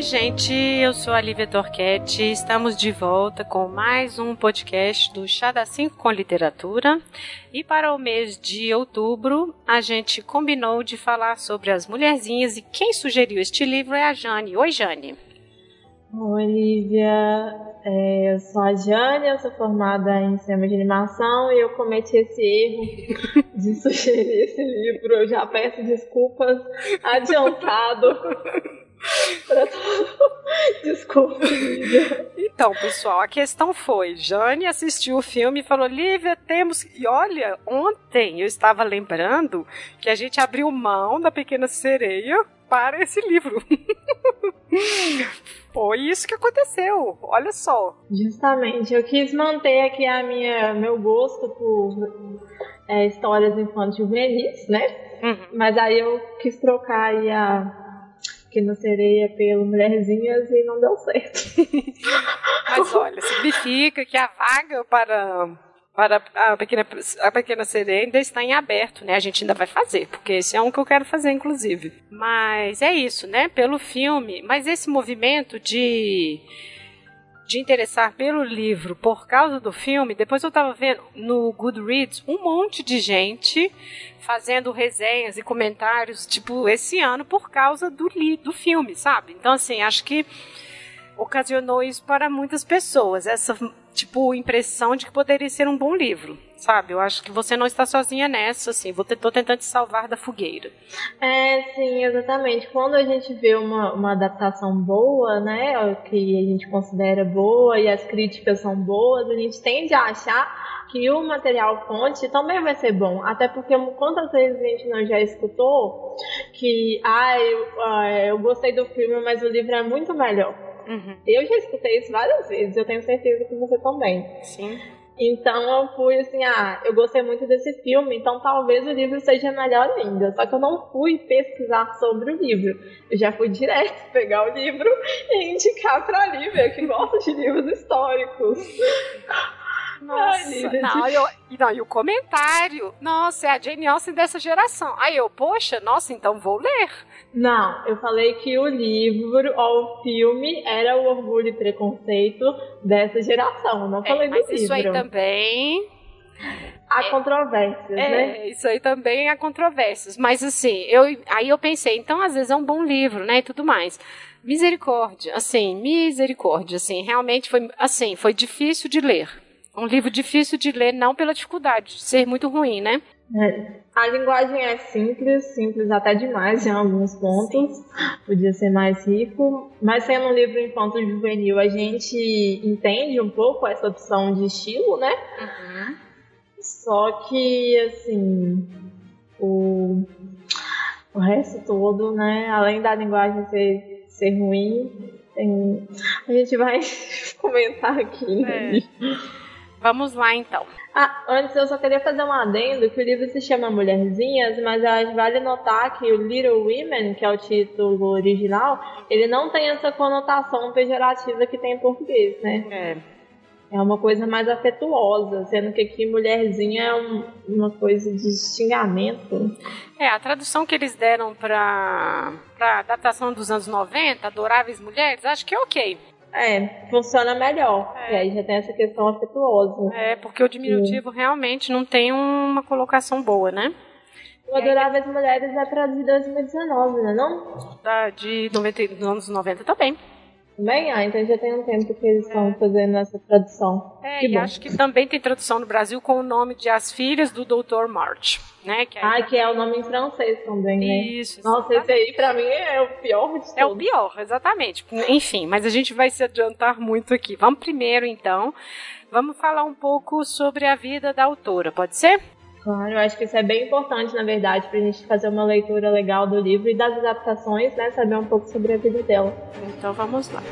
Oi, gente, eu sou a Lívia Torquete. Estamos de volta com mais um podcast do Chá da 5 com Literatura. E para o mês de outubro, a gente combinou de falar sobre as mulherzinhas e quem sugeriu este livro é a Jane. Oi, Jane. Oi, Lívia. É, eu sou a Jane, eu sou formada em cinema de animação e eu cometi esse erro de sugerir esse livro. Eu já peço desculpas adiantado. Desculpa, Lívia. Então, pessoal, a questão foi: Jane assistiu o filme e falou: Lívia, temos. E olha, ontem eu estava lembrando que a gente abriu mão da Pequena Sereia para esse livro. Foi isso que aconteceu. Olha só. Justamente, eu quis manter aqui a minha meu gosto por é, histórias infantis juvenis, né? Uhum. Mas aí eu quis trocar aí a que não sereia pelo Mulherzinhas e não deu certo. Mas olha, significa que a vaga para para a pequena, a pequena sereia ainda está em aberto, né? A gente ainda vai fazer, porque esse é um que eu quero fazer, inclusive. Mas é isso, né? Pelo filme. Mas esse movimento de de interessar pelo livro por causa do filme, depois eu estava vendo no Goodreads um monte de gente fazendo resenhas e comentários, tipo, esse ano por causa do, li do filme, sabe? Então, assim, acho que ocasionou isso para muitas pessoas, essa, tipo, impressão de que poderia ser um bom livro, sabe? Eu acho que você não está sozinha nessa, assim, vou tentando te salvar da fogueira. É, sim, exatamente. Quando a gente vê uma, uma adaptação boa, né, que a gente considera boa e as críticas são boas, a gente tende a achar que o material fonte também vai ser bom. Até porque quantas vezes a gente não já escutou que, ah, eu, eu gostei do filme, mas o livro é muito melhor. Uhum. Eu já escutei isso várias vezes, eu tenho certeza que você também. Sim. Então eu fui assim, ah, eu gostei muito desse filme, então talvez o livro seja melhor ainda. Só que eu não fui pesquisar sobre o livro. Eu já fui direto pegar o livro e indicar pra Lívia, que gosta de livros históricos. Nossa, não, eu, não, e o comentário, nossa, é a Jane Austen dessa geração. Aí eu, poxa, nossa, então vou ler. Não, eu falei que o livro ou o filme era o orgulho e preconceito dessa geração. não é, falei do mas livro. Isso aí também. Há é, controvérsias, é, né? Isso aí também há controvérsias. Mas assim, eu, aí eu pensei, então às vezes é um bom livro, né? E tudo mais. Misericórdia, assim, misericórdia, assim, realmente foi, assim, foi difícil de ler um livro difícil de ler, não pela dificuldade de ser muito ruim, né? É. A linguagem é simples, simples até demais em alguns pontos. Sim. Podia ser mais rico. Mas sendo um livro infanto juvenil, a gente entende um pouco essa opção de estilo, né? Uhum. Só que, assim, o, o resto todo, né? Além da linguagem ser, ser ruim, tem... a gente vai comentar aqui, né? É. Vamos lá então. Ah, antes eu só queria fazer um adendo que o livro se chama Mulherzinhas, mas vale notar que o Little Women, que é o título original, ele não tem essa conotação pejorativa que tem em português, né? É. É uma coisa mais afetuosa, sendo que aqui mulherzinha é um, uma coisa de xingamento. É, a tradução que eles deram para a adaptação dos anos 90, Adoráveis Mulheres, acho que é ok. É, funciona melhor. É. E aí já tem essa questão afetuosa. É, porque o diminutivo Sim. realmente não tem uma colocação boa, né? O Adoráveis Mulheres é para de 2019, né? Não? Da, de 90, dos anos 90 também. Também? Ah, então já tem um tempo que eles estão é. fazendo essa tradução. É, que e bom. acho que também tem tradução no Brasil com o nome de As Filhas do Dr. March. Né? Que ah, que é o nome em francês também, né? Isso. Nossa, esse aí pra mim é o pior de todos. É o pior, exatamente. Enfim, mas a gente vai se adiantar muito aqui. Vamos primeiro, então, vamos falar um pouco sobre a vida da autora, pode ser? Claro, eu acho que isso é bem importante, na verdade, para a gente fazer uma leitura legal do livro e das adaptações, né? Saber um pouco sobre a vida dela. Então vamos lá.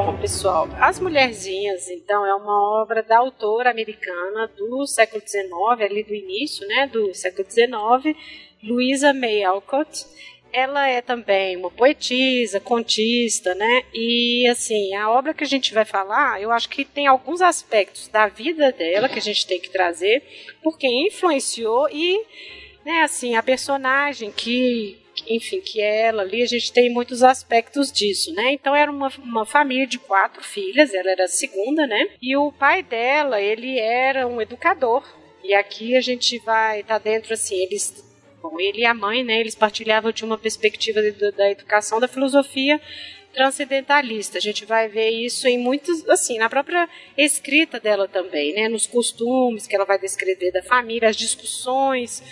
Bom, pessoal, As Mulherzinhas, então, é uma obra da autora americana do século XIX, ali do início, né, do século XIX, Louisa May Alcott. Ela é também uma poetisa, contista, né? E assim, a obra que a gente vai falar, eu acho que tem alguns aspectos da vida dela que a gente tem que trazer, porque influenciou e, né, assim, a personagem que enfim, que ela ali, a gente tem muitos aspectos disso, né? Então era uma, uma família de quatro filhas, ela era a segunda, né? E o pai dela, ele era um educador. E aqui a gente vai tá dentro, assim, eles Bom, ele e a mãe, né, eles partilhavam de uma perspectiva de, da educação, da filosofia transcendentalista. A gente vai ver isso em muitos, assim, na própria escrita dela também, né, nos costumes que ela vai descrever da família, as discussões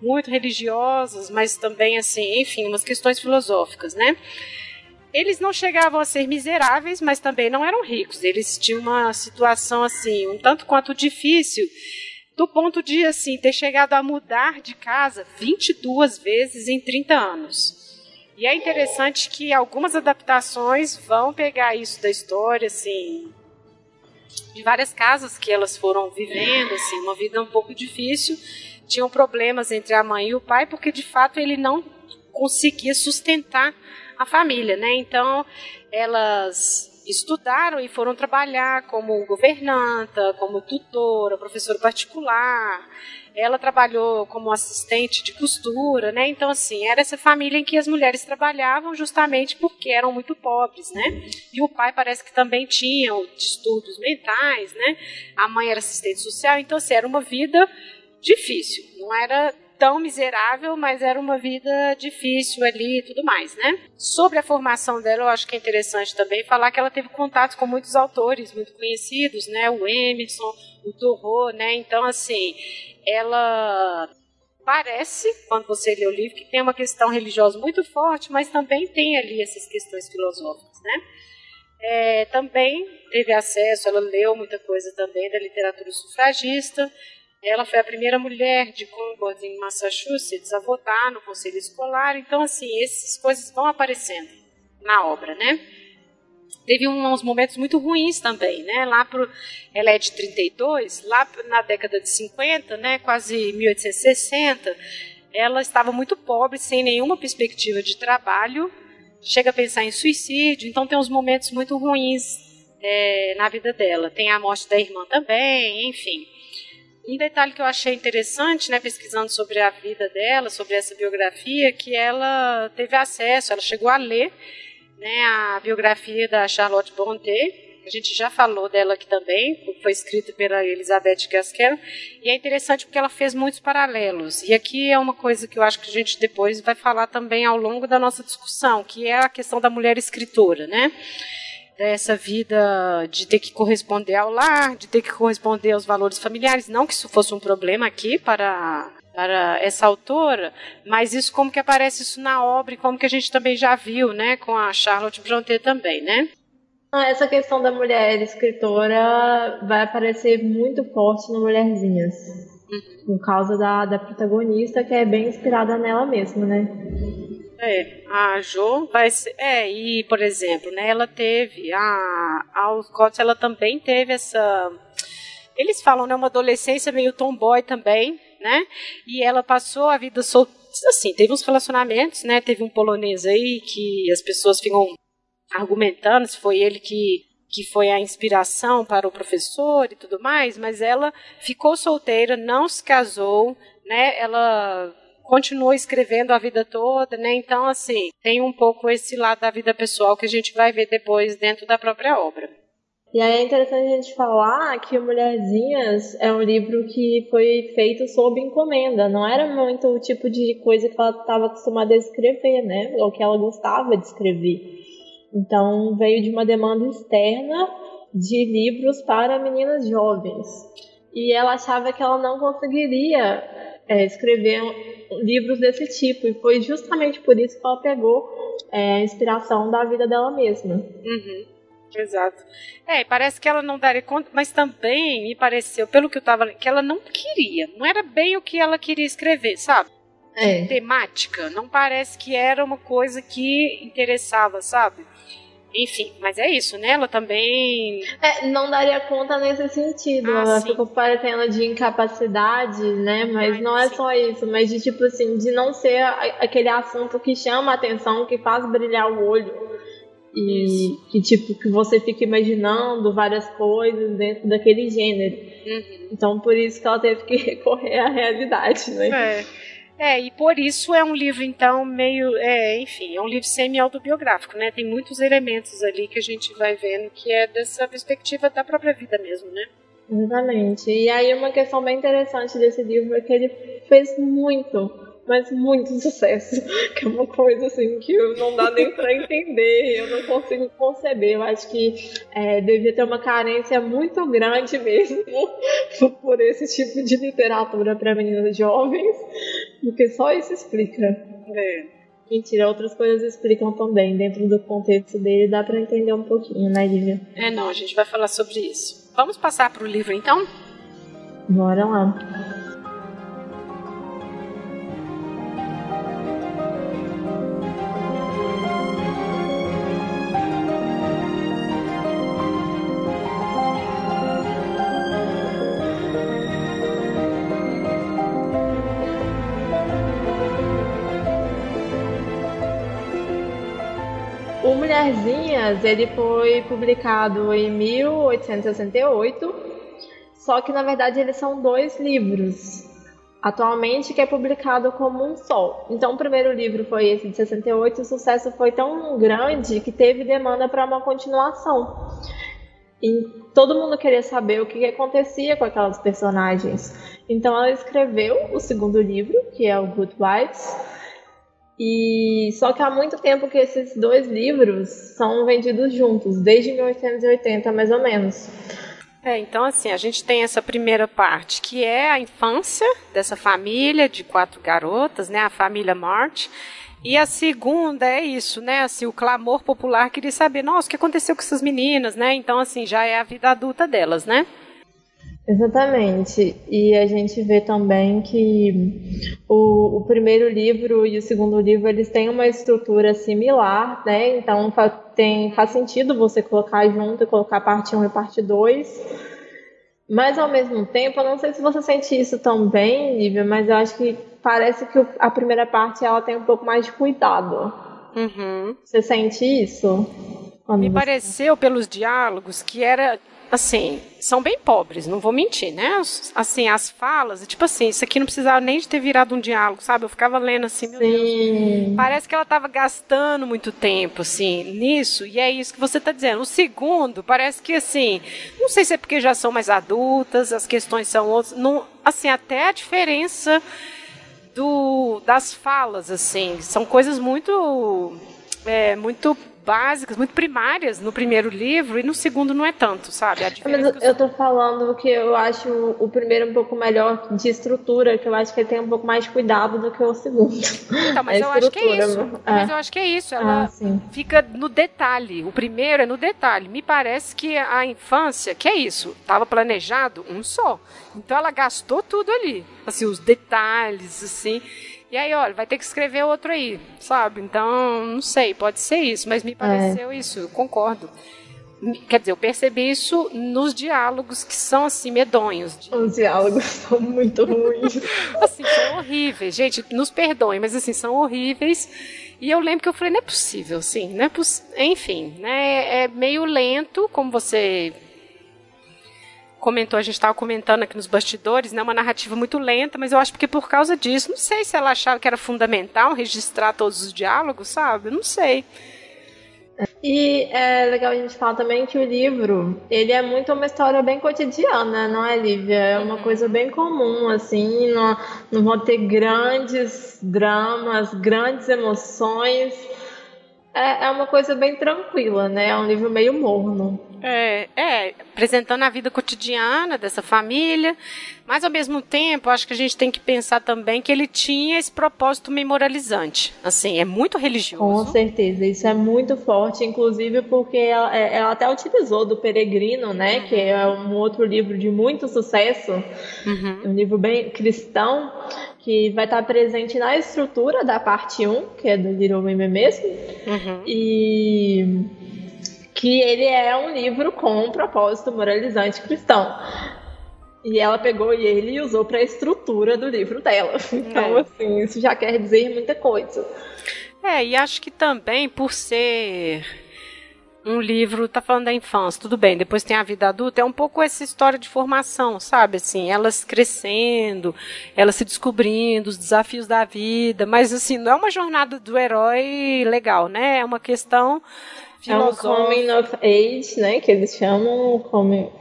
muito religiosas, mas também assim, enfim, umas questões filosóficas, né? Eles não chegavam a ser miseráveis, mas também não eram ricos. Eles tinham uma situação assim, um tanto quanto difícil, do ponto de assim ter chegado a mudar de casa 22 vezes em 30 anos. E é interessante que algumas adaptações vão pegar isso da história, assim, de várias casas que elas foram vivendo, assim, uma vida um pouco difícil tinham problemas entre a mãe e o pai, porque de fato ele não conseguia sustentar a família, né? Então elas estudaram e foram trabalhar como governanta, como tutora, professora particular. Ela trabalhou como assistente de costura, né? Então, assim, era essa família em que as mulheres trabalhavam justamente porque eram muito pobres, né? E o pai parece que também tinha distúrbios mentais, né? A mãe era assistente social, então, assim, era uma vida difícil. Não era tão miserável, mas era uma vida difícil ali e tudo mais, né? Sobre a formação dela, eu acho que é interessante também falar que ela teve contato com muitos autores muito conhecidos, né? O Emerson, o Thoreau, né? Então, assim, ela parece, quando você lê o livro, que tem uma questão religiosa muito forte, mas também tem ali essas questões filosóficas, né? É, também teve acesso, ela leu muita coisa também da literatura sufragista, ela foi a primeira mulher de Concord, em Massachusetts, a votar no conselho escolar. Então, assim, essas coisas vão aparecendo na obra, né? Teve uns momentos muito ruins também, né? Lá pro, ela é de 32, lá na década de 50, né? Quase 1860, ela estava muito pobre, sem nenhuma perspectiva de trabalho. Chega a pensar em suicídio. Então, tem uns momentos muito ruins é, na vida dela. Tem a morte da irmã também, enfim. Um detalhe que eu achei interessante, né, pesquisando sobre a vida dela, sobre essa biografia, que ela teve acesso, ela chegou a ler né, a biografia da Charlotte Brontë, a gente já falou dela aqui também, foi escrita pela Elizabeth Gaskell, e é interessante porque ela fez muitos paralelos. E aqui é uma coisa que eu acho que a gente depois vai falar também ao longo da nossa discussão, que é a questão da mulher escritora, né? Dessa vida de ter que corresponder ao lar, de ter que corresponder aos valores familiares. Não que isso fosse um problema aqui para para essa autora, mas isso como que aparece isso na obra e como que a gente também já viu, né, com a Charlotte Brontë também, né? Ah, essa questão da mulher escritora vai aparecer muito forte no Mulherzinhas, uhum. por causa da, da protagonista que é bem inspirada nela mesma, né? É, a Jo vai ser. É, e, por exemplo, né, ela teve. A, a Scott, ela também teve essa. Eles falam, né, uma adolescência meio tomboy também, né? E ela passou a vida sol... assim, teve uns relacionamentos, né? Teve um polonês aí que as pessoas ficam argumentando se foi ele que que foi a inspiração para o professor e tudo mais, mas ela ficou solteira, não se casou, né? Ela continuou escrevendo a vida toda, né? Então, assim, tem um pouco esse lado da vida pessoal que a gente vai ver depois dentro da própria obra. E aí é interessante a gente falar que Mulherzinhas é um livro que foi feito sob encomenda, não era muito o tipo de coisa que ela estava acostumada a escrever, né? Ou que ela gostava de escrever. Então veio de uma demanda externa de livros para meninas jovens. E ela achava que ela não conseguiria é, escrever livros desse tipo. E foi justamente por isso que ela pegou é, a inspiração da vida dela mesma. Uhum. Exato. É, parece que ela não daria conta, mas também me pareceu, pelo que eu estava que ela não queria. Não era bem o que ela queria escrever, sabe? É. Temática. Não parece que era uma coisa que interessava, sabe? Enfim, mas é isso, né? Ela também. É, não daria conta nesse sentido. Ah, ela sim. ficou parecendo de incapacidade, né? Mas não é sim. só isso, mas de tipo assim, de não ser aquele assunto que chama a atenção, que faz brilhar o olho. E isso. que tipo, que você fica imaginando várias coisas dentro daquele gênero. Uhum. Então por isso que ela teve que recorrer à realidade, né? É. É, e por isso é um livro, então, meio. É, enfim, é um livro semi-autobiográfico, né? Tem muitos elementos ali que a gente vai vendo que é dessa perspectiva da própria vida mesmo, né? Exatamente. E aí, uma questão bem interessante desse livro é que ele fez muito mas muito sucesso. Que é uma coisa assim que não dá nem para entender, eu não consigo conceber. Eu acho que é, devia ter uma carência muito grande mesmo por esse tipo de literatura para meninas jovens, porque só isso explica. É. Mentira, outras coisas explicam também. Dentro do contexto dele dá para entender um pouquinho, né, Lívia? É, não, a gente vai falar sobre isso. Vamos passar para o livro então? Bora lá. Mulherzinhas, ele foi publicado em 1868, só que na verdade eles são dois livros. Atualmente que é publicado como um só. Então o primeiro livro foi esse de 68, o sucesso foi tão grande que teve demanda para uma continuação. E todo mundo queria saber o que acontecia com aquelas personagens. Então ela escreveu o segundo livro, que é o Good Wives, e só que há muito tempo que esses dois livros são vendidos juntos, desde 1880 mais ou menos. É, então assim, a gente tem essa primeira parte, que é a infância dessa família de quatro garotas, né, a família Mart. E a segunda é isso, né, assim, o clamor popular queria saber, nossa, o que aconteceu com essas meninas, né? Então assim, já é a vida adulta delas, né? Exatamente. E a gente vê também que o, o, primeiro livro e o segundo livro eles têm uma estrutura similar, né? Então tem, faz sentido você colocar junto e colocar parte 1 e parte 2. Mas ao mesmo tempo, eu não sei se você sente isso também, Lívia, mas eu acho que parece que a primeira parte ela tem um pouco mais de cuidado. Uhum. Você sente isso? Me você... pareceu pelos diálogos que era assim, são bem pobres, não vou mentir, né? Assim, as falas, tipo assim, isso aqui não precisava nem de ter virado um diálogo, sabe? Eu ficava lendo assim, meu Sim. Deus. Parece que ela estava gastando muito tempo, assim, nisso, e é isso que você está dizendo. O segundo, parece que, assim, não sei se é porque já são mais adultas, as questões são outras, não, assim, até a diferença do, das falas, assim, são coisas muito, é, muito básicas, muito primárias no primeiro livro e no segundo não é tanto, sabe? Mas eu, eu tô falando que eu acho o primeiro um pouco melhor de estrutura, que eu acho que ele tem um pouco mais de cuidado do que o segundo. Então, mas eu acho que é isso. É. Mas eu acho que é isso. Ela ah, fica no detalhe. O primeiro é no detalhe. Me parece que a infância, que é isso, estava planejado um só. Então ela gastou tudo ali. Assim, os detalhes, assim. E aí, olha, vai ter que escrever outro aí, sabe? Então, não sei, pode ser isso, mas me é. pareceu é. isso, eu concordo. Quer dizer, eu percebi isso nos diálogos que são assim medonhos. Os diálogos são muito ruins. assim, são horríveis. Gente, nos perdoem, mas assim, são horríveis. E eu lembro que eu falei, não é possível, sim, não é Enfim, né? É meio lento, como você comentou, a gente estava comentando aqui nos bastidores, né, uma narrativa muito lenta, mas eu acho que por causa disso, não sei se ela achava que era fundamental registrar todos os diálogos, sabe? Não sei. E é legal a gente falar também que o livro, ele é muito uma história bem cotidiana, não é, Lívia? É uma coisa bem comum, assim, não, não vão ter grandes dramas, grandes emoções. É, é uma coisa bem tranquila, né? É um livro meio morno. É, é, apresentando a vida cotidiana dessa família, mas ao mesmo tempo, acho que a gente tem que pensar também que ele tinha esse propósito memorializante. Assim, é muito religioso. Com certeza, isso é muito forte, inclusive porque ela, é, ela até utilizou do Peregrino, né, uhum. que é um outro livro de muito sucesso, uhum. um livro bem cristão, que vai estar presente na estrutura da parte 1, que é do Little Women mesmo. Uhum. E que ele é um livro com um propósito moralizante cristão. E ela pegou ele e usou para a estrutura do livro dela. Então, é. assim, isso já quer dizer muita coisa. É, e acho que também por ser um livro, tá falando da infância, tudo bem, depois tem a vida adulta, é um pouco essa história de formação, sabe? Assim, elas crescendo, elas se descobrindo, os desafios da vida, mas assim, não é uma jornada do herói legal, né? É uma questão é um coming of age, né? Que eles chamam,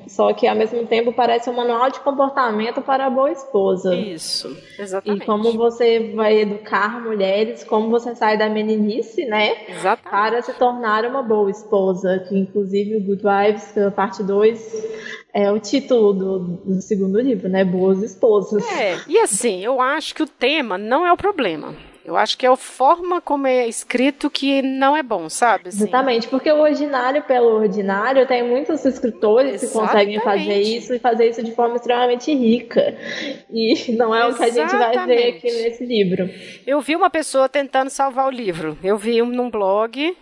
só que ao mesmo tempo parece um manual de comportamento para a boa esposa. Isso, exatamente. E como você vai educar mulheres, como você sai da meninice, né? Exatamente. Para se tornar uma boa esposa. Que inclusive o Good Wives, pela parte 2, é o título do, do, segundo livro, né? Boas esposas. É, e assim, eu acho que o tema não é o problema. Eu acho que é a forma como é escrito que não é bom, sabe? Assim. Exatamente, porque o ordinário pelo ordinário tem muitos escritores Exatamente. que conseguem fazer isso e fazer isso de forma extremamente rica. E não é Exatamente. o que a gente vai ver aqui nesse livro. Eu vi uma pessoa tentando salvar o livro. Eu vi um num blog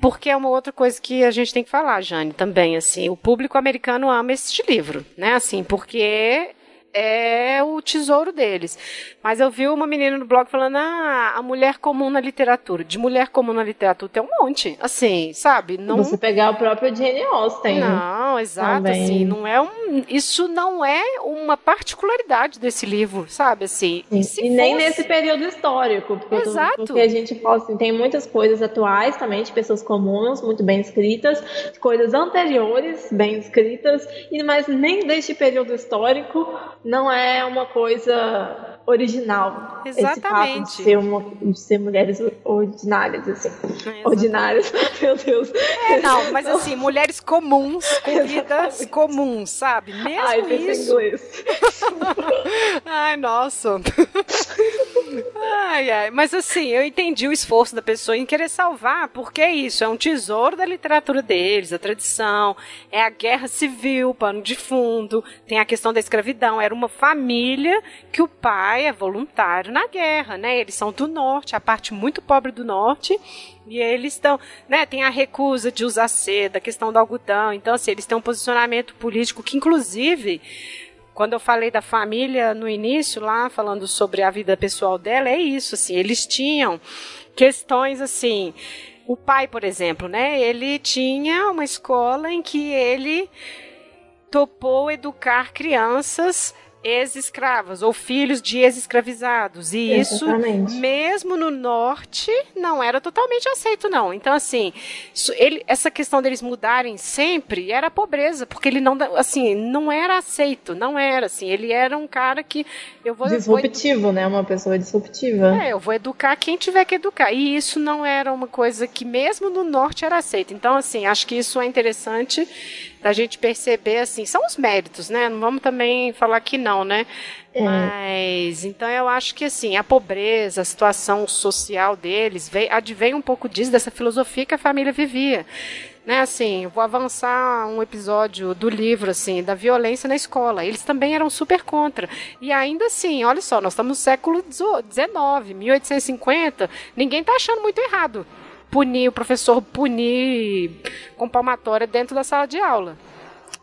porque é uma outra coisa que a gente tem que falar, Jane, também, assim, o público americano ama este livro, né, assim, porque é o tesouro deles. Mas eu vi uma menina no blog falando, ah, a mulher comum na literatura. De mulher comum na literatura tem um monte, assim, sabe? Não... Você pegar o próprio Jane Austen. Não, exato, também. assim, não é um... Isso não é uma particularidade desse livro, sabe, assim. E, e fosse... nem nesse período histórico. Porque exato. Porque a gente pode, assim, tem muitas coisas atuais também, de pessoas comuns, muito bem escritas, coisas anteriores, bem escritas, mas nem deste período histórico não é uma coisa original. Exatamente. Esse de ser, uma, de ser mulheres ordinárias, assim. É, ordinárias, meu Deus. É, não, mas assim, mulheres comuns, com vidas comuns, sabe? Mesmo ai, isso. inglês. ai, nossa. Ai, ai. Mas assim, eu entendi o esforço da pessoa em querer salvar, porque é isso, é um tesouro da literatura deles, a tradição, é a guerra civil, pano de fundo, tem a questão da escravidão. Era uma família que o pai é voluntário na guerra, né? Eles são do norte, a parte muito pobre do norte, e eles estão, né, tem a recusa de usar seda, a questão do algodão. Então, assim, eles têm um posicionamento político que, inclusive, quando eu falei da família no início, lá, falando sobre a vida pessoal dela, é isso, assim, eles tinham questões assim. O pai, por exemplo, né? Ele tinha uma escola em que ele topou educar crianças ex-escravas ou filhos de ex-escravizados. E Exatamente. isso, mesmo no norte, não era totalmente aceito, não. Então, assim, ele, essa questão deles mudarem sempre era pobreza, porque ele não, assim, não era aceito, não era, assim. Ele era um cara que eu vou... Disruptivo, vou, né? Uma pessoa disruptiva. É, eu vou educar quem tiver que educar. E isso não era uma coisa que mesmo no norte era aceito. Então, assim, acho que isso é interessante da gente perceber, assim, são os méritos, né? Não vamos também falar que não, né? É. Mas, então eu acho que, assim, a pobreza, a situação social deles, veio, advém um pouco disso, dessa filosofia que a família vivia. Né, assim, vou avançar um episódio do livro, assim, da violência na escola. Eles também eram super contra. E ainda assim, olha só, nós estamos no século XIX, 1850, ninguém está achando muito errado punir, o professor punir com palmatória dentro da sala de aula.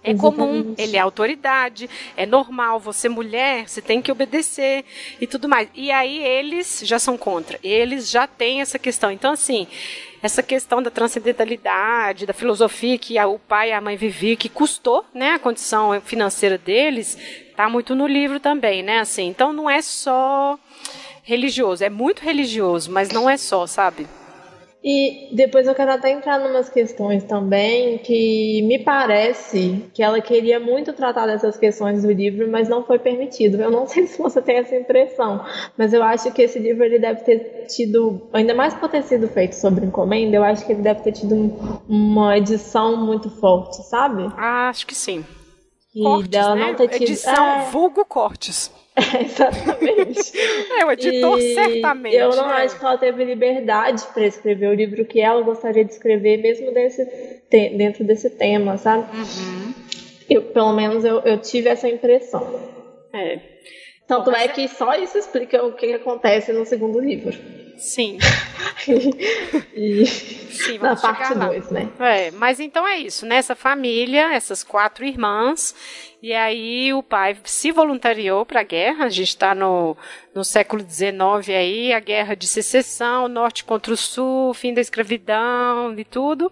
É Exatamente. comum, ele é autoridade, é normal, você mulher, você tem que obedecer e tudo mais. E aí eles já são contra, eles já têm essa questão. Então, assim, essa questão da transcendentalidade, da filosofia que o pai e a mãe viviam, que custou né, a condição financeira deles, tá muito no livro também, né? Assim, então não é só religioso, é muito religioso, mas não é só, sabe? E depois eu quero até entrar em umas questões também que me parece que ela queria muito tratar dessas questões do livro, mas não foi permitido. Eu não sei se você tem essa impressão, mas eu acho que esse livro ele deve ter tido, ainda mais por ter sido feito sobre encomenda, eu acho que ele deve ter tido uma edição muito forte, sabe? Ah, acho que sim. E cortes, dela né? não ter tido. Edição é... vulgo cortes. É, exatamente. é, o editor e certamente. Eu não né? acho que ela teve liberdade para escrever o livro que ela gostaria de escrever, mesmo desse, dentro desse tema, sabe? Uhum. Eu, pelo menos eu, eu tive essa impressão. É. Tanto Bom, é que só isso explica o que acontece no segundo livro. Sim. e, Sim, na parte 2, né? É, mas então é isso, né? Essa família, essas quatro irmãs, e aí o pai se voluntariou para a guerra. A gente está no, no século XIX aí, a guerra de secessão, norte contra o sul, fim da escravidão e tudo.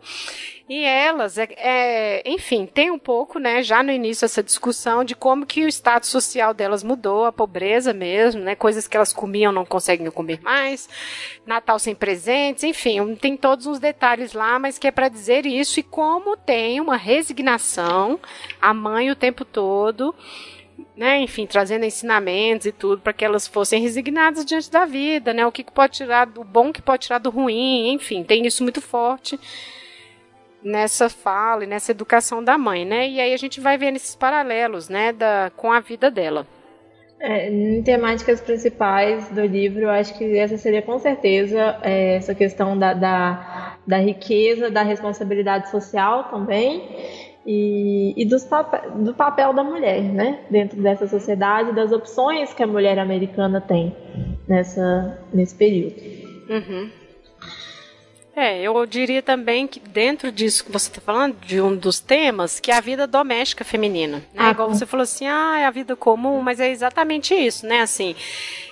E elas, é, é, enfim, tem um pouco, né, já no início essa discussão de como que o status social delas mudou, a pobreza mesmo, né, coisas que elas comiam não conseguem comer mais, Natal sem presentes, enfim, tem todos uns detalhes lá, mas que é para dizer isso e como tem uma resignação, a mãe o tempo todo, né, enfim, trazendo ensinamentos e tudo para que elas fossem resignadas diante da vida, né, o que pode tirar do bom, que pode tirar do ruim, enfim, tem isso muito forte nessa fala e nessa educação da mãe, né? E aí a gente vai vendo esses paralelos, né, da, com a vida dela. É, em temáticas principais do livro, eu acho que essa seria com certeza é, essa questão da, da, da, riqueza, da responsabilidade social também e, e dos do papel da mulher, né, dentro dessa sociedade, das opções que a mulher americana tem nessa, nesse período. Uhum. É, eu diria também que dentro disso que você está falando, de um dos temas, que é a vida doméstica feminina. Né? Ah, Igual você falou assim, ah, é a vida comum, mas é exatamente isso, né? Assim,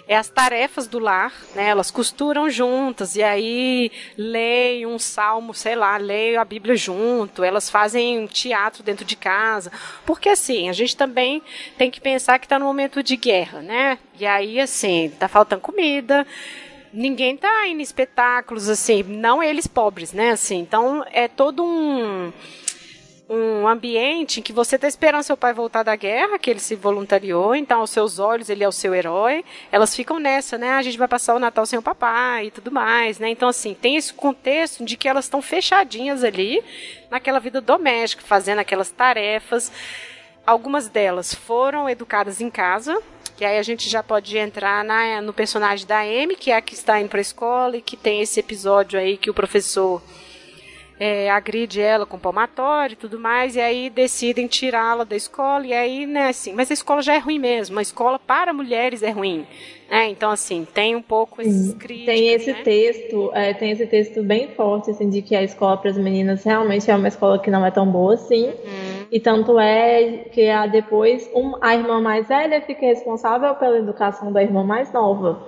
é as tarefas do lar, né? Elas costuram juntas e aí leem um salmo, sei lá, leem a Bíblia junto, elas fazem teatro dentro de casa. Porque assim, a gente também tem que pensar que está no momento de guerra, né? E aí, assim, tá faltando comida ninguém tá em espetáculos assim, não eles pobres, né? Assim, então é todo um um ambiente em que você está esperando seu pai voltar da guerra, que ele se voluntariou, então aos seus olhos ele é o seu herói. Elas ficam nessa, né? A gente vai passar o Natal sem o papai e tudo mais, né? Então assim, tem esse contexto de que elas estão fechadinhas ali naquela vida doméstica, fazendo aquelas tarefas. Algumas delas foram educadas em casa, que aí a gente já pode entrar na, no personagem da Amy, que é a que está indo para a escola e que tem esse episódio aí que o professor é, agride ela com palmatório e tudo mais, e aí decidem tirá-la da escola, e aí, né, assim, mas a escola já é ruim mesmo, a escola para mulheres é ruim. Né? Então, assim, tem um pouco esses críticos. Tem esse né? texto, é, tem esse texto bem forte, assim, de que a escola para as meninas realmente é uma escola que não é tão boa assim. Uhum. E tanto é que a depois um, a irmã mais velha fica responsável pela educação da irmã mais nova.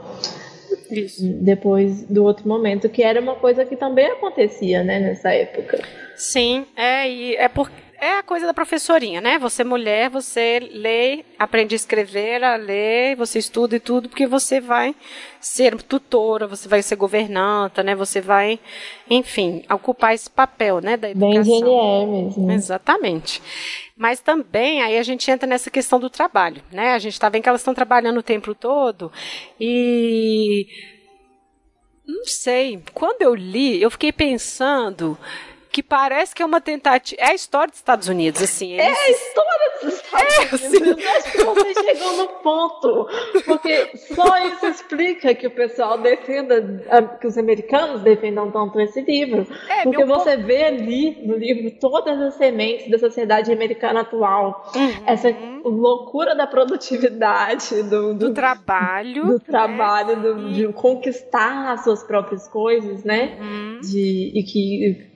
Isso. Depois do outro momento, que era uma coisa que também acontecia, né, nessa época. Sim, é, e é porque é a coisa da professorinha, né? Você mulher, você lê, aprende a escrever, a ler, você estuda e tudo, porque você vai ser tutora, você vai ser governanta, né? Você vai, enfim, ocupar esse papel, né, da educação. Bem GNR mesmo. Exatamente. Mas também aí a gente entra nessa questão do trabalho, né? A gente está vendo que elas estão trabalhando o tempo todo e não sei. Quando eu li, eu fiquei pensando que parece que é uma tentativa. É a história dos Estados Unidos, assim. Eles... É a história dos Estados é, Unidos. Eu acho que você chegou no ponto. Porque só isso explica que o pessoal defenda, que os americanos defendam tanto esse livro. É, porque você ponto... vê ali no livro todas as sementes da sociedade americana atual. Uhum. Essa loucura da produtividade, do, do, do trabalho. Do né? trabalho, do, de conquistar as suas próprias coisas, né? Uhum. De, e que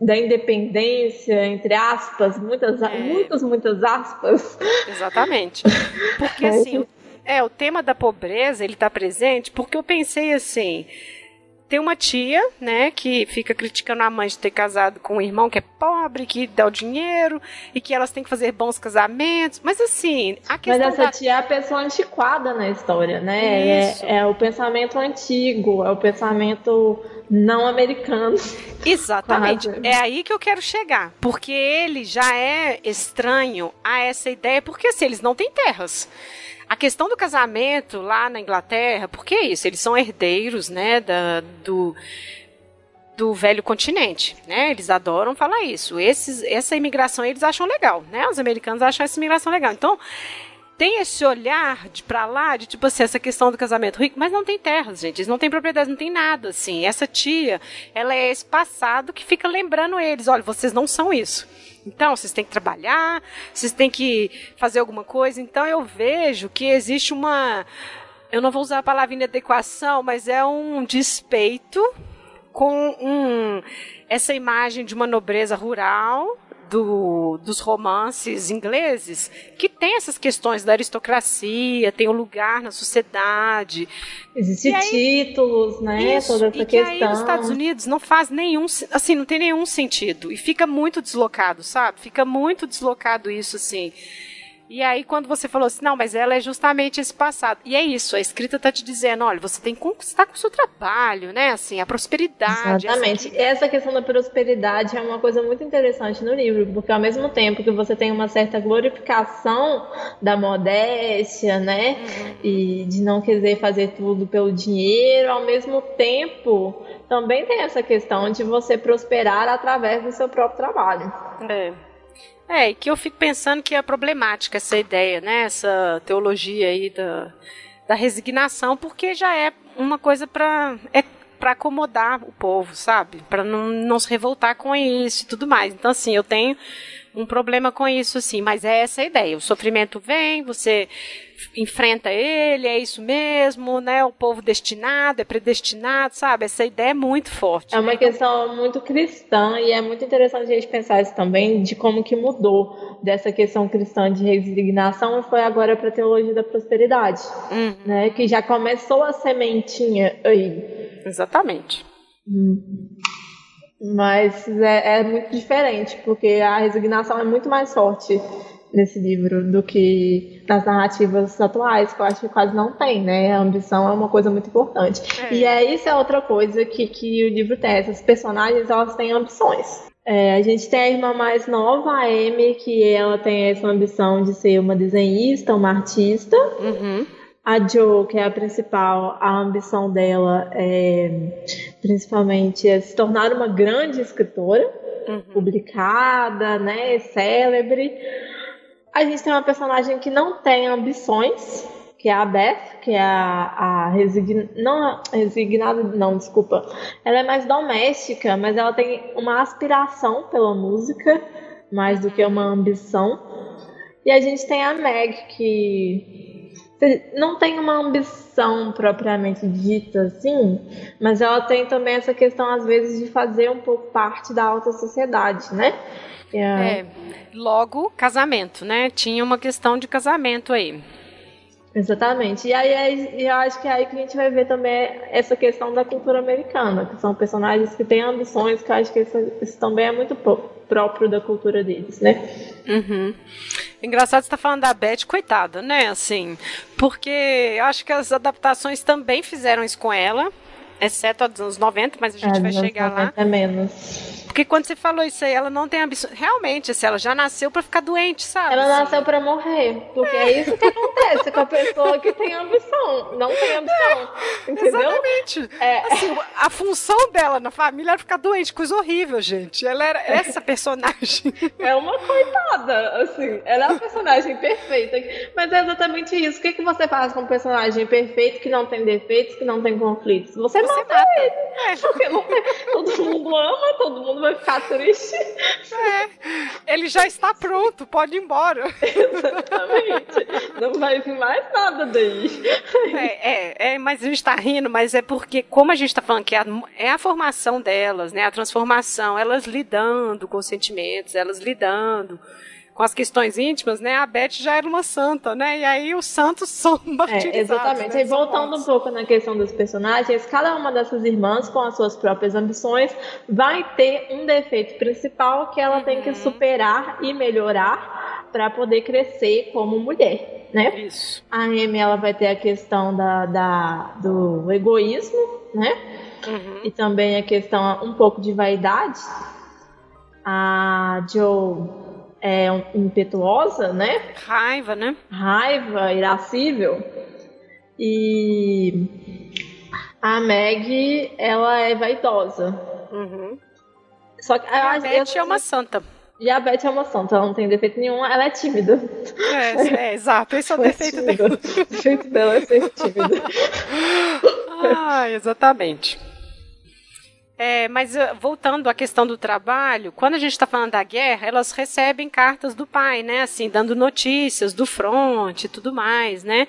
da independência, entre aspas, muitas, é. muitas, muitas aspas. Exatamente. Porque assim, é, o tema da pobreza, ele está presente, porque eu pensei assim, tem uma tia, né, que fica criticando a mãe de ter casado com um irmão que é pobre, que dá o dinheiro e que elas têm que fazer bons casamentos. Mas assim, a questão. Mas essa da... tia é a pessoa antiquada na história, né? É, é, o pensamento antigo, é o pensamento não americano. Exatamente. É aí que eu quero chegar. Porque ele já é estranho a essa ideia, porque assim, eles não têm terras. A questão do casamento lá na Inglaterra, por que isso? Eles são herdeiros, né, da, do, do velho continente, né? Eles adoram falar isso. Esses, essa imigração eles acham legal, né? Os americanos acham essa imigração legal. Então, tem esse olhar de para lá, de tipo assim, essa questão do casamento rico, mas não tem terras, gente. Eles não têm propriedade, não tem nada, assim. Essa tia, ela é esse passado que fica lembrando eles: olha, vocês não são isso. Então, vocês têm que trabalhar, vocês têm que fazer alguma coisa. Então, eu vejo que existe uma eu não vou usar a palavra inadequação, mas é um despeito com um, essa imagem de uma nobreza rural do, dos romances ingleses, que tem essas questões da aristocracia, tem o um lugar na sociedade. Existem títulos, né? Isso, Toda essa e questão. Que aí nos Estados Unidos não faz nenhum, assim, não tem nenhum sentido. E fica muito deslocado, sabe? Fica muito deslocado isso, assim. E aí, quando você falou assim, não, mas ela é justamente esse passado. E é isso, a escrita está te dizendo, olha, você tem que conquistar com o seu trabalho, né? Assim, a prosperidade. Exatamente. Essa, essa questão da prosperidade é uma coisa muito interessante no livro, porque ao mesmo tempo que você tem uma certa glorificação da modéstia, né? Uhum. E de não querer fazer tudo pelo dinheiro, ao mesmo tempo também tem essa questão de você prosperar através do seu próprio trabalho. É. É, e que eu fico pensando que é problemática essa ideia, né? Essa teologia aí da, da resignação, porque já é uma coisa para é para acomodar o povo, sabe? Para não, não se revoltar com isso e tudo mais. Então, assim, eu tenho um problema com isso, assim, mas é essa a ideia. O sofrimento vem, você enfrenta ele, é isso mesmo, né? O povo destinado, é predestinado, sabe? Essa ideia é muito forte. É uma né? questão muito cristã e é muito interessante a gente pensar isso também, de como que mudou dessa questão cristã de resignação e foi agora para a teologia da prosperidade, uhum. né? Que já começou a sementinha aí. Exatamente. Hum. Mas é, é, muito diferente, porque a resignação é muito mais forte nesse livro do que nas narrativas atuais, que eu acho que quase não tem, né? A ambição é uma coisa muito importante. É. E é isso é outra coisa que, que o livro tem. Essas personagens, elas têm ambições. É, a gente tem a irmã mais nova, a Amy, que ela tem essa ambição de ser uma desenhista, uma artista. Uhum. A Jo, que é a principal, a ambição dela é principalmente é se tornar uma grande escritora, uhum. publicada, né, célebre. A gente tem uma personagem que não tem ambições, que é a Beth, que é a, a resign... não resignada, não, desculpa. Ela é mais doméstica, mas ela tem uma aspiração pela música, mais do que uma ambição. E a gente tem a Meg, que não tem uma ambição propriamente dita assim, mas ela tem também essa questão, às vezes, de fazer um pouco parte da alta sociedade, né? É, logo, casamento, né? Tinha uma questão de casamento aí. Exatamente. E aí eu acho que é aí que a gente vai ver também essa questão da cultura americana, que são personagens que têm ambições, que eu acho que isso, isso também é muito próprio da cultura deles, né? Uhum. Engraçado você estar tá falando da Beth, coitada, né? Assim, porque eu acho que as adaptações também fizeram isso com ela, exceto a dos anos 90, mas a gente é, vai chegar lá. É menos. Porque quando você falou isso aí, ela não tem ambição. Realmente, assim, ela já nasceu para ficar doente, sabe? Ela assim. nasceu para morrer. Porque é. é. isso que acontece com a pessoa que tem ambição. Não tem ambição. É, entendeu? Exatamente. É. Assim, a função dela na família era ficar doente, coisa horrível, gente. Ela era essa personagem. É uma coitada, assim. Ela é a personagem perfeita. Mas é exatamente isso. O que, que você faz com um personagem perfeito que não tem defeitos, que não tem conflitos? Você, você mata, mata, ele. É. Porque não tem... todo mundo ama, todo mundo vai ficar triste. É, ele já está pronto, pode ir embora. Exatamente. Não vai vir mais nada daí. É, é, é, mas a gente está rindo, mas é porque, como a gente está falando que é a, é a formação delas, né? A transformação, elas lidando com os sentimentos, elas lidando com as questões íntimas, né? A Beth já era uma santa, né? E aí os santos são martirizados. É, exatamente. Né? E voltando um pouco na questão dos personagens, cada uma dessas irmãs, com as suas próprias ambições, vai ter um defeito principal que ela uhum. tem que uhum. superar e melhorar para poder crescer como mulher, né? Isso. A Amy, ela vai ter a questão da, da do egoísmo, né? Uhum. E também a questão um pouco de vaidade. A Joe é, impetuosa, né? Raiva, né? Raiva, irascível. E a Meg, ela é vaidosa. Uhum. Só que a, a Beth é uma santa. E a Beth é uma santa, ela não tem defeito nenhum, ela é tímida. É, é exato, esse é o defeito é dela. O defeito dela é ser tímida. ah, exatamente. É, mas uh, voltando à questão do trabalho, quando a gente está falando da guerra, elas recebem cartas do pai, né? Assim, dando notícias do front e tudo mais, né?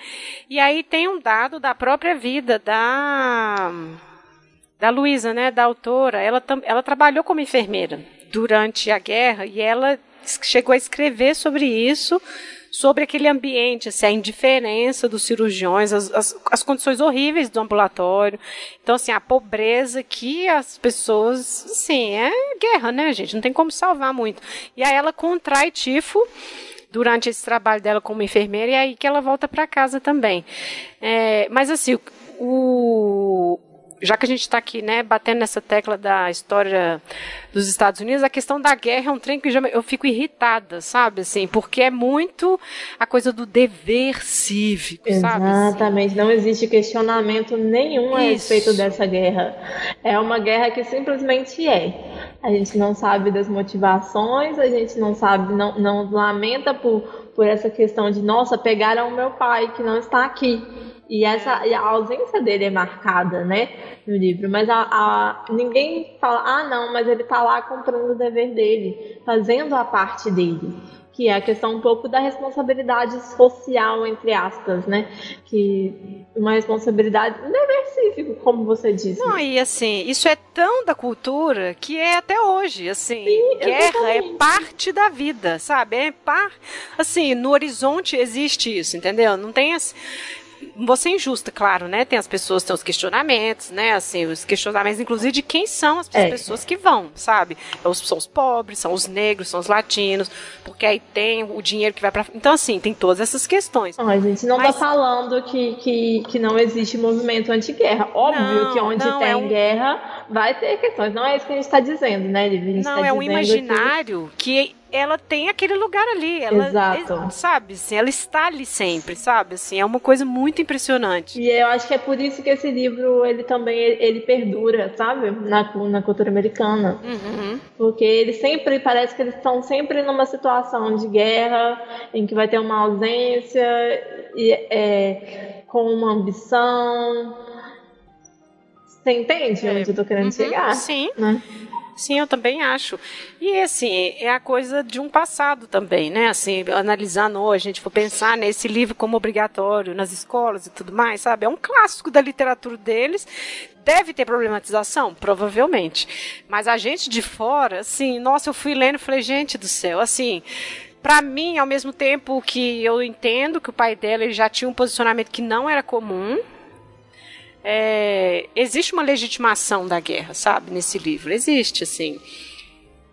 E aí tem um dado da própria vida da da Luísa, né? Da autora. Ela, ela trabalhou como enfermeira durante a guerra e ela chegou a escrever sobre isso sobre aquele ambiente, assim, a indiferença dos cirurgiões, as, as, as, condições horríveis do ambulatório. Então, assim, a pobreza que as pessoas, assim, é guerra, né, gente? Não tem como salvar muito. E aí ela contrai tifo durante esse trabalho dela como enfermeira e é aí que ela volta para casa também. É, mas, assim, o, já que a gente está aqui, né, batendo nessa tecla da história dos Estados Unidos, a questão da guerra é um trem que já, eu fico irritada, sabe, assim, porque é muito a coisa do dever cívico, Exatamente. sabe? Assim. Exatamente, não existe questionamento nenhum a Isso. respeito dessa guerra. É uma guerra que simplesmente é. A gente não sabe das motivações, a gente não sabe, não, não lamenta por, por essa questão de, nossa, pegaram o meu pai que não está aqui. E essa e a ausência dele é marcada, né, no livro. Mas a, a, ninguém fala, ah, não, mas ele está lá cumprindo o dever dele, fazendo a parte dele. Que é a questão um pouco da responsabilidade social, entre aspas, né? Que uma responsabilidade, um dever cívico, como você disse. Não, e assim, isso é tão da cultura que é até hoje, assim. Sim, guerra é parte da vida, sabe? É par, assim, no horizonte existe isso, entendeu? Não tem assim vou ser injusta, claro, né? Tem as pessoas, tem os questionamentos, né? Assim, os questionamentos, inclusive, de quem são as é. pessoas que vão, sabe? Então, são os pobres, são os negros, são os latinos, porque aí tem o dinheiro que vai para. Então, assim, tem todas essas questões. Não, a gente não tá Mas... tá falando que, que, que não existe movimento anti-guerra. Óbvio não, que onde não, tem é um... guerra vai ter questões. Não é isso que a gente está dizendo, né, Lívia? Não, tá é um imaginário que... que ela tem aquele lugar ali. Ela, Exato. Sabe, assim, ela está ali sempre, sabe? Assim, é uma coisa muito impressionante. E eu acho que é por isso que esse livro, ele também, ele, perdura, sabe? Na, na cultura americana. Uhum. Porque ele sempre, parece que eles estão sempre numa situação de guerra, em que vai ter uma ausência, e, é, com uma ambição... Você entende onde eu tô querendo uhum, chegar? Sim. Né? Sim, eu também acho. E assim, é a coisa de um passado também, né? Assim, analisando hoje, a gente for pensar nesse livro como obrigatório nas escolas e tudo mais, sabe? É um clássico da literatura deles. Deve ter problematização? Provavelmente. Mas a gente de fora, assim, nossa, eu fui lendo e falei, gente do céu, assim, para mim, ao mesmo tempo que eu entendo que o pai dela ele já tinha um posicionamento que não era comum, é, existe uma legitimação da guerra, sabe, nesse livro. Existe, assim.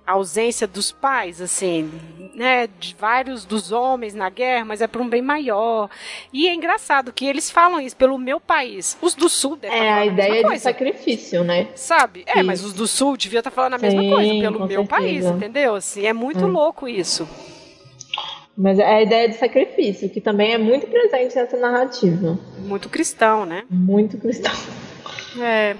A ausência dos pais, assim, né, de vários dos homens na guerra, mas é por um bem maior. E é engraçado que eles falam isso pelo meu país. Os do sul devem É a ideia de sacrifício, né? Sabe? É, mas os do sul deviam estar falando a mesma Sim, coisa pelo meu certeza. país, entendeu? Assim, é muito hum. louco isso. Mas é a ideia de sacrifício, que também é muito presente nessa narrativa. Muito cristão, né? Muito cristão. É.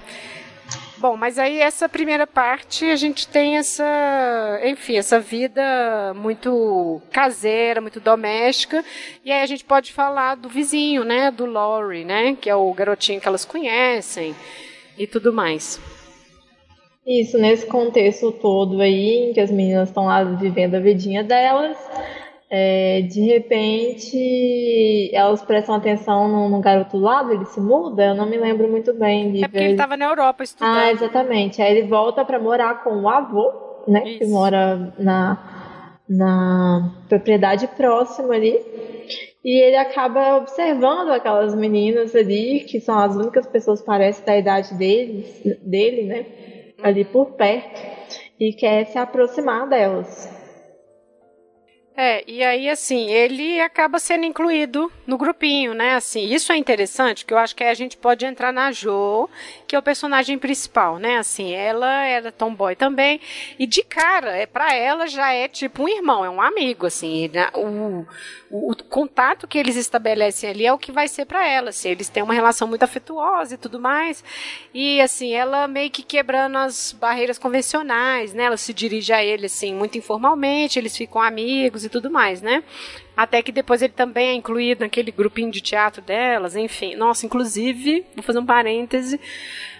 Bom, mas aí essa primeira parte a gente tem essa, enfim, essa vida muito caseira, muito doméstica, e aí a gente pode falar do vizinho, né, do Laurie, né, que é o garotinho que elas conhecem e tudo mais. Isso, nesse contexto todo aí, em que as meninas estão lá vivendo a vidinha delas, é, de repente elas prestam atenção no, no, garoto do lado, ele se muda, eu não me lembro muito bem. De é porque ele estava na Europa estudando. Ah, exatamente. Aí ele volta para morar com o avô, né, Isso. que mora na, na propriedade próxima ali. E ele acaba observando aquelas meninas ali, que são as únicas pessoas, parece, da idade deles, dele, né? Ali por perto. E quer se aproximar delas. É, e aí, assim, ele acaba sendo incluído no grupinho, né? Assim, isso é interessante, que eu acho que a gente pode entrar na Jo, que é o personagem principal, né? Assim, ela era tomboy também, e de cara, é para ela já é tipo um irmão, é um amigo, assim. Né? O, o, o contato que eles estabelecem ali é o que vai ser para ela, assim. Eles têm uma relação muito afetuosa e tudo mais, e, assim, ela meio que quebrando as barreiras convencionais, né? Ela se dirige a ele, assim, muito informalmente, eles ficam amigos e tudo mais, né? Até que depois ele também é incluído naquele grupinho de teatro delas, enfim. Nossa, inclusive, vou fazer um parêntese.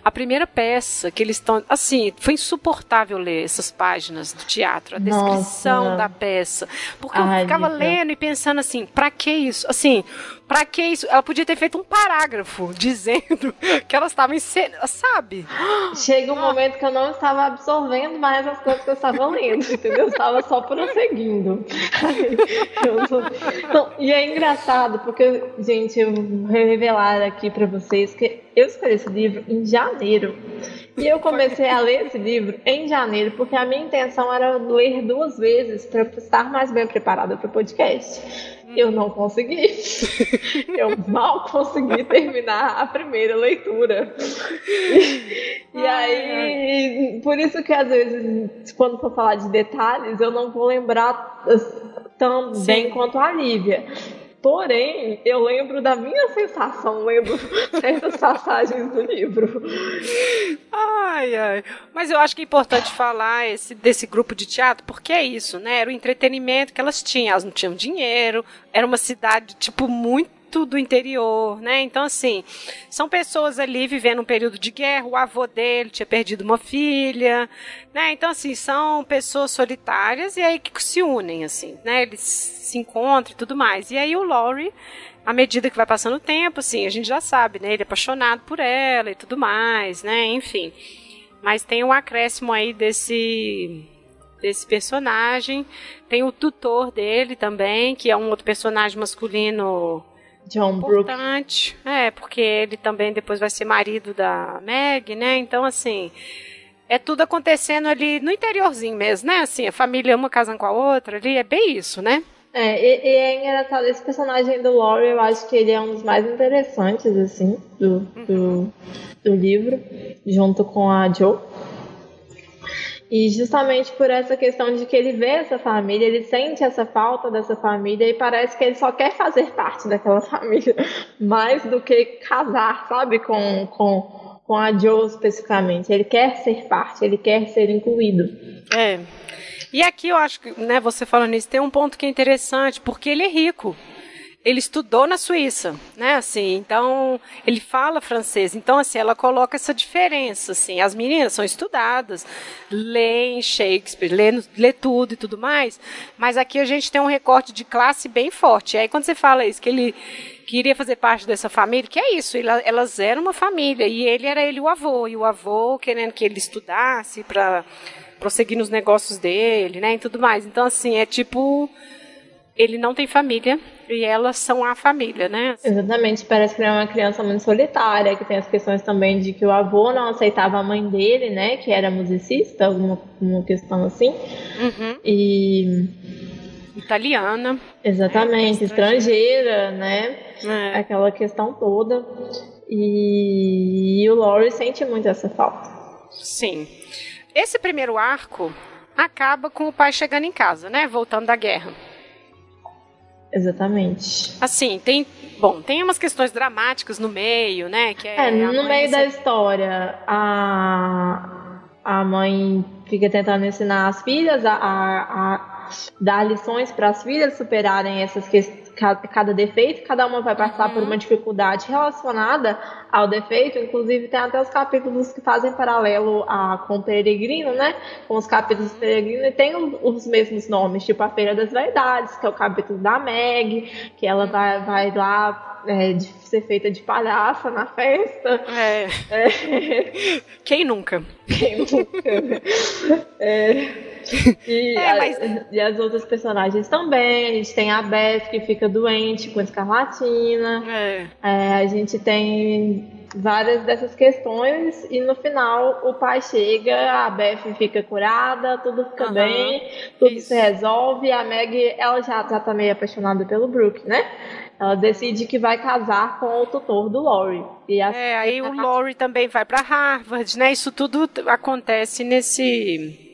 A primeira peça que eles estão. Assim, foi insuportável ler essas páginas do teatro, a descrição Nossa. da peça. Porque Ai, eu ficava lendo e pensando assim, pra que isso? Assim, pra que isso? Ela podia ter feito um parágrafo dizendo que elas estavam em cena, sabe? Chega um ah. momento que eu não estava absorvendo mais as coisas que eu estava lendo, entendeu? Eu estava só prosseguindo. Então, e é engraçado, porque, gente, eu vou revelar aqui para vocês que eu escolhi esse livro em janeiro. E eu comecei a ler esse livro em janeiro, porque a minha intenção era ler duas vezes para estar mais bem preparada para o podcast. Eu não consegui. Eu mal consegui terminar a primeira leitura. E, e aí, por isso que às vezes, quando for falar de detalhes, eu não vou lembrar tão Sim. bem quanto a Lívia. Porém, eu lembro da minha sensação lendo certas passagens do livro. Ai, ai. Mas eu acho que é importante falar esse, desse grupo de teatro, porque é isso, né? Era o entretenimento que elas tinham. Elas não tinham dinheiro, era uma cidade, tipo, muito do interior, né? Então, assim, são pessoas ali vivendo um período de guerra, o avô dele tinha perdido uma filha, né? Então, assim, são pessoas solitárias e aí que se unem, assim, né? Eles se encontram e tudo mais. E aí o Laurie à medida que vai passando o tempo, assim, a gente já sabe, né? Ele é apaixonado por ela e tudo mais, né? Enfim. Mas tem um acréscimo aí desse desse personagem. Tem o tutor dele também, que é um outro personagem masculino John importante. Brooke. É, porque ele também depois vai ser marido da Meg, né? Então, assim, é tudo acontecendo ali no interiorzinho mesmo, né? Assim, a família uma casando com a outra ali, é bem isso, né? É, e, e, é engraçado, esse personagem do Laurie, eu acho que ele é um dos mais interessantes, assim, do, do, do livro, junto com a Joe. E justamente por essa questão de que ele vê essa família, ele sente essa falta dessa família e parece que ele só quer fazer parte daquela família, mais do que casar, sabe, com, com, com a Joe especificamente. Ele quer ser parte, ele quer ser incluído. É. E aqui eu acho que, né, você falando isso, tem um ponto que é interessante, porque ele é rico ele estudou na Suíça, né? Assim, então ele fala francês. Então assim, ela coloca essa diferença, assim. As meninas são estudadas, leem Shakespeare, lê, lê tudo e tudo mais. Mas aqui a gente tem um recorte de classe bem forte. E aí quando você fala isso, que ele queria fazer parte dessa família, que é isso, elas eram uma família e ele era ele o avô e o avô querendo que ele estudasse para prosseguir nos negócios dele, né? E tudo mais. Então assim é tipo ele não tem família e elas são a família, né? Exatamente, parece que ele é uma criança muito solitária, que tem as questões também de que o avô não aceitava a mãe dele, né, que era musicista, alguma, alguma questão assim. Uhum. E italiana. Exatamente, é, estrangeira, né? É. Aquela questão toda. E, e o Laurie sente muito essa falta. Sim. Esse primeiro arco acaba com o pai chegando em casa, né? Voltando da guerra. Exatamente. Assim, tem. Bom, tem umas questões dramáticas no meio, né? Que é, é no meio da história, a, a mãe fica tentando ensinar as filhas a, a, a dar lições para as filhas superarem essas questões cada defeito, cada uma vai passar uhum. por uma dificuldade relacionada ao defeito, inclusive tem até os capítulos que fazem paralelo a, com o Peregrino, né? Com os capítulos do Peregrino, e tem os mesmos nomes, tipo a Feira das Verdades, que é o capítulo da Meg, que ela vai, vai lá é, de ser feita de palhaça na festa. É. é. Quem nunca? Quem nunca? é. E, é, mas... a, e, as outras personagens também. A gente tem a Beth que fica doente com escarlatina. É. É, a gente tem várias dessas questões e no final o pai chega, a Beth fica curada, tudo fica uhum. bem, tudo Isso. se resolve. A Meg, ela já, já tá meio apaixonada pelo Brook, né? Ela decide que vai casar com o tutor do Laurie. E é, aí o Laurie também vai para Harvard, né? Isso tudo acontece nesse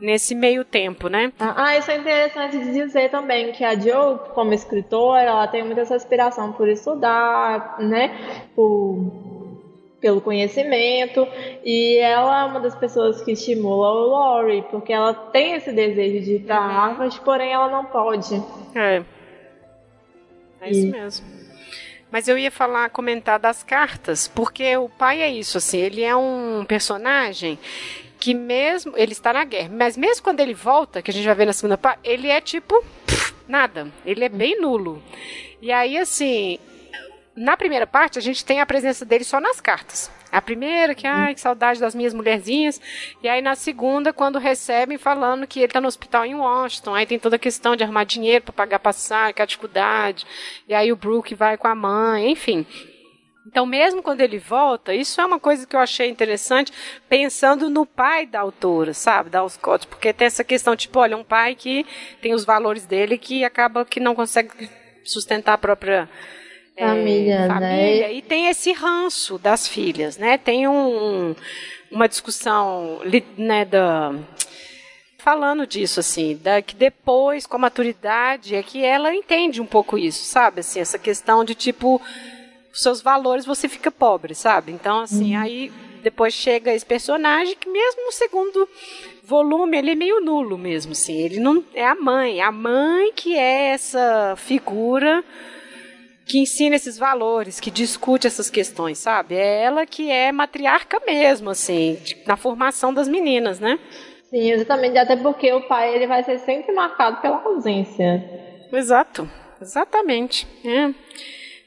nesse meio tempo, né? Ah, isso é interessante de dizer também que a Joe, como escritora, ela tem muita essa aspiração por estudar, né? Por pelo conhecimento e ela é uma das pessoas que estimula o Laurie porque ela tem esse desejo de ir para uhum. Harvard, porém ela não pode. É. É isso mesmo. Mas eu ia falar, comentar das cartas, porque o pai é isso, assim, ele é um personagem que mesmo ele está na guerra, mas mesmo quando ele volta, que a gente vai ver na segunda parte, ele é tipo nada, ele é bem nulo. E aí assim, na primeira parte a gente tem a presença dele só nas cartas. A primeira, que, ai, que saudade das minhas mulherzinhas. E aí na segunda, quando recebem falando que ele está no hospital em Washington, aí tem toda a questão de arrumar dinheiro para pagar passagem, que é a dificuldade. E aí o Brooke vai com a mãe, enfim. Então, mesmo quando ele volta, isso é uma coisa que eu achei interessante, pensando no pai da autora, sabe, da Scott, porque tem essa questão, tipo, olha, um pai que tem os valores dele que acaba que não consegue sustentar a própria família, é, família né? e tem esse ranço das filhas, né? Tem um, uma discussão, né, da falando disso assim, da que depois com a maturidade é que ela entende um pouco isso, sabe? Assim, essa questão de tipo seus valores você fica pobre, sabe? Então assim, uhum. aí depois chega esse personagem que mesmo no segundo volume ele é meio nulo mesmo, assim. Ele não é a mãe, a mãe que é essa figura que ensina esses valores, que discute essas questões, sabe? É ela que é matriarca mesmo, assim, na formação das meninas, né? Sim, exatamente, até porque o pai ele vai ser sempre marcado pela ausência. Exato, exatamente. É.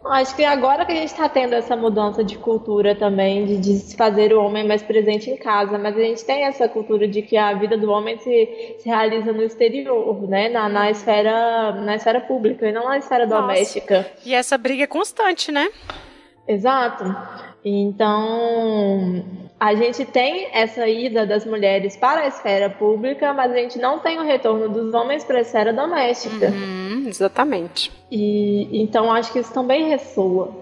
Acho que agora que a gente está tendo essa mudança de cultura também, de, de fazer o homem mais presente em casa, mas a gente tem essa cultura de que a vida do homem se, se realiza no exterior, né? Na, na, esfera, na esfera pública e não na esfera Nossa. doméstica. E essa briga é constante, né? Exato. Então, a gente tem essa ida das mulheres para a esfera pública, mas a gente não tem o retorno dos homens para a esfera doméstica. Uhum, exatamente. E então acho que isso também ressoa.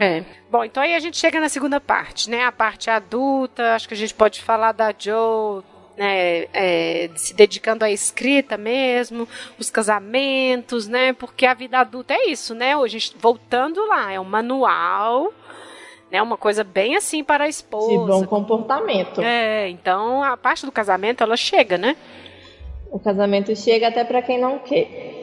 É. Bom, então aí a gente chega na segunda parte, né? A parte adulta, acho que a gente pode falar da Joe né, é, se dedicando à escrita mesmo, os casamentos, né? Porque a vida adulta é isso, né? Hoje, voltando lá, é um manual né? Uma coisa bem assim para a esposa. De bom comportamento. É, então a parte do casamento ela chega, né? O casamento chega até para quem não quer.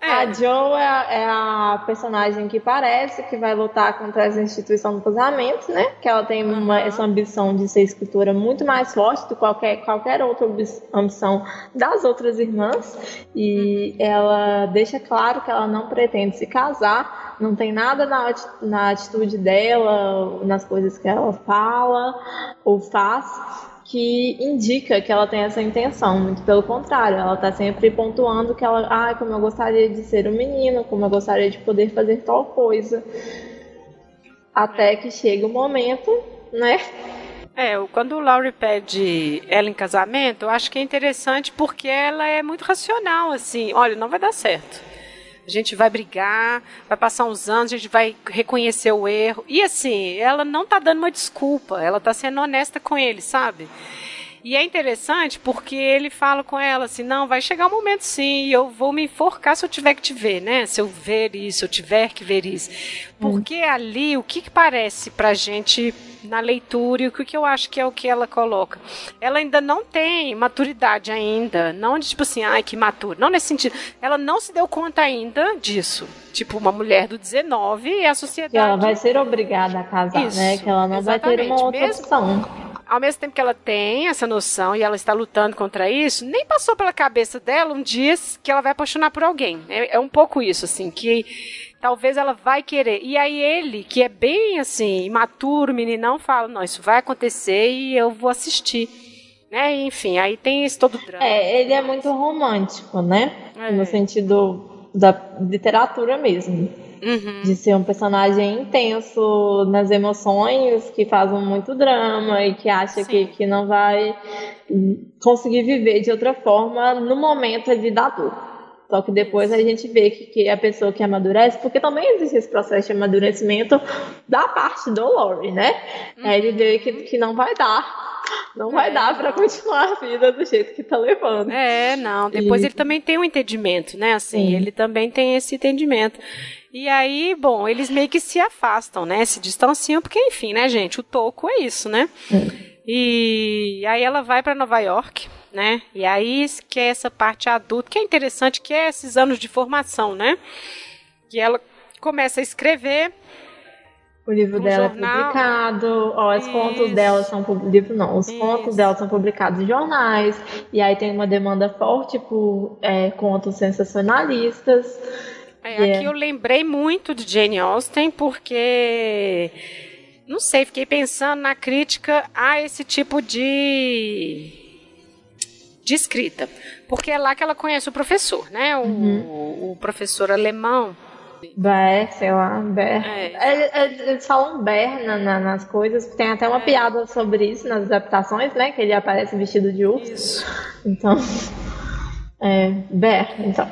É. A Jo é a, é a, personagem que parece que vai lutar contra essa instituição do casamento, né? Que ela tem uma, essa ambição de ser escritora muito mais forte do que qualquer, qualquer outra ambição das outras irmãs. E ela deixa claro que ela não pretende se casar, não tem nada na, na atitude dela, nas coisas que ela fala ou faz que indica que ela tem essa intenção, muito pelo contrário, ela está sempre pontuando que ela, ah, como eu gostaria de ser um menino, como eu gostaria de poder fazer tal coisa, até que chega o momento, né? É, quando o Laurie pede ela em casamento, eu acho que é interessante porque ela é muito racional, assim, olha, não vai dar certo. A gente vai brigar, vai passar uns anos, a gente vai reconhecer o erro. E assim, ela não tá dando uma desculpa, ela tá sendo honesta com ele, sabe? E é interessante porque ele fala com ela assim: não, vai chegar um momento sim, e eu vou me enforcar se eu tiver que te ver, né? Se eu ver isso, se eu tiver que ver isso. Porque hum. ali, o que, que parece pra gente na leitura e o que eu acho que é o que ela coloca. Ela ainda não tem maturidade ainda, não de tipo assim, ai que maturo, não nesse sentido. Ela não se deu conta ainda disso. Tipo, uma mulher do 19 e a sociedade. Que ela vai ser obrigada a casar, Isso, né? Que ela não exatamente. vai ter uma outra Mesmo, opção ao mesmo tempo que ela tem essa noção e ela está lutando contra isso, nem passou pela cabeça dela um dia que ela vai apaixonar por alguém. É, é um pouco isso, assim, que talvez ela vai querer. E aí ele, que é bem assim, imaturo, meninão, fala: não, isso vai acontecer e eu vou assistir. Né? Enfim, aí tem esse todo drama. É, ele é muito romântico, né? É. No sentido da literatura mesmo. Uhum. De ser um personagem intenso nas emoções, que faz muito drama e que acha que, que não vai conseguir viver de outra forma no momento de vida adulta. Só que depois a gente vê que, que a pessoa que amadurece, porque também existe esse processo de amadurecimento da parte do Lori, né? Uhum. Aí ele vê que, que não vai dar. Não vai é, dar para continuar a vida do jeito que tá levando. É, não. Depois e... ele também tem um entendimento, né? Assim, Sim. ele também tem esse entendimento. E aí, bom, eles meio que se afastam, né? Se distanciam, porque, enfim, né, gente? O toco é isso, né? Hum. E aí ela vai para Nova York, né? E aí que é essa parte adulta, que é interessante, que é esses anos de formação, né? Que ela começa a escrever o livro Um dela é jornal. publicado, ó, os contos dela são livro não, os Isso. contos dela são publicados em jornais e aí tem uma demanda forte por é, contos sensacionalistas. É, Yeah. Aqui eu lembrei muito de Jane Austen porque não sei, fiquei pensando na crítica a esse tipo de de escrita, porque é lá que ela conhece o professor, né? O, Uhum. o professor alemão. Ber, sei lá, Ber. É. É, é, Eles falam Ber na- na- nas coisas, tem até uma É. piada sobre isso nas adaptações, né? Que ele aparece vestido de urso. Isso. Então. É, Ber, então.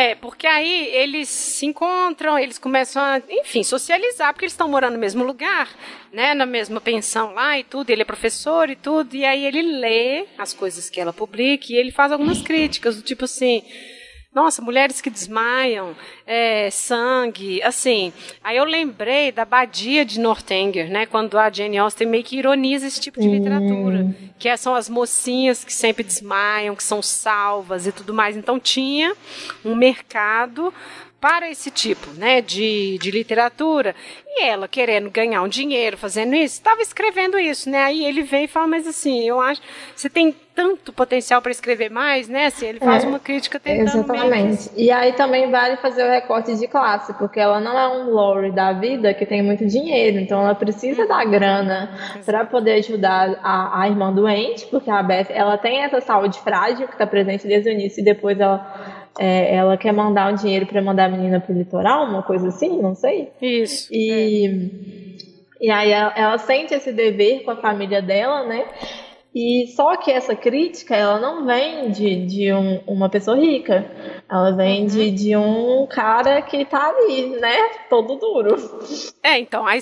É, porque aí eles se encontram, eles começam a, enfim, socializar, porque eles estão morando no mesmo lugar, né, na mesma pensão lá e tudo, ele é professor e tudo, e aí ele lê as coisas que ela publica e ele faz algumas críticas, do tipo assim, nossa, mulheres que desmaiam, é, sangue, assim. Aí eu lembrei da Badia de Northanger, né? Quando a Jane Austen meio que ironiza esse tipo de literatura. Que é- são as mocinhas que sempre desmaiam, que são salvas e tudo mais. Então tinha um mercado para esse tipo né, de, de literatura. E ela, querendo ganhar um dinheiro fazendo isso, estava escrevendo isso, né? Aí ele vem e fala, mas assim, eu acho você tem tanto potencial para escrever mais, né? Assim, ele faz É, uma crítica tentando Exatamente. E aí também vale fazer o recorte de classe, porque ela não é um Lori da vida que tem muito dinheiro, então ela precisa da grana para poder ajudar a, a irmã doente, porque a Beth ela tem essa saúde frágil que está presente desde o início e depois ela é, ela quer mandar um dinheiro para mandar a menina pro litoral, uma coisa assim, não sei. Isso. E, e aí ela, ela sente esse dever com a família dela, né? E só que essa crítica, ela não vem de, de um- uma pessoa rica. Ela vem de, de um cara que tá ali, né? Todo duro. É, então, a,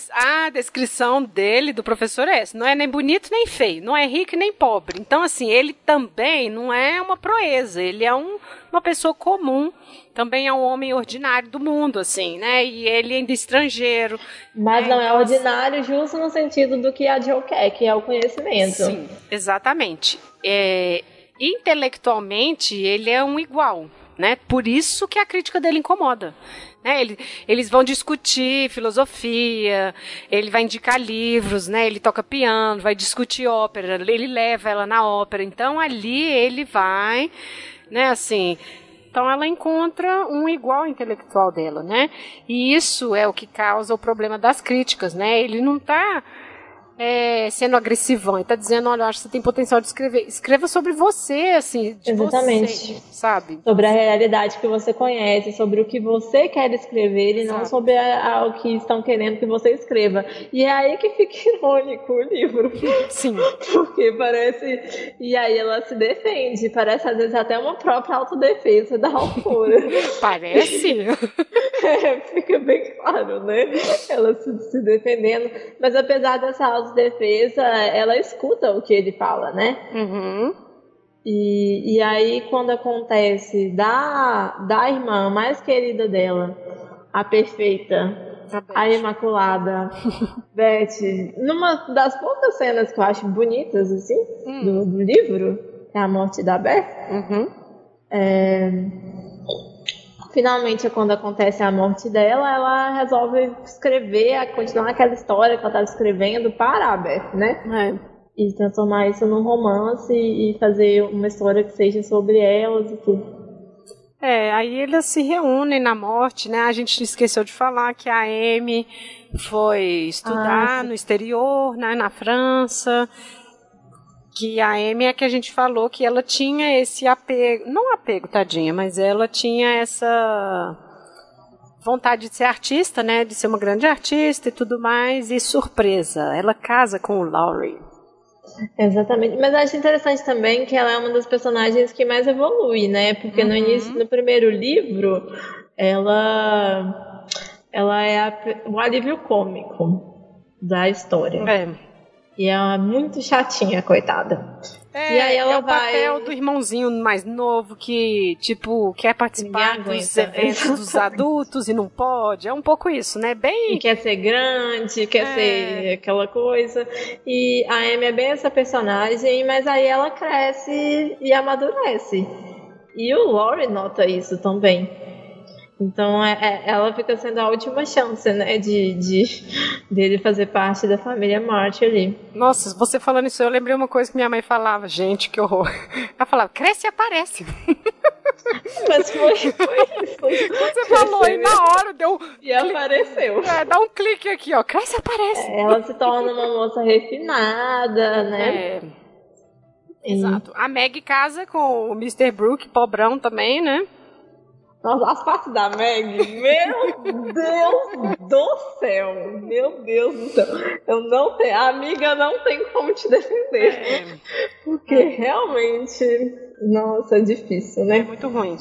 a descrição dele, do professor, é essa. Não é nem bonito nem feio, não é rico nem pobre. Então, assim, ele também não é uma proeza, ele é um, uma pessoa comum, também é um homem ordinário do mundo, assim, né? E ele ainda é estrangeiro. Mas É, não é então, assim- ordinário justo no sentido do que a Joe quer, que é o conhecimento. Sim, exatamente. É, intelectualmente, ele é um igual, né? Por isso que a crítica dele incomoda. Né? Ele- eles vão discutir filosofia, ele vai indicar livros, né? Ele toca piano, vai discutir ópera, ele leva ela na ópera. Então ali ele vai, né? Assim, então ela encontra um igual intelectual dela, né? E isso é o que causa o problema das críticas, né? Ele não está é, sendo agressivão, ele tá dizendo, olha, eu acho que você tem potencial de escrever. Escreva sobre você, assim, de Exatamente. você, sabe? Sobre a realidade que você conhece, sobre o que você quer escrever e não sobre a- a- o que estão querendo que você escreva. E é aí que fica irônico o livro. Sim, Porque parece. E aí ela se defende. Parece às vezes até uma própria autodefesa da autora. parece. É, fica bem claro, né? Ela se, se defendendo. Mas apesar dessa autodefesa, ela escuta o que ele fala, né? Uhum. E, e aí, quando acontece da, da irmã mais querida dela, a perfeita, bem. a Imaculada, Beth, numa das poucas cenas que eu acho bonitas, assim, Hum. do, do livro, é a morte da Beth. Uhum. É, Finalmente, quando acontece a morte dela, ela resolve escrever, continuar aquela história que ela estava escrevendo para a Beth, né? É. E transformar isso num romance e fazer uma história que seja sobre elas e tudo. É, aí eles se reúnem na morte, né? A gente esqueceu de falar que a Amy foi estudar Ah, no exterior, né? Na França. Que a Amy é que a gente falou que ela tinha esse apego, não apego, tadinha, mas ela tinha essa vontade de ser artista, né? De ser uma grande artista e tudo mais. E surpresa, ela casa com o Laurie. Exatamente. Mas acho interessante também que ela é uma das personagens que mais evolui, né? Porque no Uhum. início, no primeiro livro, ela, ela é a- o alívio cômico da história. É. E ela é muito chatinha, coitada. É, e aí ela é o vai... papel do irmãozinho mais novo que, tipo, quer participar dos eventos dos adultos e não pode. É um pouco isso, né? Bem. E quer ser grande, quer é. ser aquela coisa. E a Amy é bem essa personagem, mas aí ela cresce e amadurece. E o Laurie nota isso também. Então é, é, ela fica sendo a última chance, né, de, de dele fazer parte da família March ali. Nossa, você falando isso, eu lembrei uma coisa que minha mãe falava, gente, que horror. Ela falava, cresce e aparece. Mas foi, foi isso. Você falou e na hora deu. E apareceu. É, dá um clique aqui, ó. Cresce e aparece. É, ela se torna uma moça refinada, né? É. Exato. A Meg casa com o Mr. Brook, pobrão também, né? Nossa, as partes da Meg, meu Deus do céu, meu Deus do céu. Eu não tenho, a amiga não tem como te defender. É. Porque é. realmente, nossa, é difícil, né? É muito ruim.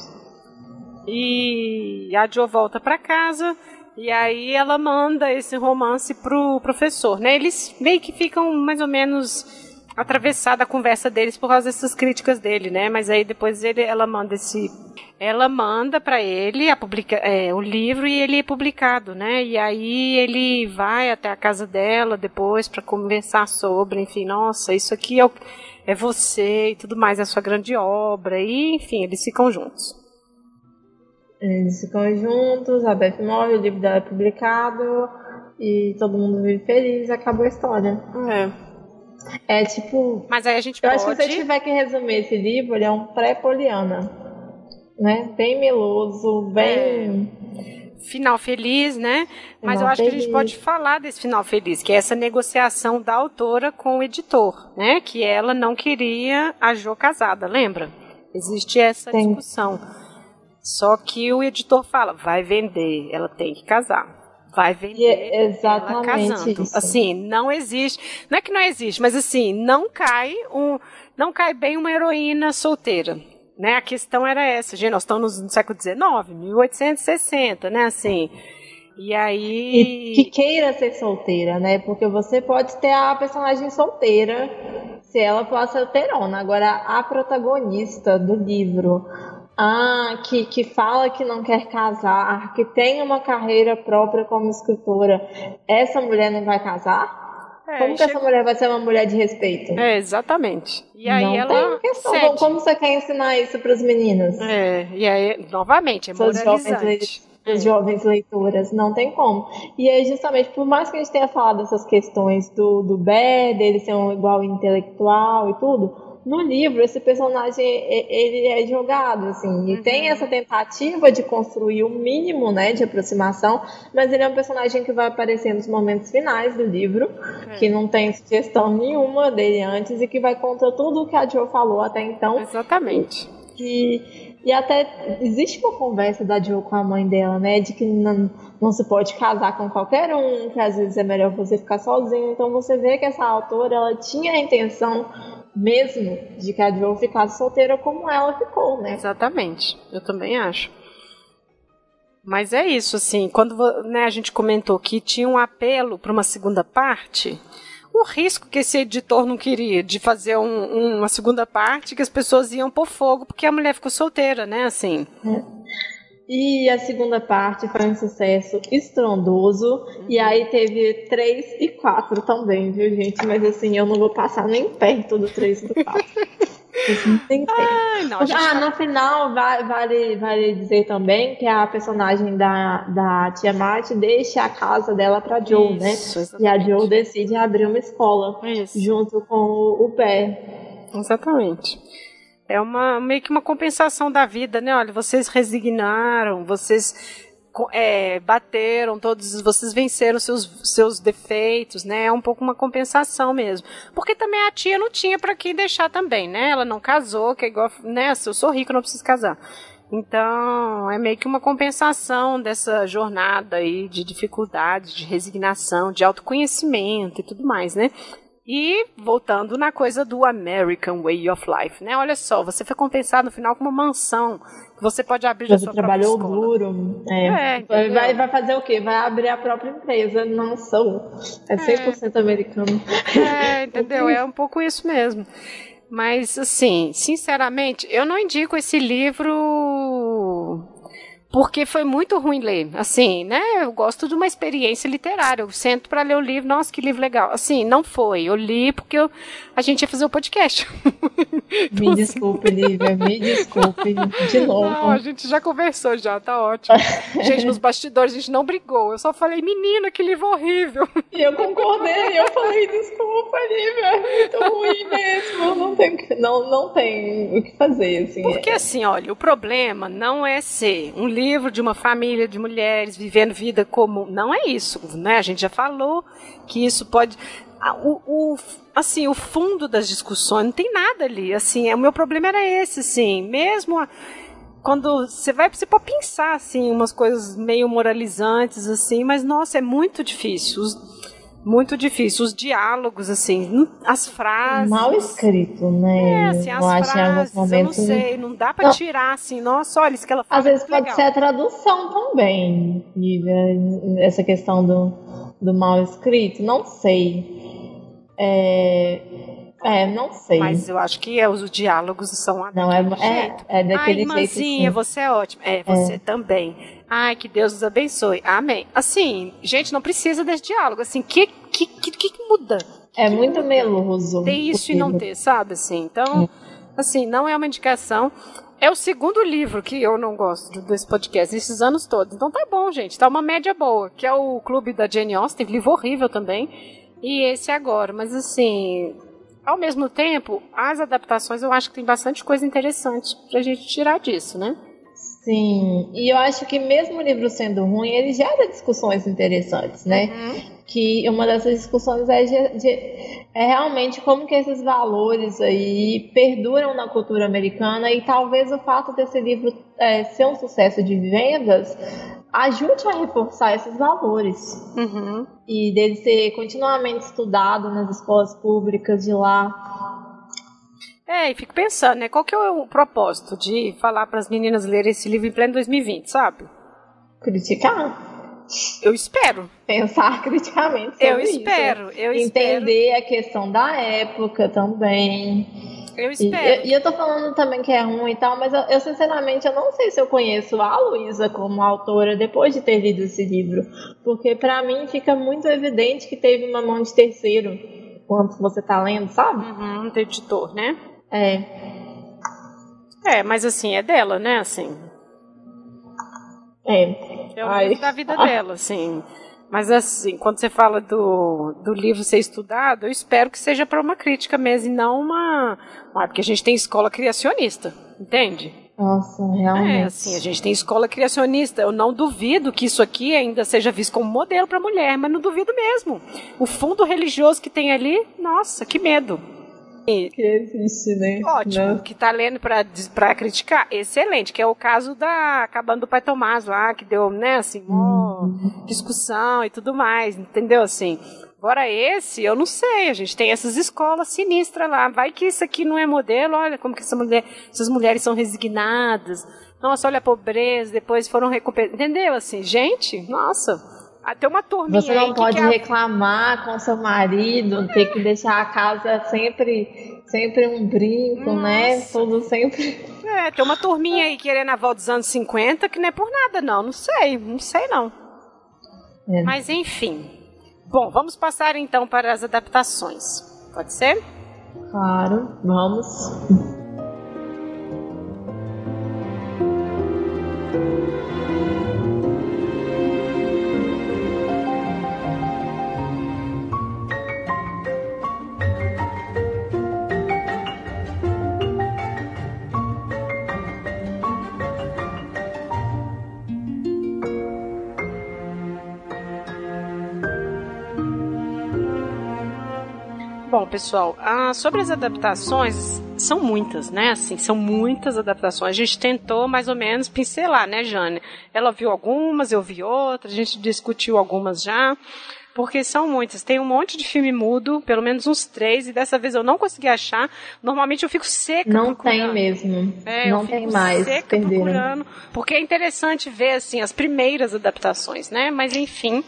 E a Jo volta para casa e aí ela manda esse romance pro professor, né? Eles meio que ficam mais ou menos atravessada a conversa deles por causa dessas críticas dele, né? Mas aí depois ele, ela manda esse, ela manda para ele a publica, é, o livro e ele é publicado, né? E aí ele vai até a casa dela depois para conversar sobre, enfim, nossa, isso aqui é, o, é você e tudo mais, é a sua grande obra e, enfim, eles ficam juntos. Eles ficam juntos, a Beth morre, o livro dela é publicado e todo mundo vive feliz, acabou a história. É. É tipo. Mas aí a gente eu pode. acho que se eu tiver que resumir esse livro, ele é um pré-poliana. Né? Bem meloso, bem. É. Final feliz, né? Mas final eu acho feliz. que a gente pode falar desse final feliz, que é essa negociação da autora com o editor, né? Que ela não queria a Jo casada, lembra? Existe essa Sim. discussão. Só que o editor fala, vai vender, ela tem que casar vai vender é exatamente ela casando. Isso. Assim, não existe, não é que não existe, mas assim, não cai um, não cai bem uma heroína solteira. Né? A questão era essa, gente, nós estamos no século XIX, 1860, né, assim. E aí. E que queira ser solteira, né? Porque você pode ter a personagem solteira se ela for a solteirona. Agora, a protagonista do livro, ah, que, que fala que não quer casar, que tem uma carreira própria como escritora, essa mulher não vai casar? É, como que essa mulher vai ser uma mulher de respeito? É, exatamente. E aí não ela. Tem questão. Cede. Como você quer ensinar isso para as meninas? É, e aí, novamente, é moralizante. As jovens leitoras, não tem como. E aí, justamente, por mais que a gente tenha falado dessas questões do, do Bé, dele ser um igual intelectual e tudo, no livro esse personagem ele é jogado assim e uhum. tem essa tentativa de construir o um mínimo né de aproximação mas ele é um personagem que vai aparecer nos momentos finais do livro é. que não tem sugestão nenhuma dele antes e que vai contra tudo o que a Joe falou até então exatamente e, e até existe uma conversa da Joe com a mãe dela né de que não, não se pode casar com qualquer um que às vezes é melhor você ficar sozinho então você vê que essa autora ela tinha a intenção mesmo de que a Joe ficasse solteira como ela ficou, né? Exatamente, eu também acho. Mas é isso, assim, quando né, a gente comentou que tinha um apelo para uma segunda parte, o risco que esse editor não queria de fazer um, uma segunda parte que as pessoas iam por fogo porque a mulher ficou solteira, né? Assim. É. E a segunda parte foi um sucesso estrondoso. Uhum. E aí teve 3 e 4 também, viu, gente? Mas assim, eu não vou passar nem perto do 3 e do 4. Ai, não, ah, no final vale, vale dizer também que a personagem da, da tia Marte deixa a casa dela pra Joe, né? Isso, né? E a Joe decide abrir uma escola Isso. junto com o, o Pé. Exatamente. É uma meio que uma compensação da vida, né? Olha, vocês resignaram, vocês é, bateram todos, vocês venceram seus, seus defeitos, né? É um pouco uma compensação mesmo. Porque também a tia não tinha para quem deixar também, né? Ela não casou, que é igual, né? Eu sou rico, não preciso casar. Então, é meio que uma compensação dessa jornada aí de dificuldade, de resignação, de autoconhecimento e tudo mais, né? E voltando na coisa do American Way of Life, né? Olha só, você foi compensado no final com uma mansão. Você pode abrir você sua trabalhou duro. É. é vai, vai fazer o quê? Vai abrir a própria empresa. Não sou. É 100% é. americano. É, entendeu? É um pouco isso mesmo. Mas, assim, sinceramente, eu não indico esse livro porque foi muito ruim ler. Assim, né? Eu gosto de uma experiência literária. Eu sento para ler o livro, nossa, que livro legal. Assim, não foi. Eu li porque eu, a gente ia fazer o podcast. Me desculpe, Lívia, me desculpe. De novo. Não, a gente já conversou já, tá ótimo. gente, nos bastidores a gente não brigou. Eu só falei, menina, que livro horrível. E eu concordei, eu falei, desculpa, Lívia, é muito ruim mesmo. Não tem, não, não tem o que fazer, assim. Porque assim, olha, o problema não é ser um livro de uma família de mulheres vivendo vida comum. Não é isso, né? A gente já falou que isso pode. O, o, assim, o fundo das discussões não tem nada ali. Assim, o meu problema era esse, assim, mesmo a, quando você vai você pode pensar assim umas coisas meio moralizantes assim, mas nossa, é muito difícil. Os, muito difícil. Os diálogos, assim, as frases. Mal escrito, né? É, assim, as eu frases, momentos... eu não sei, não dá pra não. tirar, assim, nossa, olha isso que ela fala. Às vezes pode legal. ser a tradução também, Lívia, essa questão do, do mal escrito, não sei. É, é, não sei. Mas eu acho que é, os diálogos são não, é, é, é daquele Ai, irmãzinha, jeito, você é ótima. É, você é. também. Ai, que Deus os abençoe. Amém. Assim, gente, não precisa desse diálogo. Assim, que que, que, que muda? É muito meloso. Ter isso e não ter, sabe? Assim, então, assim, não é uma indicação. É o segundo livro que eu não gosto desse podcast, esses anos todos. Então tá bom, gente. Tá uma média boa. Que é o Clube da Jane Austen, livro horrível também. E esse agora. Mas assim, ao mesmo tempo, as adaptações eu acho que tem bastante coisa interessante pra gente tirar disso, né? Sim, e eu acho que mesmo o livro sendo ruim, ele gera discussões interessantes, né? Uhum. Que uma dessas discussões é, de, é realmente como que esses valores aí perduram na cultura americana e talvez o fato desse livro é, ser um sucesso de vendas ajude a reforçar esses valores. Uhum. E dele ser continuamente estudado nas escolas públicas de lá. É, e fico pensando, né? Qual que é o propósito de falar para as meninas lerem esse livro em pleno 2020, sabe? Criticar. Eu espero. Pensar criticamente sobre Eu espero, isso. eu Entender espero. a questão da época também. Eu espero. E, e, eu tô falando também que é ruim e tal, mas eu, eu, sinceramente eu não sei se eu conheço a Luísa como autora depois de ter lido esse livro. Porque para mim fica muito evidente que teve uma mão de terceiro quando você tá lendo, sabe? Uhum, do editor, né? É. É, mas assim, é dela, né? Assim. É. É o Ai. da vida dela, assim. Mas assim, quando você fala do, do livro ser estudado, eu espero que seja para uma crítica mesmo e não uma. Porque a gente tem escola criacionista, entende? Nossa, realmente. É, assim, a gente tem escola criacionista. Eu não duvido que isso aqui ainda seja visto como modelo para mulher, mas não duvido mesmo. O fundo religioso que tem ali, nossa, que medo. Que existe, né? Ótimo. Que tá lendo pra, pra criticar, excelente. Que é o caso da Acabando do Pai Tomás lá, que deu, né, assim, uhum. discussão e tudo mais, entendeu? Assim. Agora esse, eu não sei, a gente tem essas escolas sinistras lá. Vai que isso aqui não é modelo, olha como que essa mulher, essas mulheres são resignadas. Nossa, olha a pobreza, depois foram recuperadas. Entendeu? Assim, gente, nossa. Até uma turminha Você não pode reclamar com seu marido, ter que deixar a casa sempre, sempre um brinco, né? Nossa. né? Tudo sempre. É, tem uma turminha aí querendo a volta dos anos 50 que não é por nada, não. Não sei, não sei não. É. Mas enfim. Bom, vamos passar então para as adaptações. Pode ser? Claro, vamos. Bom, pessoal, ah, sobre as adaptações, são muitas, né? Assim, são muitas adaptações. A gente tentou mais ou menos pincelar, né, Jane? Ela viu algumas, eu vi outras, a gente discutiu algumas já porque são muitas. Tem um monte de filme mudo, pelo menos uns três, e dessa vez eu não consegui achar. Normalmente eu fico seca Não procurando. tem mesmo. É, não tem fico mais. seca Perderam. procurando, porque é interessante ver assim as primeiras adaptações, né? Mas enfim,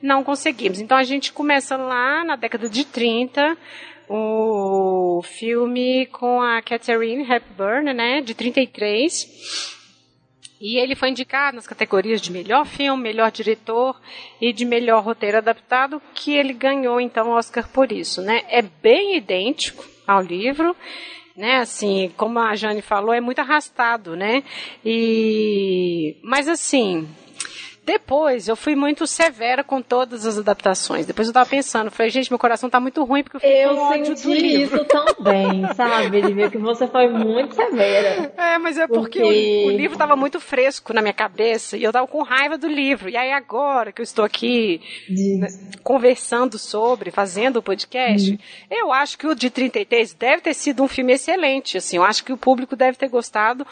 não conseguimos. Então a gente começa lá na década de 30, o filme com a Catherine Hepburn, né, de 33. E ele foi indicado nas categorias de melhor filme, melhor diretor e de melhor roteiro adaptado, que ele ganhou então o Oscar por isso, né? É bem idêntico ao livro, né? Assim, como a Jane falou, é muito arrastado, né? E mas assim, depois eu fui muito severa com todas as adaptações. Depois eu tava pensando, falei, gente, meu coração tá muito ruim porque eu fiquei Eu com ódio do senti livro. isso também, sabe? Ele viu que você foi muito severa. É, mas é porque, Porque- O, o livro estava muito fresco na minha cabeça e eu tava com raiva do livro. E aí agora que eu estou aqui né, conversando sobre, fazendo o podcast, Uhum. eu acho que o de 33 deve ter sido um filme excelente, assim. Eu acho que o público deve ter gostado.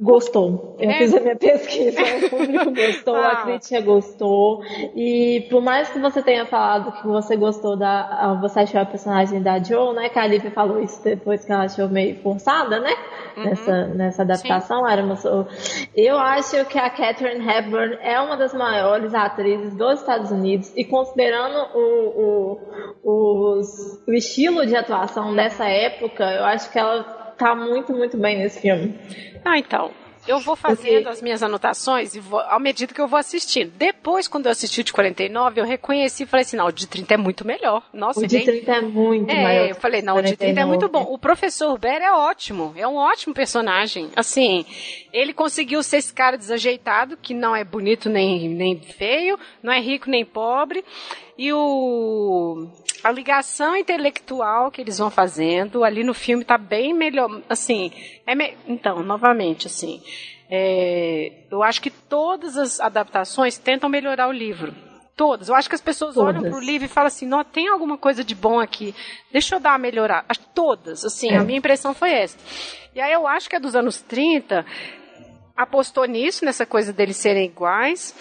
Gostou. Eu É. fiz a minha pesquisa, o público gostou, Ah. a crítica gostou. E por mais que você tenha falado que você gostou da. ah, Você achou a personagem da Joe, né? Que a Lívia falou isso depois que ela achou meio forçada, né? Uhum. Nessa, nessa adaptação. Era uma, eu acho que a Catherine Hepburn é uma das maiores atrizes dos Estados Unidos e considerando o, o, os- o estilo de atuação dessa época, eu acho que ela tá muito, muito bem nesse filme. Ah, então. Eu vou fazendo Porque- as minhas anotações e vou, à medida que eu vou assistindo. Depois, quando eu assisti o de 49, eu reconheci e falei assim: não, o de 30 é muito melhor. Nossa, O de é 30 é muito É, maior. eu falei, não, o de 30 é 49. muito bom. O professor Bear é ótimo, é um ótimo personagem. Assim, ele conseguiu ser esse cara desajeitado, que não é bonito nem, nem feio, não é rico nem pobre. E o a ligação intelectual que eles vão fazendo ali no filme tá bem melhor, assim, é me- então, novamente, assim, é, eu acho que todas as adaptações tentam melhorar o livro. Todas. Eu acho que as pessoas olham Todas. pro livro e falam assim, não, tem alguma coisa de bom aqui. Deixa eu dar uma melhorada. Todas, assim, É. a minha impressão foi essa. E aí eu acho que a dos anos 30 apostou nisso, nessa coisa deles serem iguais.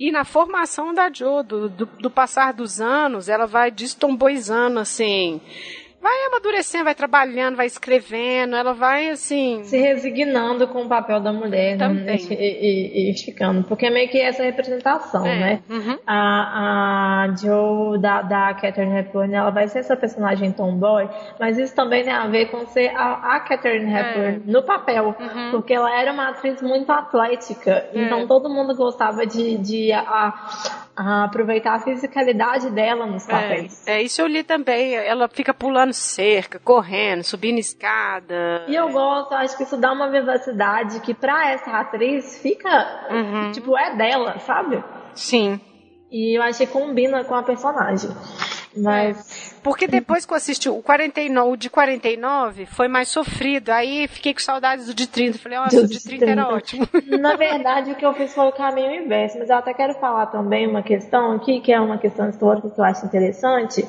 E na formação da Jo, do, do, do passar dos anos, ela vai destomboizando, assim. Vai amadurecendo, vai trabalhando, vai escrevendo, ela vai, assim. Se resignando com o papel da mulher né? Também. e, e, e ficando. Porque é meio que essa representação, É, né? uhum. A, a Joe da, da Catherine Hepburn, ela vai ser essa personagem tomboy, mas isso também tem a ver com ser a, a Catherine É. Hepburn no papel, Uhum. porque ela era uma atriz muito atlética, então todo mundo gostava de, de a- a aproveitar a fisicalidade dela nos papéis. É, é, isso eu li também. Ela fica pulando cerca, correndo, subindo escada. E eu gosto, acho que isso dá uma vivacidade que pra essa atriz fica, Uhum. tipo, é dela, sabe? Sim. E eu acho que combina com a personagem. Mas Porque depois que eu assisti o, 49, o de 49, foi mais sofrido. Aí fiquei com saudades do de 30. Falei, nossa, o de 30 era ótimo. Na verdade, o que eu fiz foi o caminho inverso, mas eu até quero falar também uma questão aqui, que é uma questão histórica que eu acho interessante,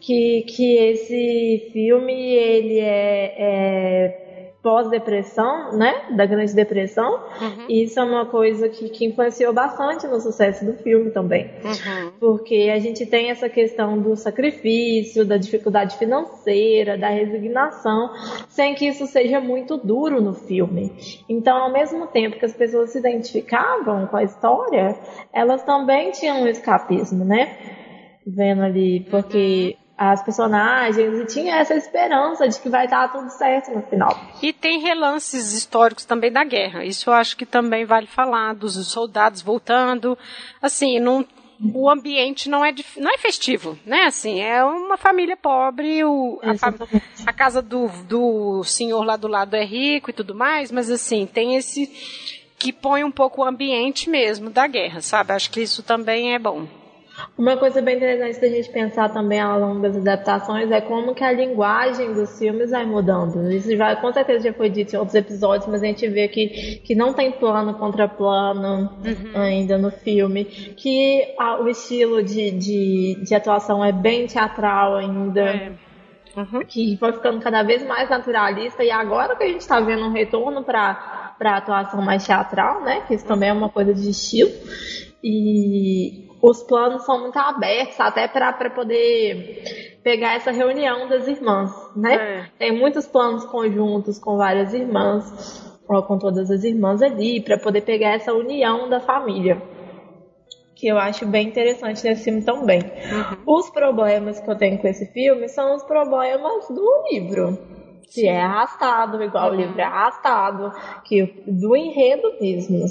que, que esse filme, ele é, é pós-depressão, né, da Grande Depressão, e isso é uma coisa que, que influenciou bastante no sucesso do filme também. Uhum. Porque a gente tem essa questão do sacrifício, da dificuldade financeira, da resignação, sem que isso seja muito duro no filme. Então, ao mesmo tempo que as pessoas se identificavam com a história, elas também tinham um escapismo, né? Vendo ali, porque as personagens e tinha essa esperança de que vai dar tudo certo no final. E tem relances históricos também da guerra. Isso eu acho que também vale falar dos soldados voltando. Assim, não, o ambiente não é, não é festivo, né? Assim, é uma família pobre, o, a, a casa do, do senhor lá do lado é rico e tudo mais, mas assim, tem esse que põe um pouco o ambiente mesmo da guerra, sabe? Acho que isso também é bom. Uma coisa bem interessante da gente pensar também ao longo das adaptações é como que a linguagem dos filmes vai mudando. Isso já, com certeza já foi dito em outros episódios, mas a gente vê que, que não tem plano contra plano ainda no filme, que a- o estilo de, de, de atuação é bem teatral ainda. É. uhum. que foi ficando cada vez mais naturalista, e agora que a gente está vendo um retorno para a atuação mais teatral, né? Que isso também é uma coisa de estilo. E os planos são muito abertos, até para poder pegar essa reunião das irmãs, né? É. Tem muitos planos conjuntos com várias irmãs, ou com todas as irmãs ali, para poder pegar essa união da família. Que eu acho bem interessante nesse filme também. Uhum. Os problemas que eu tenho com esse filme são os problemas do livro que é arrastado, igual uhum. o livro é arrastado, que do enredo mesmo.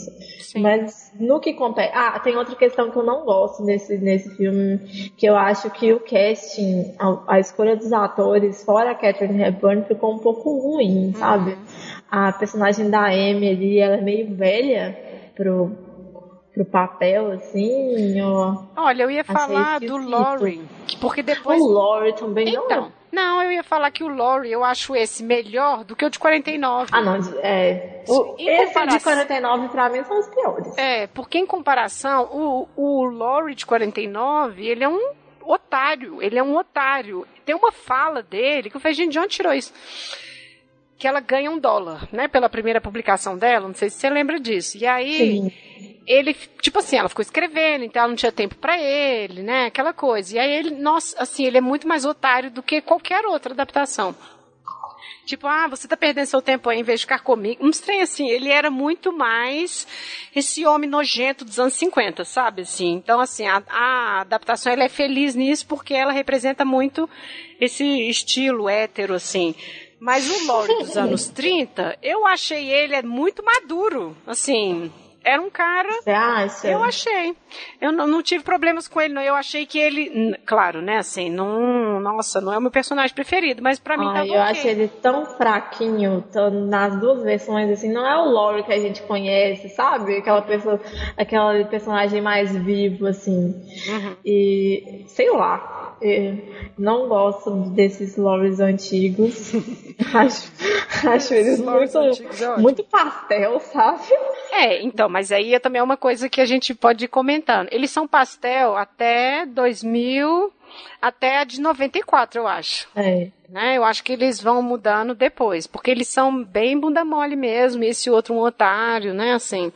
Mas no que compete. Ah, tem outra questão que eu não gosto nesse, nesse filme, que eu acho que o casting, a, a escolha dos atores, fora a Catherine Hepburn, ficou um pouco ruim, sabe? Uhum. A personagem da Amy ali, ela é meio velha pro, pro papel, assim, ó. Olha, eu ia falar do Laurie, porque depois... O Laurie também então, não não, eu ia falar que o Laurie, eu acho esse melhor do que o de 49. Ah, não, é. O, esse de 49 pra mim são os piores. É, porque em comparação, o, o Laurie de 49, ele é um otário, ele é um otário. Tem uma fala dele que eu falei, gente, de onde tirou isso? Que ela ganha um dólar, né, pela primeira publicação dela, não sei se você lembra disso. E aí. Sim ele, tipo assim, ela ficou escrevendo, então ela não tinha tempo para ele, né? Aquela coisa. E aí ele, nossa, assim, ele é muito mais otário do que qualquer outra adaptação. Tipo, ah, você tá perdendo seu tempo aí em vez de ficar comigo. Um estranho assim, ele era muito mais esse homem nojento dos anos 50, sabe? Assim, então, assim, a, a adaptação ela é feliz nisso porque ela representa muito esse estilo hétero, assim. Mas o Lorde dos anos 30, eu achei ele é muito maduro, assim, era um cara. Você acha? Eu achei. Eu não, não, tive problemas com ele, não. Eu achei que ele. Claro, né? Assim, não. Nossa, não é o meu personagem preferido, mas pra mim tá Eu okay. acho ele tão fraquinho tão, nas duas versões, assim. Não é o Lore que a gente conhece, sabe? Aquela pessoa. Aquela personagem mais vivo, assim. Uhum. E. Sei lá. Não gosto desses lores antigos. acho, acho eles muito, é muito pastel, sabe? É, então, mas aí é também uma coisa que a gente pode ir comentando. Eles são pastel até 2000, até a de 94, eu acho. É. Né? Eu acho que eles vão mudando depois, porque eles são bem bunda mole mesmo, e esse outro um otário, né, assim.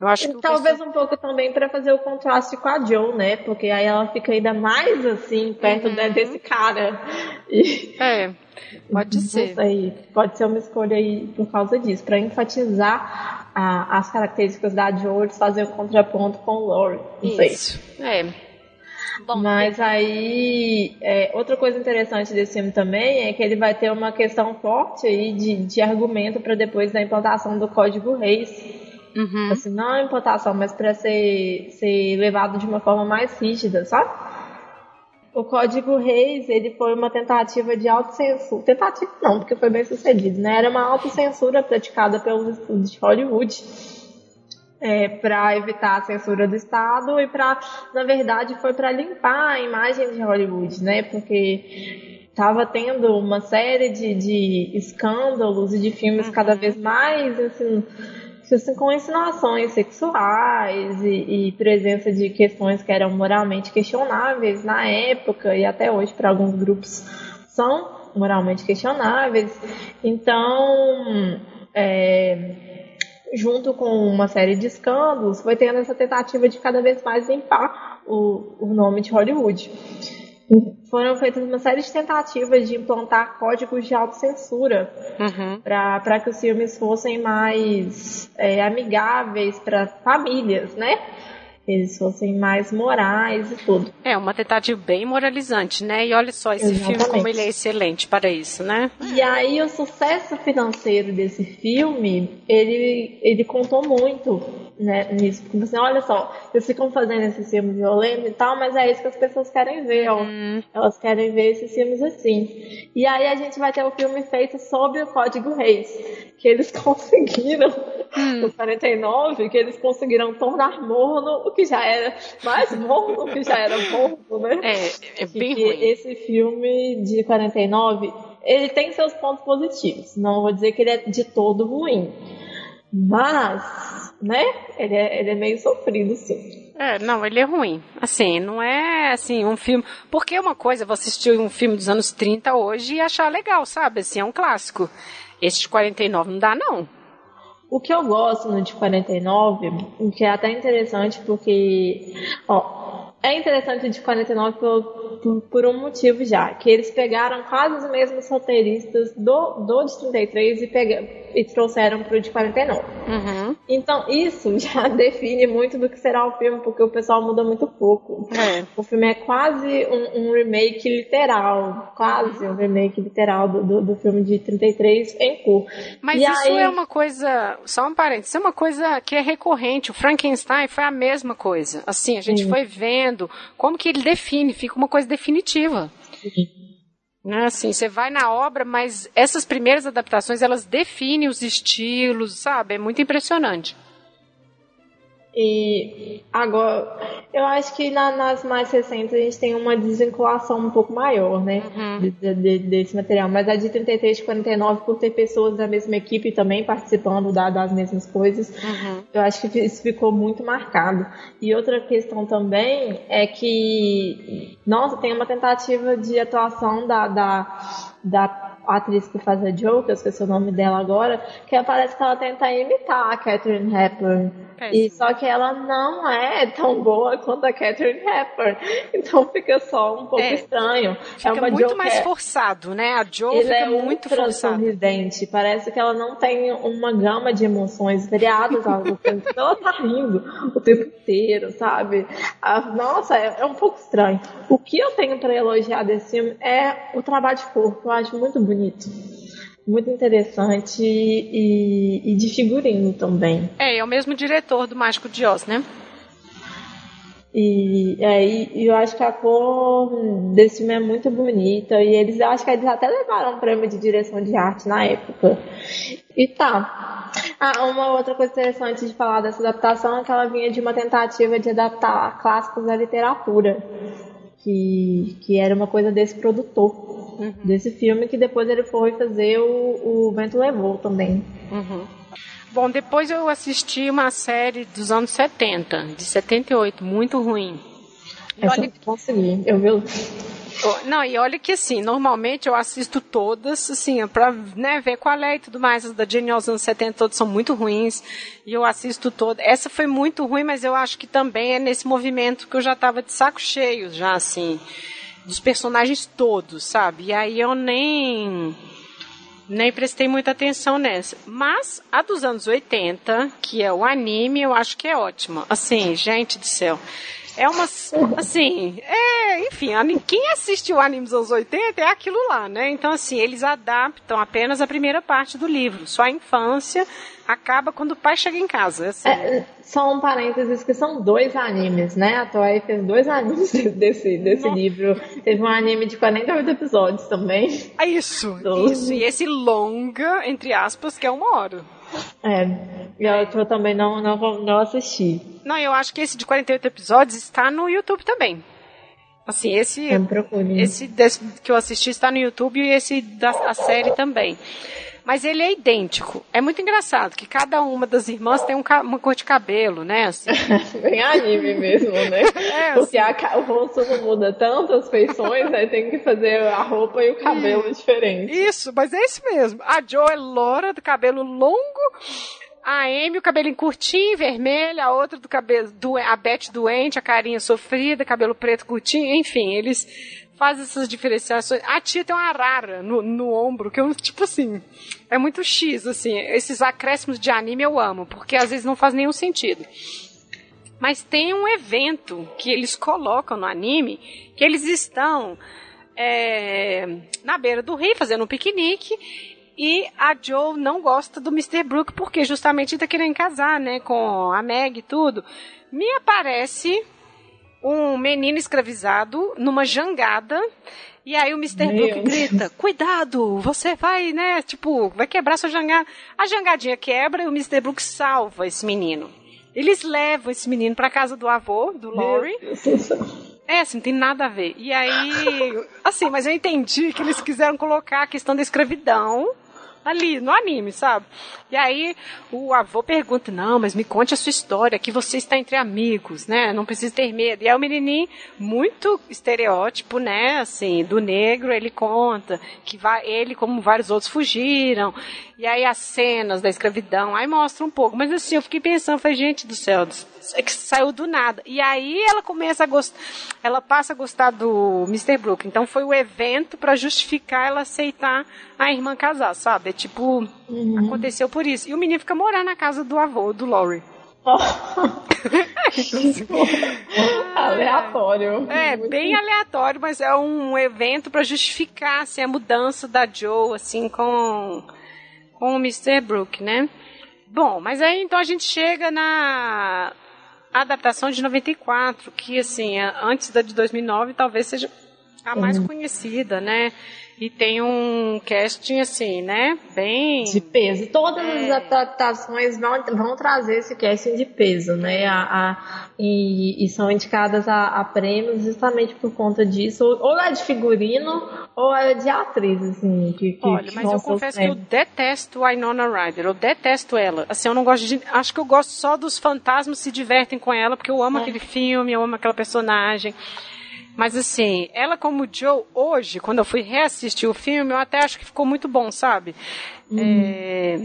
Eu acho que Talvez pessoal... um pouco também para fazer o contraste com a Joe, né? Porque aí ela fica ainda mais assim, perto uhum. né, desse cara. E... É, pode ser. Sei, pode ser uma escolha aí por causa disso, para enfatizar a, as características da Joe e fazer o contraponto com o. Não Isso. Sei. É. Bom, Mas aí, é, outra coisa interessante desse filme também é que ele vai ter uma questão forte aí de, de argumento para depois da implantação do Código Reis Uhum. Assim, não a implantação, mas para ser, ser levado de uma forma mais rígida, sabe? O Código Reis, ele foi uma tentativa de autocensura. Tentativa não, porque foi bem sucedido, né? Era uma autocensura praticada pelos estudos de Hollywood. É, para evitar a censura do Estado e para, na verdade, foi para limpar a imagem de Hollywood, né? Porque estava tendo uma série de, de escândalos e de filmes uhum. cada vez mais assim, assim, com insinuações sexuais e, e, presença de questões que eram moralmente questionáveis na época e até hoje para alguns grupos são moralmente questionáveis. Então, é, junto com uma série de escândalos, foi tendo essa tentativa de cada vez mais limpar o, o nome de Hollywood foram feitas uma série de tentativas de implantar códigos de autocensura uhum. para que os filmes fossem mais é, amigáveis para famílias, né? Eles fossem mais morais e tudo. É, uma tentativa bem moralizante, né? E olha só esse Exatamente. filme como ele é excelente para isso, né? E aí o sucesso financeiro desse filme, ele, ele contou muito né, nisso. Porque assim, olha só, eles ficam fazendo esses filmes violentos e tal, mas é isso que as pessoas querem ver. Hum. Elas querem ver esses filmes assim. E aí a gente vai ter o um filme feito sobre o Código Reis, que eles conseguiram, hum. no 49, que eles conseguiram tornar morno o que já era mais morno, que já era morno, né? É, é bem e ruim. Esse filme de 49, ele tem seus pontos positivos. Não vou dizer que ele é de todo ruim. Mas né? Ele é, ele é meio sofrido, sim. É, não, ele é ruim. Assim, não é assim um filme. Porque uma coisa, vou assistir um filme dos anos 30 hoje e achar legal, sabe? Assim, é um clássico. Esse de 49 não dá, não. O que eu gosto no de 49, o que é até interessante, porque. Ó, é interessante o de 49 por por, um motivo já, que eles pegaram quase os mesmos roteiristas do, do de 33 e, pega, e trouxeram pro de 49. Uhum. Então isso já define muito do que será o filme, porque o pessoal muda muito pouco. É. O filme é quase um, um, remake literal, quase um remake literal do, do, do filme de 33 em cor. Mas e isso aí... é uma coisa, só um parênteses, isso é uma coisa que é recorrente. O Frankenstein foi a mesma coisa. Assim, a gente Sim. foi vendo como que ele define, fica uma coisa definitiva. Né, assim, você vai na obra, mas essas primeiras adaptações, elas definem os estilos, sabe? É muito impressionante. E agora, eu acho que na, nas mais recentes a gente tem uma desvinculação um pouco maior, né? Uhum. De, de, desse material. Mas a de 33 e 49, por ter pessoas da mesma equipe também participando da, das mesmas coisas, uhum. eu acho que isso ficou muito marcado. E outra questão também é que, nossa, tem uma tentativa de atuação da, da, da atriz que faz a Joe, que eu esqueci o nome dela agora, que parece que ela tenta imitar a Catherine Hepburn. E só que ela não é tão boa quanto a Catherine Hepburn. Então fica só um pouco é. estranho. Fica é uma muito Joe mais é... forçado, né? A Joe Ele fica é muito forçada. sorridente. Parece que ela não tem uma gama de emoções variadas tempo. ela tá rindo o tempo inteiro, sabe? Ah, nossa, é, é um pouco estranho. O que eu tenho para elogiar desse filme é o trabalho de corpo. Eu acho muito bonito muito interessante e, e, de figurino também. É, é o mesmo diretor do Mágico de Oz, né? E, é, e eu acho que a cor desse filme é muito bonita e eles acho que eles até levaram um prêmio de direção de arte na época. E tá. Ah, uma outra coisa interessante de falar dessa adaptação é que ela vinha de uma tentativa de adaptar clássicos da literatura, que, que era uma coisa desse produtor uhum. desse filme, que depois ele foi fazer o, o Vento Levou também. Uhum. Bom, depois eu assisti uma série dos anos 70, de 78, muito ruim. E Essa olha... eu consegui, eu vi não, e olha que assim, normalmente eu assisto todas, assim, pra né, ver qual é e tudo mais. As da Jenny aos anos 70 todas são muito ruins. E eu assisto todas. Essa foi muito ruim, mas eu acho que também é nesse movimento que eu já tava de saco cheio, já assim dos personagens todos, sabe? E aí eu nem nem prestei muita atenção nessa. Mas a dos anos 80, que é o anime, eu acho que é ótima. Assim, gente do céu. É uma. Assim, é. Enfim, quem assistiu o anime dos anos 80 é aquilo lá, né? Então, assim, eles adaptam apenas a primeira parte do livro. Só a infância acaba quando o pai chega em casa. Assim. É, só um parênteses que são dois animes, né? A Toei fez dois animes desse, desse livro. Teve um anime de 48 episódios também. É isso, isso. E esse longa, entre aspas, que é uma hora. É, eu também não, não, não assisti. Não, eu acho que esse de 48 episódios está no YouTube também. Assim, esse, esse desse, que eu assisti está no YouTube e esse da série também. Mas ele é idêntico. É muito engraçado que cada uma das irmãs tem um, uma cor de cabelo, né? Assim. Bem anime mesmo, né? É, Porque assim. a, o rosto não muda tanto, as feições, aí tem que fazer a roupa e o cabelo e, diferente. Isso, mas é isso mesmo. A Joe é loura, do cabelo longo. A Amy, o cabelo curtinho, vermelho, a outra do cabelo, do, a Beth doente, a carinha sofrida, cabelo preto curtinho, enfim, eles faz essas diferenciações. A tia tem uma arara no, no ombro, que eu, tipo assim, é muito X, assim. Esses acréscimos de anime eu amo, porque às vezes não faz nenhum sentido. Mas tem um evento que eles colocam no anime, que eles estão é, na beira do rio fazendo um piquenique e a Joe não gosta do Mr. Brooke porque justamente está querendo casar, né, com a Meg e tudo. Me aparece um menino escravizado numa jangada. E aí o Mr. Meu Brook grita: Cuidado, você vai, né? Tipo, vai quebrar sua jangada. A jangadinha quebra e o Mr. Brook salva esse menino. Eles levam esse menino para casa do avô, do Laurie. É, assim, não tem nada a ver. E aí, assim, mas eu entendi que eles quiseram colocar a questão da escravidão ali, no anime, sabe? E aí o avô pergunta: Não, mas me conte a sua história, que você está entre amigos, né? Não precisa ter medo. E aí o menininho, muito estereótipo, né? Assim, do negro, ele conta que vai, ele, como vários outros, fugiram. E aí as cenas da escravidão, aí mostra um pouco. Mas assim, eu fiquei pensando, falei, gente do céu, é que saiu do nada. E aí ela começa a gostar, ela passa a gostar do Mr. Brook. Então foi o evento para justificar ela aceitar a irmã casar, sabe? É tipo, uhum. aconteceu por isso. E o menino fica morando na casa do avô, do Laurie. Oh. aleatório. É, Muito bem aleatório, mas é um evento para justificar assim, a mudança da Joe assim com com o Mr. Brook, né? Bom, mas aí então a gente chega na adaptação de 94, que assim, antes da de 2009 talvez seja a mais uhum. conhecida, né? E tem um casting, assim, né? Bem. De peso. Todas é... as adaptações vão, vão trazer esse casting de peso, né? A, a e, e, são indicadas a, a, prêmios justamente por conta disso. Ou é de figurino, ou é de atriz, assim. Que, que Olha, mas eu confesso que eu detesto a Inona Ryder. Eu detesto ela. Assim, eu não gosto de. Acho que eu gosto só dos fantasmas se divertem com ela, porque eu amo é. aquele filme, eu amo aquela personagem. Mas assim, ela como Joe, hoje, quando eu fui reassistir o filme, eu até acho que ficou muito bom, sabe? Hum. É...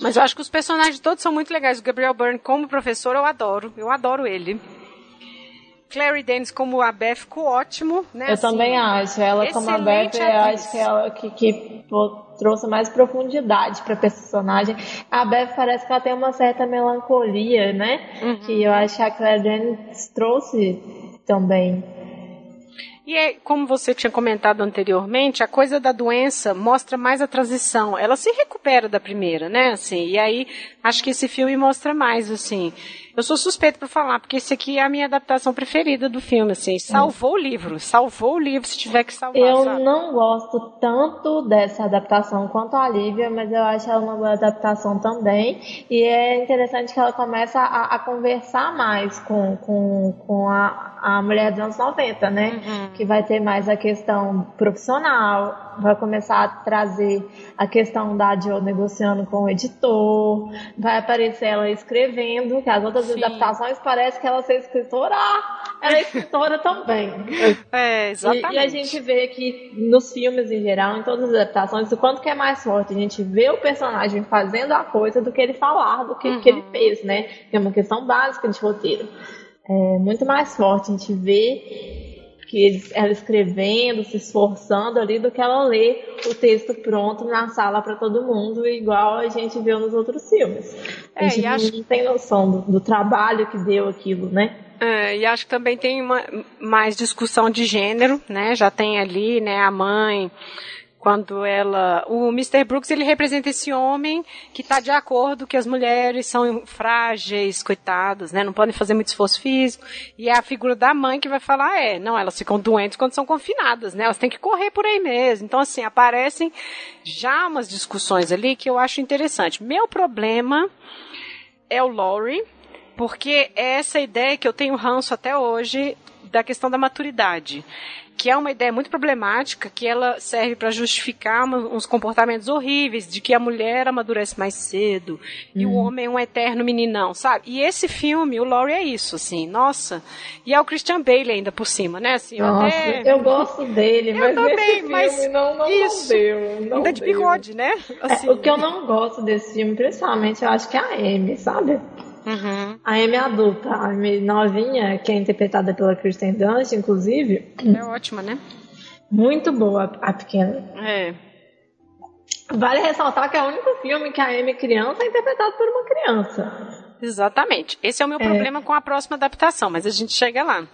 Mas eu acho que os personagens todos são muito legais. O Gabriel Byrne como professor, eu adoro. Eu adoro ele. Clary Danes como a Beth ficou ótimo, né? Eu assim, também acho. Ela como a Beth, eu acho que ela que, que trouxe mais profundidade para personagem. A Beth parece que ela tem uma certa melancolia, né? Uhum. Que eu acho que a Clary Danes trouxe também. E é, como você tinha comentado anteriormente, a coisa da doença mostra mais a transição. Ela se recupera da primeira, né? Assim, e aí acho que esse filme mostra mais, assim. Eu sou suspeito para falar, porque esse aqui é a minha adaptação preferida do filme, assim. Salvou é. o livro, salvou o livro se tiver que salvar. Eu sabe? não gosto tanto dessa adaptação quanto a Lívia, mas eu acho ela uma boa adaptação também. E é interessante que ela começa a, a conversar mais com, com, com a, a mulher dos anos 90, né? Uhum. Que vai ter mais a questão profissional, vai começar a trazer a questão da Joe negociando com o editor, vai aparecer ela escrevendo, que as outras Sim. adaptações parece que ela ser escritora, ela é escritora também. É, exatamente. E, e, a gente vê que nos filmes em geral, em todas as adaptações, o quanto que é mais forte a gente vê o personagem fazendo a coisa do que ele falar, do que, uhum. que ele uhum. fez, né? Que é uma questão básica de roteiro. É muito mais forte a gente vê que eles, ela escrevendo, se esforçando ali, do que ela lê o texto pronto na sala para todo mundo, igual a gente viu nos outros filmes. A é, gente não, acho... tem noção do, do, trabalho que deu aquilo, né? É, e acho que também tem uma, mais discussão de gênero, né? Já tem ali, né, a mãe quando ela, o Mr. Brooks ele representa esse homem que está de acordo que as mulheres são frágeis, coitadas, né, não podem fazer muito esforço físico, e é a figura da mãe que vai falar, é, não, elas ficam doentes quando são confinadas, né, elas têm que correr por aí mesmo. Então assim, aparecem já umas discussões ali que eu acho interessante. Meu problema é o Laurie, porque é essa ideia que eu tenho ranço até hoje da questão da maturidade que é uma ideia muito problemática, que ela serve para justificar uns comportamentos horríveis, de que a mulher amadurece mais cedo e o uhum. homem é um eterno meninão, sabe? E esse filme, o Laurie é isso, assim, nossa. E é o Christian Bale ainda por cima, né? Assim, nossa, até... eu gosto dele, mas eu também, esse mas não, não, isso, não deu. Não ainda de bigode, né? Assim. É, o que eu não gosto desse filme, principalmente, eu acho que é a Amy, sabe? Uhum. A Amy adulta, a Amy novinha, que é interpretada pela Kristen Dunst, inclusive. É ótima, né? Muito boa a pequena. É. Vale ressaltar que é o único filme que a Amy criança é interpretada por uma criança. Exatamente. Esse é o meu é. problema com a próxima adaptação, mas a gente chega lá.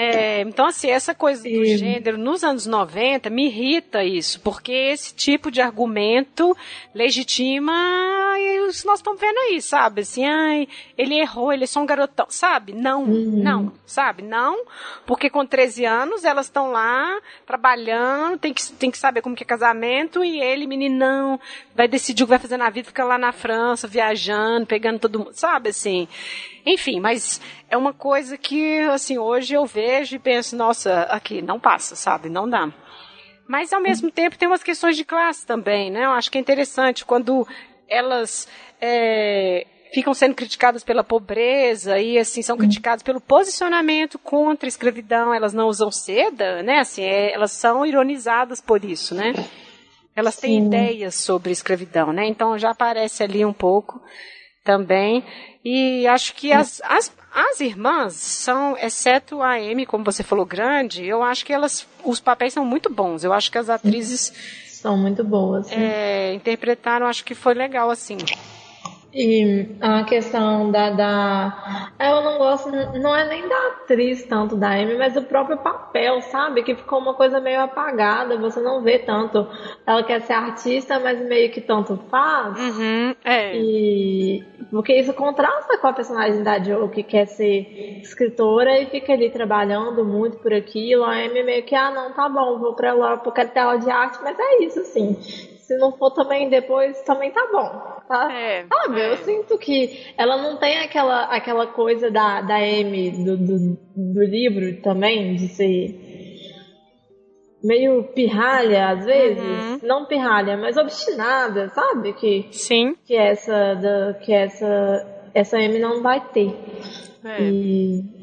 É, então, assim, essa coisa do Sim. gênero nos anos 90 me irrita isso, porque esse tipo de argumento legitima isso nós estamos vendo aí, sabe? Assim, ai, ele errou, ele é só um garotão, sabe? Não, uhum. não, sabe? Não, porque com 13 anos elas estão lá trabalhando, tem que, tem que saber como que é casamento, e ele, meninão, vai decidir o que vai fazer na vida, fica lá na França, viajando, pegando todo mundo, sabe? Assim, enfim, mas é uma coisa que, assim, hoje eu vejo e penso, nossa, aqui não passa, sabe? Não dá. Mas ao mesmo tempo tem umas questões de classe também, né? Eu acho que é interessante quando elas é, ficam sendo criticadas pela pobreza e assim são criticadas pelo posicionamento contra a escravidão. Elas não usam seda, né? Assim, é, elas são ironizadas por isso, né? Elas Sim. têm ideias sobre escravidão, né? Então já aparece ali um pouco também. E acho que as, as, as irmãs são, exceto a Amy, como você falou, grande, eu acho que elas, os papéis são muito bons. Eu acho que as atrizes são muito boas. É, interpretaram, acho que foi legal assim. E a questão da, da. Eu não gosto, não é nem da atriz tanto da Amy, mas do próprio papel, sabe? Que ficou uma coisa meio apagada, você não vê tanto. Ela quer ser artista, mas meio que tanto faz. Uhum, é. E. Porque isso contrasta com a personagem da Joe, que quer ser escritora e fica ali trabalhando muito por aquilo. A Amy meio que, ah, não, tá bom, vou pra lá, porque quero tela de arte, mas é isso, assim se não for também depois, também tá bom. Tá? É, Sabe, é. eu sinto que ela não tem aquela, aquela coisa da, da M do, do, do livro também, de ser meio pirralha às vezes. Uhum. Não pirralha, mas obstinada, sabe? Que, Sim. Que essa, da, que essa, essa M não vai ter. É. E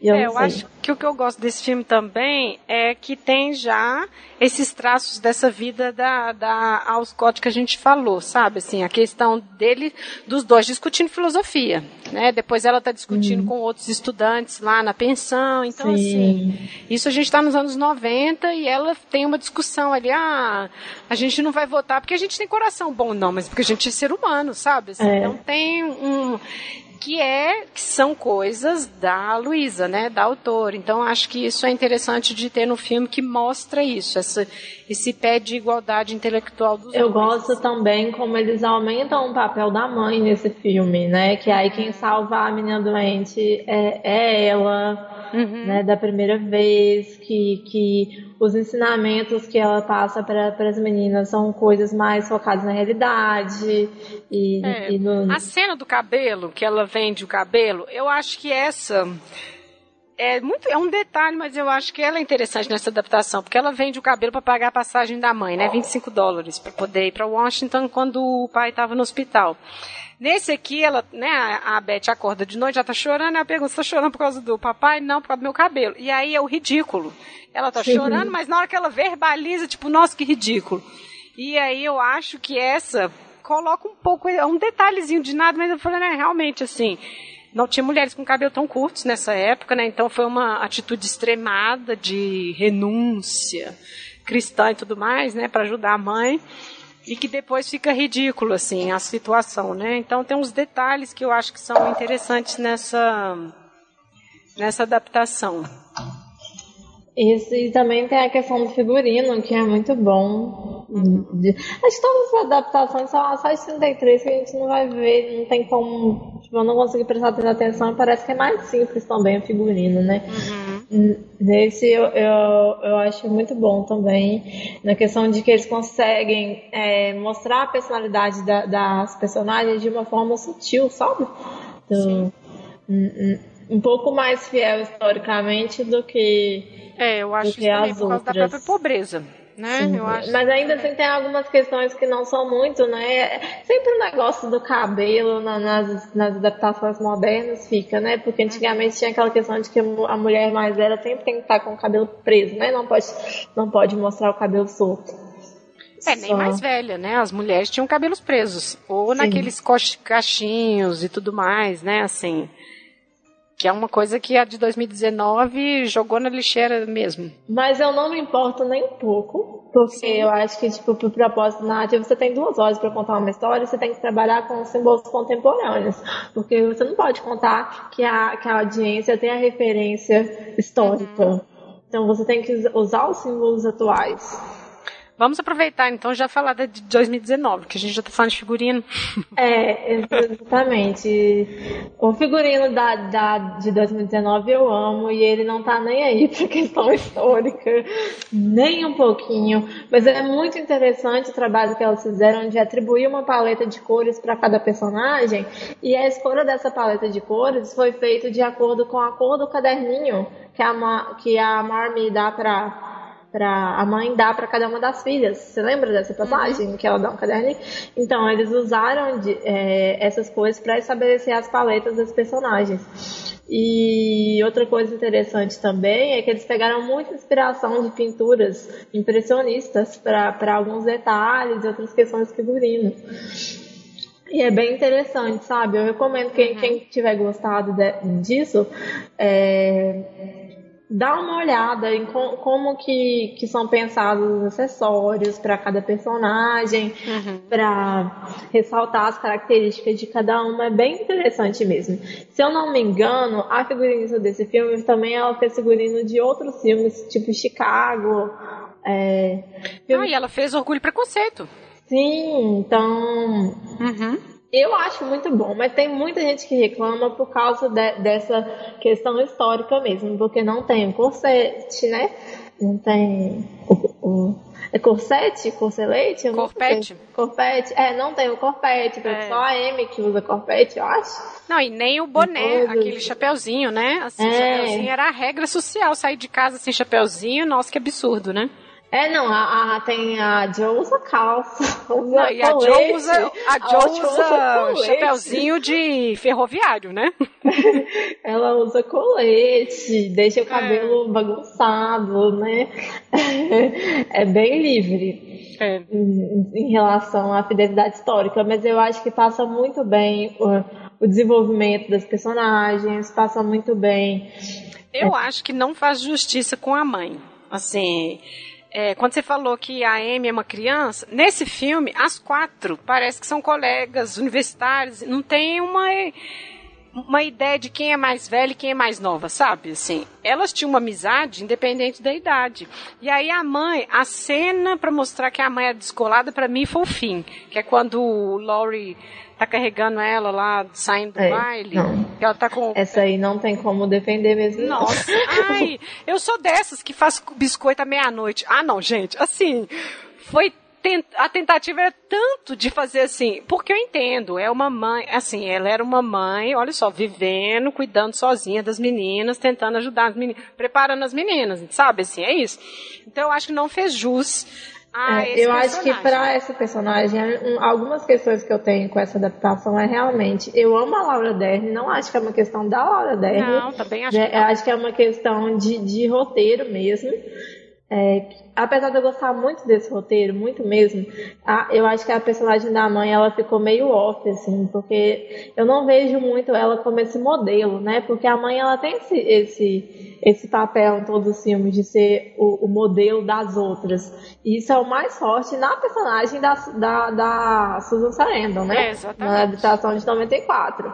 eu, é, eu acho que o que eu gosto desse filme também é que tem já esses traços dessa vida da, da Al Scott que a gente falou, sabe? Assim, a questão dele, dos dois discutindo filosofia, né? Depois ela está discutindo uhum. com outros estudantes lá na pensão. Então, Sim. assim, isso a gente está nos anos 90 e ela tem uma discussão ali, ah, a gente não vai votar porque a gente tem coração bom, não, mas porque a gente é ser humano, sabe? Assim, é. Então tem um que é que são coisas da Luísa, né, da autora. Então acho que isso é interessante de ter no filme que mostra isso, essa, esse pé de igualdade intelectual dos Eu homens. gosto também como eles aumentam o papel da mãe nesse filme, né? Que aí quem salva a menina doente é, é ela, uhum. né? Da primeira vez que, que os ensinamentos que ela passa para as meninas são coisas mais focadas na realidade. E, é, e no... A cena do cabelo, que ela vende o cabelo, eu acho que essa é muito é um detalhe, mas eu acho que ela é interessante nessa adaptação, porque ela vende o cabelo para pagar a passagem da mãe, né? 25 dólares para poder ir para Washington quando o pai estava no hospital. Nesse aqui, ela, né, a, Beth acorda de noite, já tá chorando, ela pergunta, você tá chorando por causa do papai? Não, por causa do meu cabelo. E aí é o ridículo. Ela tá Sim. chorando, mas na hora que ela verbaliza, tipo, nossa, que ridículo. E aí eu acho que essa coloca um pouco, é um detalhezinho de nada, mas eu falei, né, realmente, assim, não tinha mulheres com cabelo tão curtos nessa época, né, então foi uma atitude extremada de renúncia cristã e tudo mais, né, para ajudar a mãe e que depois fica ridículo assim a situação, né? Então tem uns detalhes que eu acho que são interessantes nessa nessa adaptação. Isso, e também tem a questão do figurino, que é muito bom. Uhum. Acho que todas as adaptações são só as 33 que a gente não vai ver, não tem como. Tipo, eu não consegui prestar atenção e parece que é mais simples também o figurino, né? Uhum. Nesse eu, eu, eu acho muito bom também, na questão de que eles conseguem é, mostrar a personalidade da, das personagens de uma forma sutil, sabe? Então, um, um pouco mais fiel historicamente do que é, eu acho que também por causa da própria pobreza. Né? Acho Mas ainda assim tem algumas questões que não são muito, né? Sempre o negócio do cabelo nas, nas adaptações modernas fica, né? Porque antigamente tinha aquela questão de que a mulher mais velha sempre tem que estar com o cabelo preso, né? Não pode, não pode mostrar o cabelo solto. É, nem Só... mais velha, né? As mulheres tinham cabelos presos. Ou Sim. naqueles cachinhos e tudo mais, né? Assim que é uma coisa que a de 2019 jogou na lixeira mesmo. Mas eu não me importo nem um pouco, porque Sim. eu acho que, tipo, pro propósito narrativo, você tem duas horas para contar uma história, você tem que trabalhar com símbolos contemporâneos, porque você não pode contar que a, que a audiência tem a referência histórica. Uhum. Então você tem que usar os símbolos atuais. Vamos aproveitar então já falar de 2019, que a gente já tá falando de figurino. É, exatamente. O figurino da, da, de 2019 eu amo e ele não tá nem aí pra questão histórica, nem um pouquinho. Mas é muito interessante o trabalho que elas fizeram de atribuir uma paleta de cores para cada personagem e a escolha dessa paleta de cores foi feita de acordo com a cor do caderninho que a, que a Mar me dá pra para a mãe dar para cada uma das filhas. Você lembra dessa passagem uhum. que ela dá um caderno? Então, eles usaram de, é, essas coisas para estabelecer as paletas dos personagens. E outra coisa interessante também é que eles pegaram muita inspiração de pinturas impressionistas para alguns detalhes e outras questões de figurino. E é bem interessante, sabe? Eu recomendo quem, uhum. quem tiver gostado de, disso, é, dá uma olhada em com, como que, que são pensados os acessórios para cada personagem, uhum. para ressaltar as características de cada uma. É bem interessante mesmo. Se eu não me engano, a figurinista desse filme também ela fez figurino de outros filmes, tipo Chicago. É, filme... Ah, e ela fez Orgulho e Preconceito. Sim, então. Uhum. Eu acho muito bom, mas tem muita gente que reclama por causa de, dessa questão histórica mesmo, porque não tem o corsete, né? Não tem o, o é corsete? Corselete? Corpete. Corpete. É, não tem o corpete, é. só a M que usa corpete, eu acho. Não, e nem o boné, aquele chapeuzinho, né? Assim, é. chapeuzinho era a regra social, sair de casa sem chapeuzinho, nossa, que absurdo, né? É, não, a, a, tem a Jo usa calça. Usa não, e a Jo usa, a Jo usa, usa chapéuzinho de ferroviário, né? Ela usa colete, deixa o cabelo é. bagunçado, né? É bem livre é. em, em, relação à fidelidade histórica, mas eu acho que passa muito bem o, o desenvolvimento das personagens, passa muito bem. Eu é. acho que não faz justiça com a mãe. Assim, é, quando você falou que a Amy é uma criança, nesse filme, as quatro parece que são colegas universitários, não tem uma uma ideia de quem é mais velha e quem é mais nova, sabe? Assim, elas tinham uma amizade independente da idade. E aí a mãe, a cena para mostrar que a mãe é descolada para mim foi o fim, que é quando o Laurie tá carregando ela lá, saindo do é, baile. Não. Que ela tá com. Essa aí não tem como defender mesmo. Nossa, ai, eu sou dessas que faz biscoito à meia-noite. Ah, não, gente, assim, foi a tentativa era tanto de fazer assim, porque eu entendo, é uma mãe, assim, ela era uma mãe, olha só, vivendo, cuidando sozinha das meninas, tentando ajudar as meninas, preparando as meninas, sabe, assim, é isso. Então eu acho que não fez jus ah, é, eu acho que para essa personagem, algumas questões que eu tenho com essa adaptação é realmente, eu amo a Laura Dern, não acho que é uma questão da Laura Dern. Não, também acho né, que acho que é uma questão de, de roteiro mesmo. É, apesar de eu gostar muito desse roteiro, muito mesmo, a, eu acho que a personagem da mãe ela ficou meio off, assim, porque eu não vejo muito ela como esse modelo, né? Porque a mãe ela tem esse, esse, esse papel em todos os filmes de ser o, o modelo das outras. E isso é o mais forte na personagem da, da, da Susan Sarandon, né? É, exatamente. Na adaptação de 94.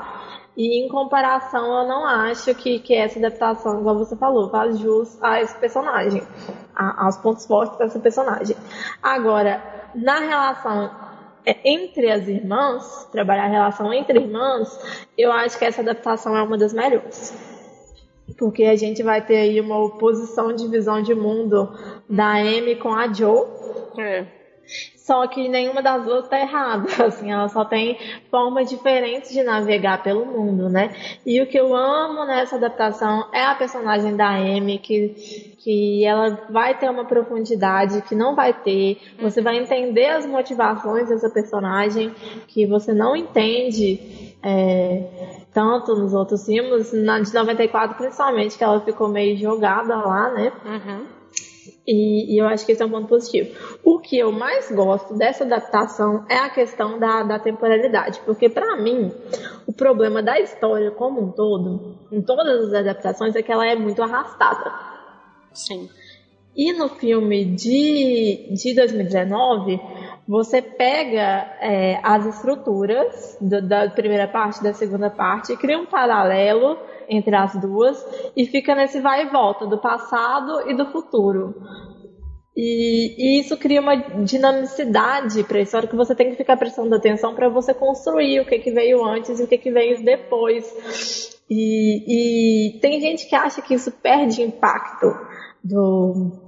E em comparação, eu não acho que, que essa adaptação, igual você falou, faz jus a esse personagem, a, aos pontos fortes dessa personagem. Agora, na relação é, entre as irmãs, trabalhar a relação entre irmãs, eu acho que essa adaptação é uma das melhores. Porque a gente vai ter aí uma oposição de visão de mundo da Amy com a Joe. É. Só que nenhuma das duas está errada, assim, ela só tem formas diferentes de navegar pelo mundo, né? E o que eu amo nessa adaptação é a personagem da Amy, que, que ela vai ter uma profundidade que não vai ter. Você vai entender as motivações dessa personagem que você não entende é, tanto nos outros filmes, na de 94 principalmente, que ela ficou meio jogada lá, né? Uhum. E, e, eu acho que esse é um ponto positivo. O que eu mais gosto dessa adaptação é a questão da, da temporalidade, porque para mim o problema da história como um todo, em todas as adaptações, é que ela é muito arrastada. Sim. E no filme de, de 2019, você pega é, as estruturas do, da primeira parte e da segunda parte, cria um paralelo entre as duas e fica nesse vai e volta do passado e do futuro. E, e isso cria uma dinamicidade para a história que você tem que ficar prestando atenção para você construir o que, que veio antes e o que, que veio depois. E, e tem gente que acha que isso perde impacto do,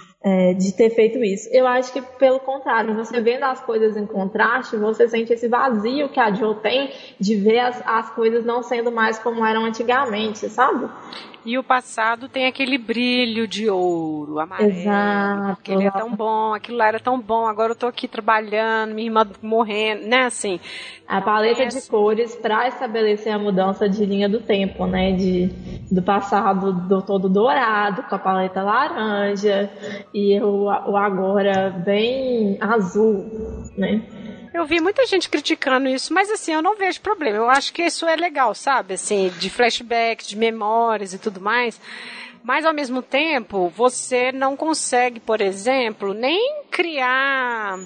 é, de ter feito isso. Eu acho que, pelo contrário, você vendo as coisas em contraste, você sente esse vazio que a Joe tem de ver as, as coisas não sendo mais como eram antigamente, sabe? E o passado tem aquele brilho de ouro, amarelo. Exato. Porque ele é tão bom, aquilo lá era tão bom, agora eu tô aqui trabalhando, minha irmã morrendo, né, assim. A paleta de cores para estabelecer a mudança de linha do tempo, né, de, do passado do todo dourado, com a paleta laranja, e o, o agora bem azul, né. Eu vi muita gente criticando isso, mas assim, eu não vejo problema. Eu acho que isso é legal, sabe? Assim, de flashbacks, de memórias e tudo mais. Mas ao mesmo tempo, você não consegue, por exemplo, nem criar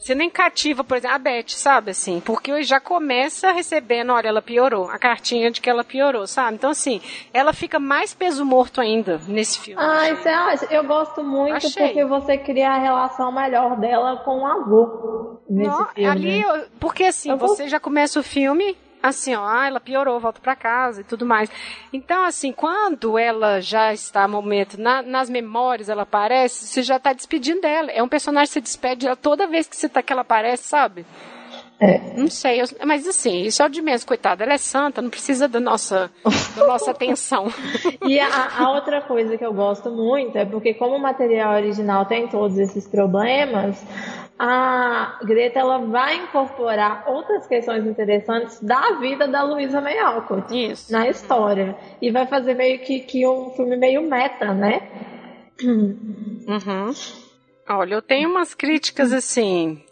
você nem cativa, por exemplo, a Beth, sabe, assim, porque já começa recebendo, olha, ela piorou, a cartinha de que ela piorou, sabe? Então, assim, ela fica mais peso morto ainda nesse filme. Ai, você acha? Eu gosto muito Achei. porque você cria a relação melhor dela com o avô nesse Não, filme. Ali, porque assim, eu você já começa o filme assim, ó, ah, ela piorou, volta para casa e tudo mais. Então, assim, quando ela já está no momento, na, nas memórias ela aparece, você já está despedindo dela. É um personagem que você despede toda vez que, você tá, que ela aparece, sabe? É. Não sei, eu, mas assim, isso é o de menos, coitada, ela é santa, não precisa da nossa, da nossa atenção. E a, a, outra coisa que eu gosto muito é porque como o material original tem todos esses problemas, a Greta ela vai incorporar outras questões interessantes da vida da Luísa May Alcott Isso. na história. E vai fazer meio que, que um filme meio meta, né? Uhum. Olha, eu tenho umas críticas assim.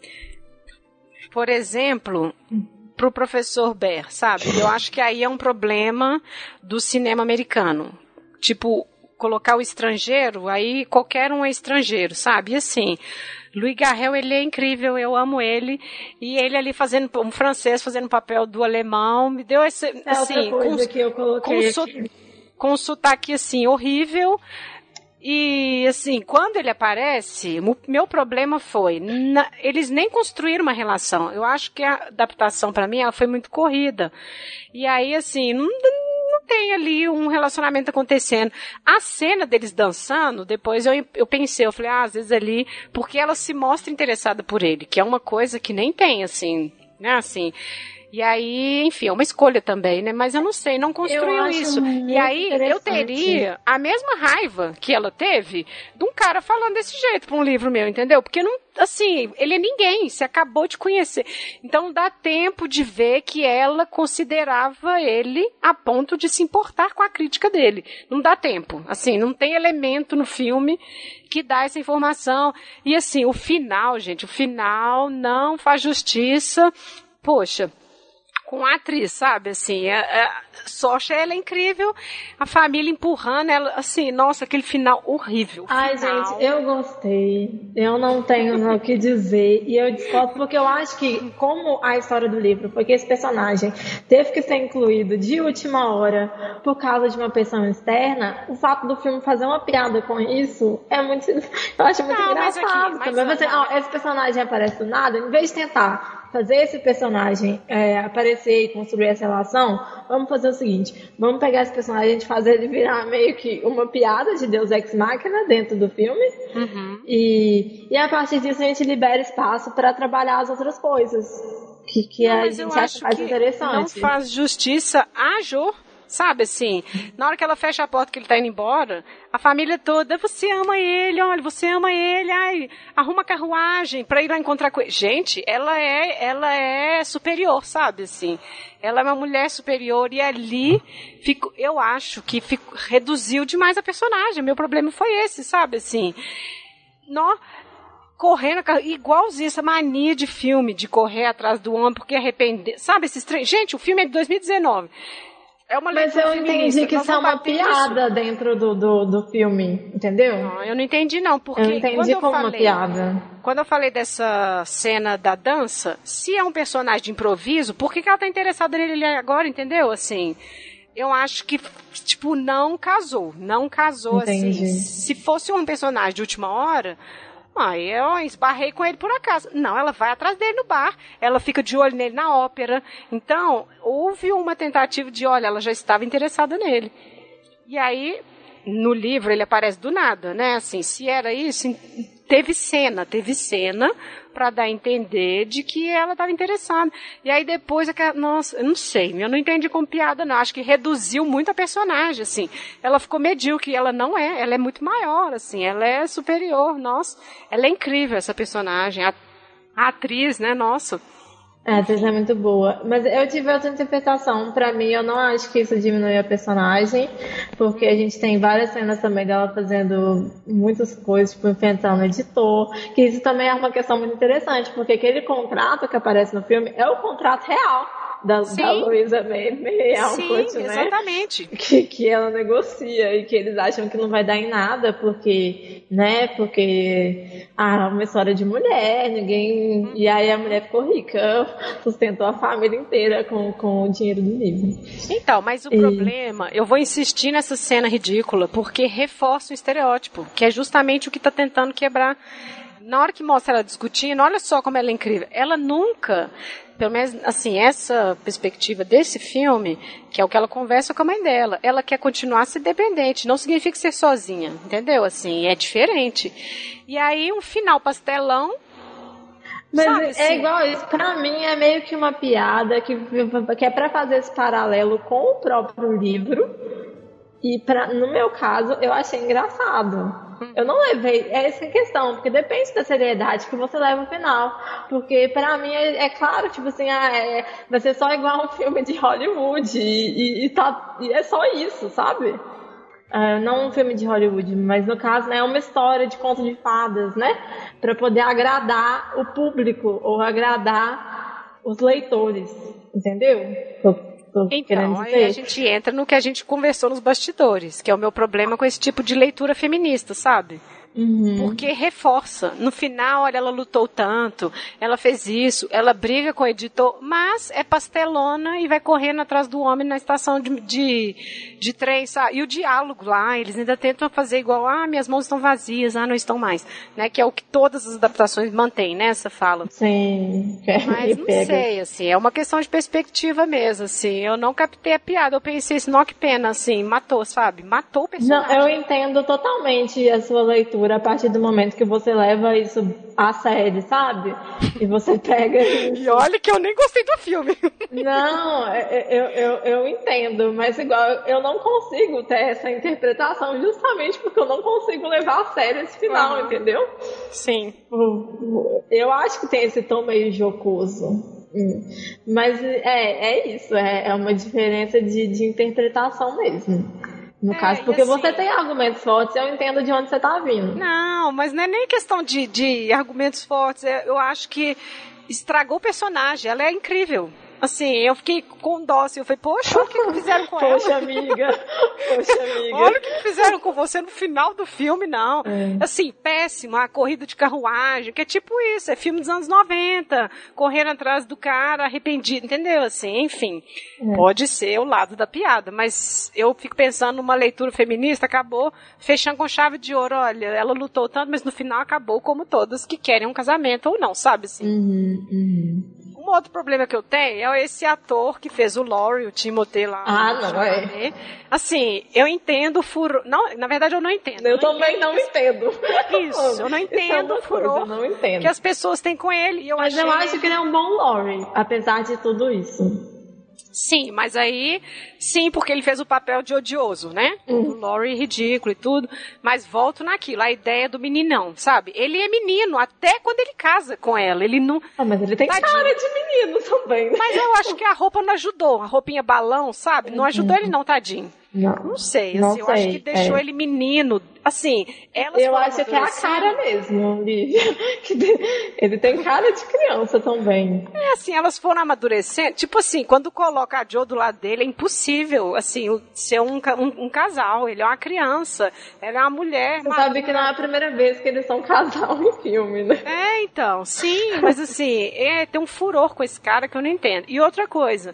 Por exemplo, pro professor Ber, sabe? Eu acho que aí é um problema do cinema americano. Tipo, colocar o estrangeiro, aí qualquer um é estrangeiro, sabe? E assim, Louis Garrel, ele é incrível, eu amo ele. E ele ali fazendo um francês, fazendo o papel do alemão, me deu esse, é assim, com, que eu coloquei com, aqui. com sotaque assim horrível. E assim, quando ele aparece, o meu problema foi, na, eles nem construíram uma relação. Eu acho que a adaptação para mim ela foi muito corrida. E aí assim, não, tem ali um relacionamento acontecendo. A cena deles dançando, depois eu, eu pensei, eu falei, ah, às vezes ali, porque ela se mostra interessada por ele, que é uma coisa que nem tem, assim, né, assim. E aí, enfim, é uma escolha também, né? Mas eu não sei, não construiu isso. E aí eu teria a mesma raiva que ela teve de um cara falando desse jeito para um livro meu, entendeu? Porque não, assim, ele é ninguém, se acabou de conhecer. Então dá tempo de ver que ela considerava ele a ponto de se importar com a crítica dele. Não dá tempo. Assim, não tem elemento no filme que dá essa informação. E assim, o final, gente, o final não faz justiça. Poxa, com a atriz, sabe? Assim, a, a ela é incrível, a família empurrando ela, assim, nossa, aquele final horrível. Ai, final. gente, eu gostei. Eu não tenho o que dizer. E eu discordo porque eu acho que, como a história do livro, porque esse personagem teve que ser incluído de última hora por causa de uma pessoa externa, o fato do filme fazer uma piada com isso é muito. Eu acho muito não, engraçado. Mas, aqui, mas você, ó, esse personagem aparece do nada, em vez de tentar fazer esse personagem é, aparecer e construir essa relação, vamos fazer o seguinte: vamos pegar esse personagem e fazer ele virar meio que uma piada de Deus Ex Machina dentro do filme. Uhum. E, e a partir disso a gente libera espaço para trabalhar as outras coisas. Que, que não, a gente acha mais interessante. Não faz justiça a Jo Sabe assim, na hora que ela fecha a porta que ele tá indo embora, a família toda, você ama ele, olha, você ama ele, ai, arruma carruagem pra ir lá encontrar com ele. Gente, ela é, ela é superior, sabe assim. Ela é uma mulher superior e ali fico, eu acho que fico, reduziu demais a personagem. Meu problema foi esse, sabe assim. Nó, correndo, igualzinho essa mania de filme, de correr atrás do homem porque arrepender. Sabe, esses três. Gente, o filme é de 2019. É uma Mas eu entendi que isso é uma piada isso. dentro do, do, do filme, entendeu? Não, eu não entendi não, porque eu entendi como falei, uma piada. Quando eu falei dessa cena da dança, se é um personagem de improviso, por que, que ela tá interessada nele agora, entendeu? Assim, eu acho que, tipo, não casou. Não casou, assim. Entendi. assim. Se fosse um personagem de última hora, Aí eu esbarrei com ele por acaso. Não, ela vai atrás dele no bar, ela fica de olho nele na ópera. Então, houve uma tentativa de, olha, ela já estava interessada nele. E aí, no livro ele aparece do nada, né? Assim, se era isso, teve cena, teve cena para dar a entender de que ela estava interessada. E aí depois, nossa, eu não sei, eu não entendi como piada, não. Acho que reduziu muito a personagem, assim. Ela ficou medíocre, ela não é, ela é muito maior, assim, ela é superior, nossa. Ela é incrível, essa personagem. A, a atriz, né, nossa. É, a atriz é muito boa. Mas eu tive outra interpretação. Pra mim, eu não acho que isso diminui a personagem, porque a gente tem várias cenas também dela fazendo muitas coisas, tipo, enfrentando o editor, que isso também é uma questão muito interessante, porque aquele contrato que aparece no filme é o contrato real da, da Luísa May, May Alcott, né? exatamente. Que, que ela negocia e que eles acham que não vai dar em nada porque, né, porque ah, uma história de mulher, ninguém... Uhum. E aí a mulher ficou rica, sustentou a família inteira com, com o dinheiro do livro. Então, mas o e... problema, eu vou insistir nessa cena ridícula porque reforça o estereótipo, que é justamente o que está tentando quebrar na hora que mostra ela discutindo, olha só como ela é incrível. Ela nunca pelo menos, assim, essa perspectiva desse filme, que é o que ela conversa com a mãe dela, ela quer continuar ser dependente, não significa ser sozinha, entendeu? Assim, é diferente. E aí, um final pastelão, mas Sabe, é assim? igual isso. Pra mim é meio que uma piada que, que é para fazer esse paralelo com o próprio livro. E pra, no meu caso, eu achei engraçado. Eu não levei. É essa a questão, porque depende da seriedade que você leva no final. Porque pra mim é, é claro, tipo assim, ah, é, vai ser só igual um filme de Hollywood. E, e, e, tá, e é só isso, sabe? Uh, não um filme de Hollywood, mas no caso né, é uma história de conto de fadas, né? Para poder agradar o público ou agradar os leitores, entendeu? Então, aí a gente entra no que a gente conversou nos bastidores, que é o meu problema com esse tipo de leitura feminista, sabe? Uhum. Porque reforça. No final, olha, ela lutou tanto, ela fez isso, ela briga com o editor, mas é pastelona e vai correndo atrás do homem na estação de, de, de trem, sabe? E o diálogo lá, eles ainda tentam fazer igual, ah, minhas mãos estão vazias, ah, não estão mais. Né? Que é o que todas as adaptações mantêm, né? Essa fala. Sim. Mas não pega. sei, assim, é uma questão de perspectiva mesmo, assim. Eu não captei a piada, eu pensei assim, não, que pena, assim, matou, sabe? Matou o personagem. Não, eu entendo totalmente a sua leitura a partir do momento que você leva isso a série, sabe? E você pega. e olha que eu nem gostei do filme. não, é, é, eu, eu, eu entendo, mas igual eu não consigo ter essa interpretação justamente porque eu não consigo levar a sério esse final, uhum. entendeu? Sim. Eu acho que tem esse tom meio jocoso. Hum. Mas é, é isso, é, é uma diferença de, de interpretação mesmo. No é, caso, porque assim, você tem argumentos fortes, eu entendo de onde você está vindo. Não, mas não é nem questão de, de argumentos fortes. É, eu acho que estragou o personagem. Ela é incrível. Assim, eu fiquei com dó, assim, eu falei, poxa, o que, fizeram com ela. Poxa, amiga, poxa, amiga. olha o que fizeram com você no final do filme, não. É. Assim, péssimo, a corrida de carruagem, que é tipo isso, é filme dos anos 90, correndo atrás do cara, arrependido, entendeu? Assim, enfim, é. pode ser o lado da piada, mas eu fico pensando numa leitura feminista, acabou fechando com chave de ouro, olha, ela lutou tanto, mas no final acabou como todas que querem um casamento ou não, sabe? Assim. Uhum, uhum. Um outro problema que eu tenho é esse ator que fez o Laurie, o Timothée lá. Ah, não, é. Assim, eu entendo o furor. Não, na verdade, eu não entendo. Eu não também entendo não entendo. Isso, eu não entendo é o furor não entendo. que as pessoas têm com ele. Eu Mas achei... eu acho que ele é um bom Laurie, apesar de tudo isso. Sim, mas aí, sim, porque ele fez o papel de odioso, né? Uhum. O Laurie ridículo e tudo. Mas volto naquilo, a ideia do meninão, sabe? Ele é menino até quando ele casa com ela. Ele não. Ah, mas ele tem Tadinho. cara de menino também. Né? Mas eu acho que a roupa não ajudou. A roupinha balão, sabe? Não ajudou uhum. ele, não, tadinho. Não, não sei, assim, não eu sei. acho que deixou é. ele menino. Assim, elas Eu acho que é a cara mesmo, Lívia. ele tem cara de criança também. É assim, elas foram amadurecendo. Tipo assim, quando coloca a Joe do lado dele, é impossível, assim, ser um, um, um casal. Ele é uma criança, ela é uma mulher. Você sabe que não é a primeira vez que eles são casal em filme, né? É, então, sim, mas assim, é, tem um furor com esse cara que eu não entendo. E outra coisa,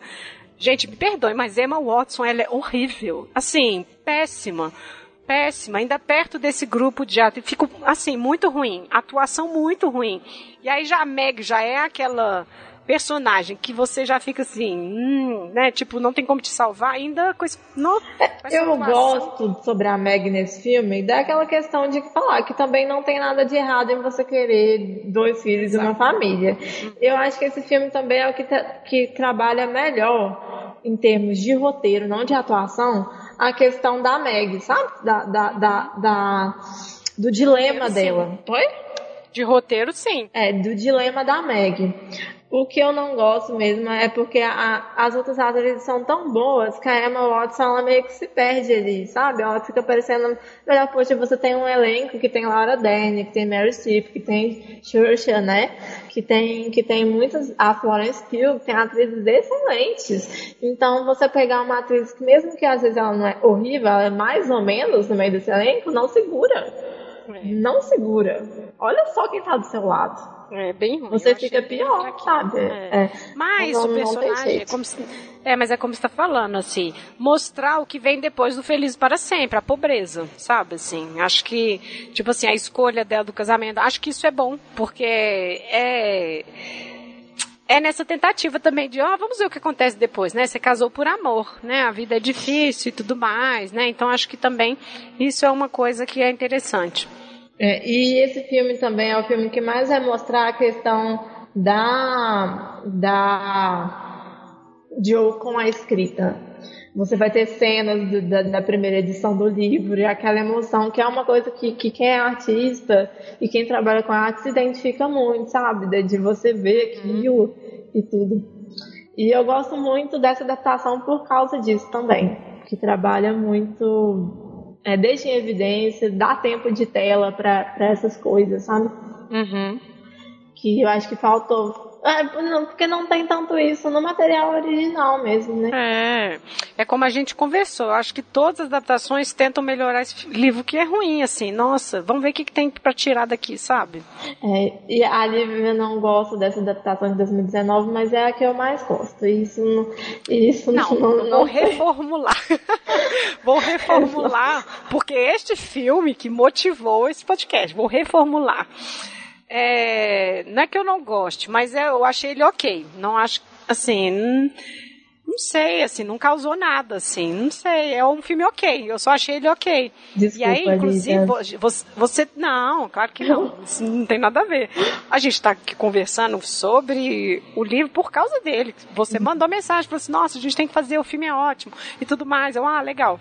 Gente, me perdoe, mas Emma Watson, ela é horrível. Assim, péssima. Péssima. Ainda perto desse grupo de atores. Fico, assim, muito ruim. Atuação muito ruim. E aí já a Meg já é aquela personagem que você já fica assim, hum, né? Tipo, não tem como te salvar, ainda esse. No, com eu gosto sobre a Meg nesse filme daquela questão de falar que também não tem nada de errado em você querer dois filhos e uma família. Eu acho que esse filme também é o que, que trabalha melhor em termos de roteiro, não de atuação, a questão da Meg, sabe? Da, da, da, da do dilema dela. Oi? De roteiro, sim. É, do dilema da Meg. O que eu não gosto mesmo é porque a, as outras atrizes são tão boas que a Emma Watson ela meio que se perde ali, sabe? Ela fica parecendo. Melhor, poxa, você tem um elenco que tem Laura Dern, que tem Mary Streep, que tem Saoirse, né? Que tem, que tem muitas. A Florence Pugh, que tem atrizes excelentes. Então, você pegar uma atriz que, mesmo que às vezes ela não é horrível, ela é mais ou menos no meio desse elenco, não segura. É. Não segura. Olha só quem tá do seu lado. É bem ruim. Você fica pior, sabe? É. É. Mas não, o personagem é como se, é, mas é como você está falando, assim, mostrar o que vem depois do Feliz para Sempre, a pobreza, sabe, assim, acho que, tipo assim, a escolha dela do casamento, acho que isso é bom, porque é, é nessa tentativa também de, ó, oh, vamos ver o que acontece depois, né, você casou por amor, né, a vida é difícil e tudo mais, né, então acho que também isso é uma coisa que é interessante. É, e esse filme também é o filme que mais vai mostrar a questão da, da Joe com a escrita. Você vai ter cenas do, da, da, primeira edição do livro e aquela emoção que é uma coisa que, que quem é artista e quem trabalha com arte se identifica muito, sabe? De, de você ver aquilo e tudo. E eu gosto muito dessa adaptação por causa disso também, que trabalha muito é, deixa em evidência, dá tempo de tela para essas coisas, sabe? Uhum. Que eu acho que faltou. É, não, porque não tem tanto isso no material original mesmo, né? É. É como a gente conversou. Acho que todas as adaptações tentam melhorar esse livro que é ruim, assim. Nossa, vamos ver o que, que tem para tirar daqui, sabe? É, e a Lívia não gosta dessa adaptação de 2019, mas é a que eu mais gosto. Isso não. Isso não, não, não vou reformular. vou reformular, porque este filme que motivou esse podcast, vou reformular. É, não é que eu não goste, mas é, eu achei ele ok. Não acho, assim, não, não, sei, assim, não causou nada, assim, não sei. É um filme ok, eu só achei ele ok. Desculpa, e aí, inclusive, você, você, Não, claro que não, isso não tem nada a ver. A gente está aqui conversando sobre o livro por causa dele. Você mandou mensagem, falou assim, nossa, a gente tem que fazer, o filme é ótimo, e tudo mais. Eu, ah, legal.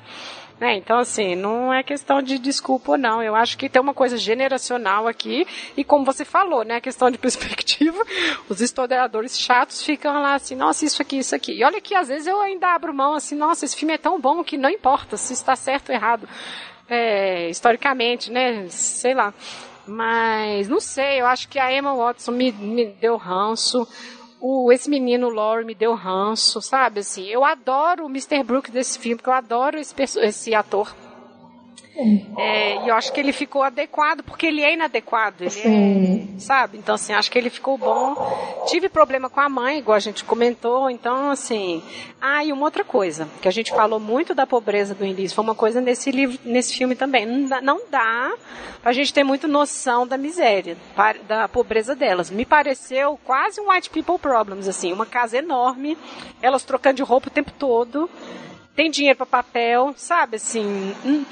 Né? Então, assim, não é questão de desculpa ou não. Eu acho que tem uma coisa generacional aqui. E como você falou, né? Questão de perspectiva, os historiadores chatos ficam lá assim, nossa, isso aqui, isso aqui. E olha que às vezes eu ainda abro mão assim, nossa, esse filme é tão bom que não importa se está certo ou errado. É, historicamente, né? Sei lá. Mas não sei, eu acho que a Emma Watson me, me deu ranço o, esse menino Laurie me deu ranço, sabe? Assim, eu adoro o Mr. Brooks desse filme, porque eu adoro esse, esse ator. É, e eu acho que ele ficou adequado, porque ele é inadequado, ele é, sabe? Então, assim, acho que ele ficou bom. Tive problema com a mãe, igual a gente comentou, então, assim. Ah, e uma outra coisa, que a gente falou muito da pobreza do início, foi uma coisa nesse livro, nesse filme também. Não dá, não dá pra gente ter muito noção da miséria, da pobreza delas. Me pareceu quase um white people problems, assim, uma casa enorme, elas trocando de roupa o tempo todo, tem dinheiro para papel, sabe, assim. Hum,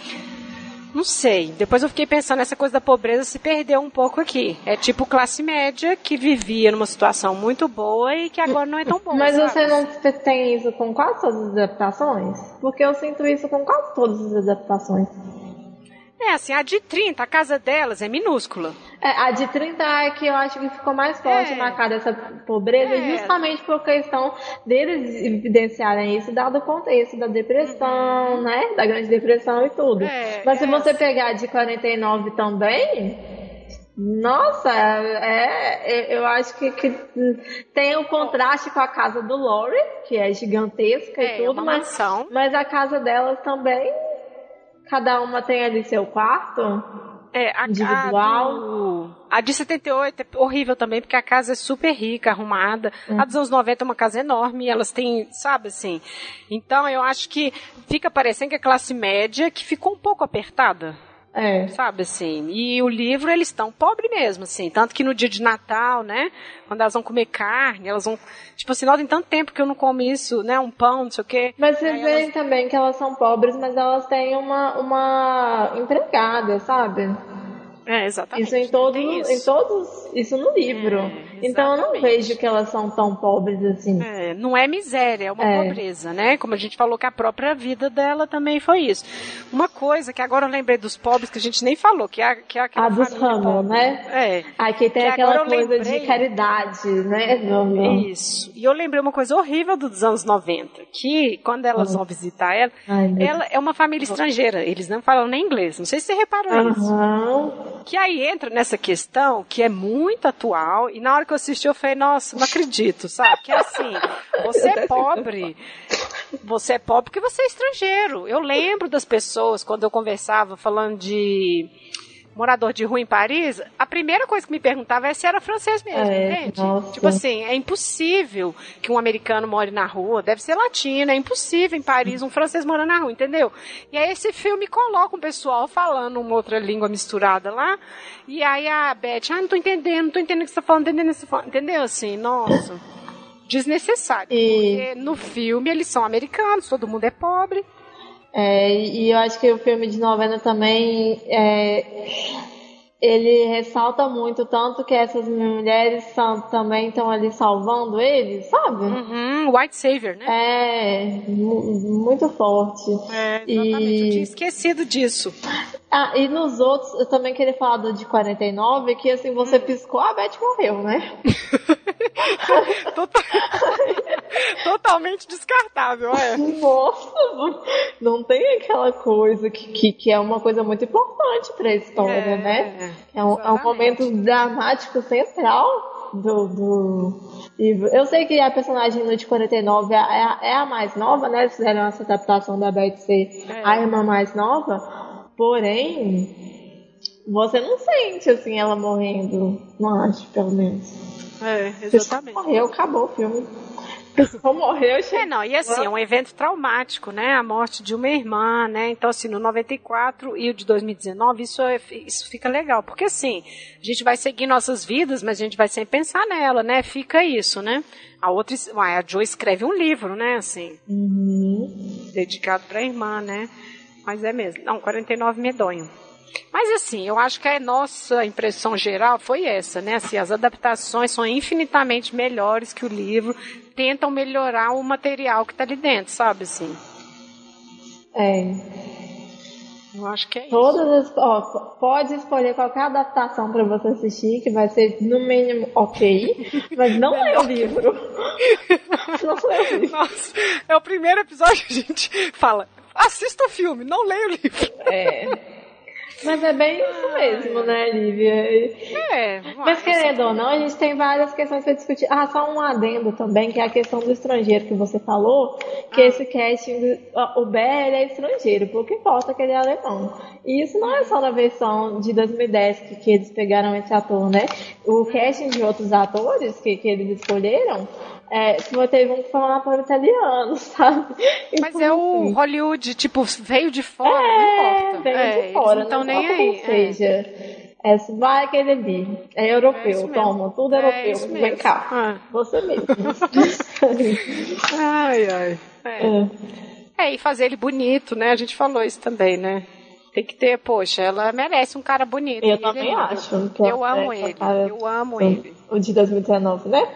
não sei. Depois eu fiquei pensando, essa coisa da pobreza se perdeu um pouco aqui. É tipo classe média que vivia numa situação muito boa e que agora não é tão boa. Mas sabe? você não tem isso com quase todas as adaptações? Porque eu sinto isso com quase todas as adaptações. É, assim, a de 30, a casa delas é minúscula. É, a de 30 é que eu acho que ficou mais forte é. marcada essa pobreza, é. justamente por questão deles evidenciarem isso, dado o contexto da depressão, uhum. né? Da grande depressão e tudo. É, Mas se é você assim. pegar a de 49 também, nossa, é, é, eu acho que, que, tem o contraste com a casa do Lori, que é gigantesca é, e tudo, mas, mas a casa delas também Cada uma tem ali seu quarto? É, a, individual. A, do, a de 78 é horrível também, porque a casa é super rica, arrumada. Hum. A dos anos 90 é uma casa enorme, elas têm, sabe assim. Então eu acho que fica parecendo que a classe média que ficou um pouco apertada. É. Sabe assim? E o livro, eles estão pobres mesmo, assim. Tanto que no dia de Natal, né? Quando elas vão comer carne, elas vão. Tipo assim, não tem tanto tempo que eu não como isso, né? Um pão, não sei o quê. Mas vocês Aí veem elas- também que elas são pobres, mas elas têm uma, uma empregada, sabe? É, exatamente. Isso em todos, Tem em todos, isso no livro. É, então eu não vejo que elas são tão pobres assim. É, não é miséria, é uma É. pobreza, né? Como a gente falou que a própria vida dela também foi isso. Uma coisa que agora eu lembrei dos pobres que a gente nem falou, que é, que é aquela A dos Hamel, né? É. Aqui tem Que aquela coisa lembrei. de caridade, né? Isso. E eu lembrei uma coisa horrível dos anos 90, que quando elas vão visitar ela, Ai, ela é uma família estrangeira, eles não falam nem inglês. Não sei se você reparou isso. Aham. Que aí entra nessa questão que é muito atual, e na hora que eu assisti eu falei, nossa, não acredito, sabe? Que é assim, você é pobre, você é pobre porque você é estrangeiro. Eu lembro das pessoas, quando eu conversava falando de morador de rua em Paris, a primeira coisa que me perguntava é se era francês mesmo, É, entende? nossa. Tipo assim, é impossível que um americano more na rua, deve ser latino, é impossível em Paris um francês morar na rua, entendeu? E aí esse filme coloca um pessoal falando uma outra língua misturada lá, e aí a Beth, ah, não tô entendendo, não tô entendendo o que você tá falando, entendendo o que você tá falando, entendeu? Assim, nossa, desnecessário. E, Porque no filme eles são americanos, todo mundo é pobre. É, e eu acho que o filme de novena também é, ele ressalta muito tanto que essas mulheres são, também estão ali salvando eles, sabe? Uhum, White Savior, né? É mu- muito forte. É, exatamente, eu E- tinha esquecido disso. Ah, e nos outros, eu também queria falar do de 49, que assim, você Hum. piscou, a Beth morreu, né? Total- Totalmente descartável, é. Nossa, não, tem aquela coisa que, que, que é uma coisa muito importante pra história, né? É um, é um momento dramático central do, do livro. Eu sei que a personagem no de 49 é, a- é a mais nova, né? Eles fizeram essa adaptação da Beth ser É. a irmã mais nova, porém, você não sente assim ela morrendo, não acho, pelo menos. É, exatamente. morreu, acabou o filme. Pessoa morreu, É, chegou. não, e assim, é um evento traumático, né? A morte de uma irmã, né? Então, assim, no 94 e o de 2019, isso, é- isso fica legal. Porque, assim, a gente vai seguir nossas vidas, mas a gente vai sempre pensar nela, né? Fica isso, né? A outra, a Joe escreve um livro, né? Assim, Uhum. dedicado pra irmã, né? Mas é mesmo. Não, 49 medonho. Mas assim, eu acho que a nossa impressão geral foi essa, né? Assim, as adaptações são infinitamente melhores que o livro, tentam melhorar o material que tá ali dentro, sabe assim? É. Eu acho que é isso. Todas as. Ó, pode escolher qualquer adaptação pra você assistir, que vai ser no mínimo ok, mas não é o livro. não é o livro. Nossa, é o primeiro episódio que a gente fala, assista o filme, não leia o livro. É. Mas é bem isso mesmo, né, Lívia? É, Mas querendo ou não, a gente tem várias questões para discutir. Ah, só um adendo também, que é a questão do estrangeiro que você falou, que Ah. esse casting, o BL é estrangeiro, pouco importa que ele é alemão. E isso não é só na versão de 2010 que, que eles pegaram esse ator, né? O casting de outros atores que, que eles escolheram, é, teve um que foi um ator italiano, sabe? Mas Então, é o assim, Hollywood, tipo, veio de fora, não é, importa. vem É, de eles fora, não estão não nem aí. quem seja. É, vai aquele ali. É europeu, É isso mesmo. toma, tudo É europeu. isso Vem mesmo. cá. Ah. Você mesmo. Ai, ai. É. É. É, e fazer ele bonito, né? A gente falou isso também, né? Tem que ter, poxa, ela merece um cara bonito. Eu Ele também é acho. que Eu é amo essa ele, cara- eu amo ele. O de 2019, né?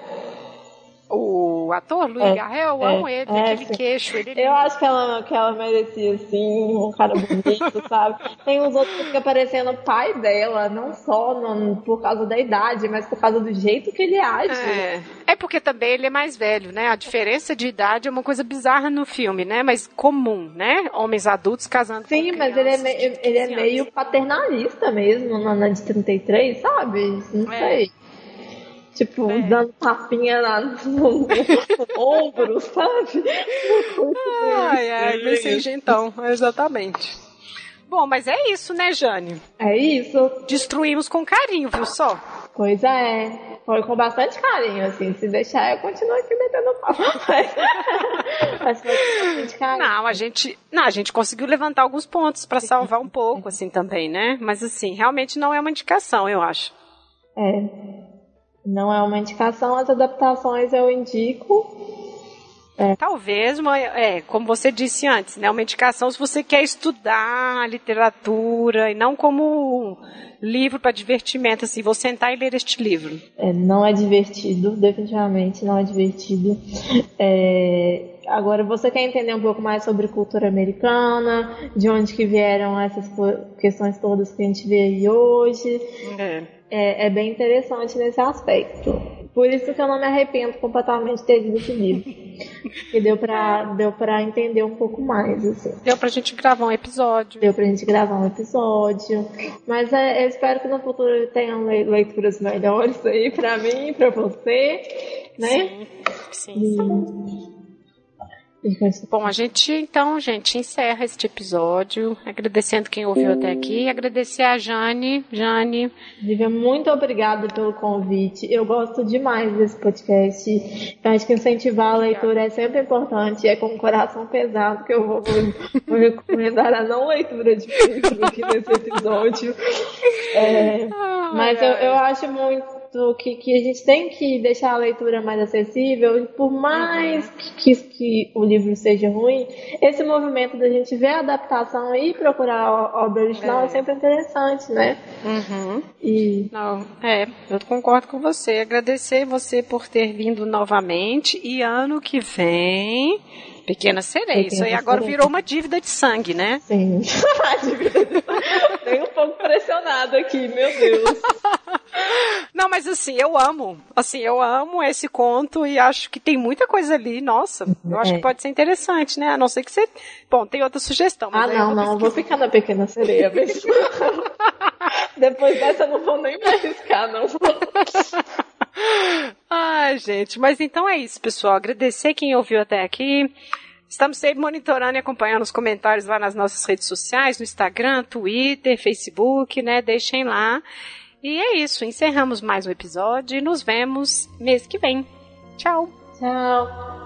O ator, Luiz É, Garrel, eu é, amo ele, é, aquele sim. queixo. Ele é Eu acho que ela, que ela merecia, assim, um cara bonito, sabe? Tem uns outros que ficam parecendo o pai dela, não só no- por causa da idade, mas por causa do jeito que ele age. É. é porque também ele é mais velho, né? A diferença de idade é uma coisa bizarra no filme, né? Mas comum, né? Homens adultos casando Sim, com mas ele é, meio, ele é 15 meio paternalista mesmo, na, na de 33, sabe? Não É. sei. Tipo, É. dando tapinha lá no, no- no ombro, sabe? Ai, ai, bem sem então, exatamente. Bom, mas é isso, né, Jane? É isso. Destruímos com carinho, viu só? Coisa é. foi com bastante carinho, assim. Se deixar, eu continuo aqui metendo pau. Mas, foi com bastante carinho. Não, a gente, não, a gente conseguiu levantar alguns pontos para salvar um pouco, assim, também, né? Mas, assim, realmente não é uma indicação, eu acho. É. Não é uma indicação, as adaptações eu indico. É. Talvez, uma, é, como você disse antes, né, uma indicação se você quer estudar literatura e não como livro para divertimento, assim, vou sentar e ler este livro. É, não é divertido, definitivamente não é divertido. É, agora, você quer entender um pouco mais sobre cultura americana, de onde que vieram essas questões todas que a gente vê aí hoje. É. É, é bem interessante nesse aspecto. Por isso que eu não me arrependo completamente de ter lido esse livro. que deu pra, deu pra entender um pouco mais, assim. Deu pra gente gravar um episódio. Deu pra gente gravar um episódio. Mas é, eu espero que no futuro tenham leituras melhores aí pra mim, pra você, né? Sim, sim. sim. Bom, a gente então, gente, encerra este episódio, agradecendo quem ouviu até aqui, agradecer a Jane, Jane. Vivian, muito obrigada pelo convite. Eu gosto demais desse podcast. Eu acho que incentivar a leitura é sempre importante. É com o coração pesado que eu vou, vou recomendar a não leitura de livro aqui nesse episódio. É, mas eu, eu acho muito que, que a gente tem que deixar a leitura mais acessível, e por mais uhum. que, que, o livro seja ruim, esse movimento da gente ver a adaptação e procurar obra original é, é sempre interessante, né? Uhum. E... Não, é, eu concordo com você. Agradecer você por ter vindo novamente e ano que vem Pequena sereia. Isso aí agora sereia. virou uma dívida de sangue, né? Sim. Tenho um pouco pressionado aqui, meu Deus. Não, mas assim, eu amo. Assim, eu amo esse conto e acho que tem muita coisa ali. Nossa, eu acho é. que pode ser interessante, né? A não ser que você. Bom, tem outra sugestão. ah, não, não. Vou ficar na Pequena Sereia mesmo. Depois dessa, eu não vou nem me arriscar, não. Ai, gente, mas então é isso, pessoal. Agradecer quem ouviu até aqui. Estamos sempre monitorando e acompanhando os comentários lá nas nossas redes sociais, no Instagram, Twitter, Facebook, né? Deixem lá. E é isso, encerramos mais um episódio e nos vemos mês que vem. Tchau. Tchau.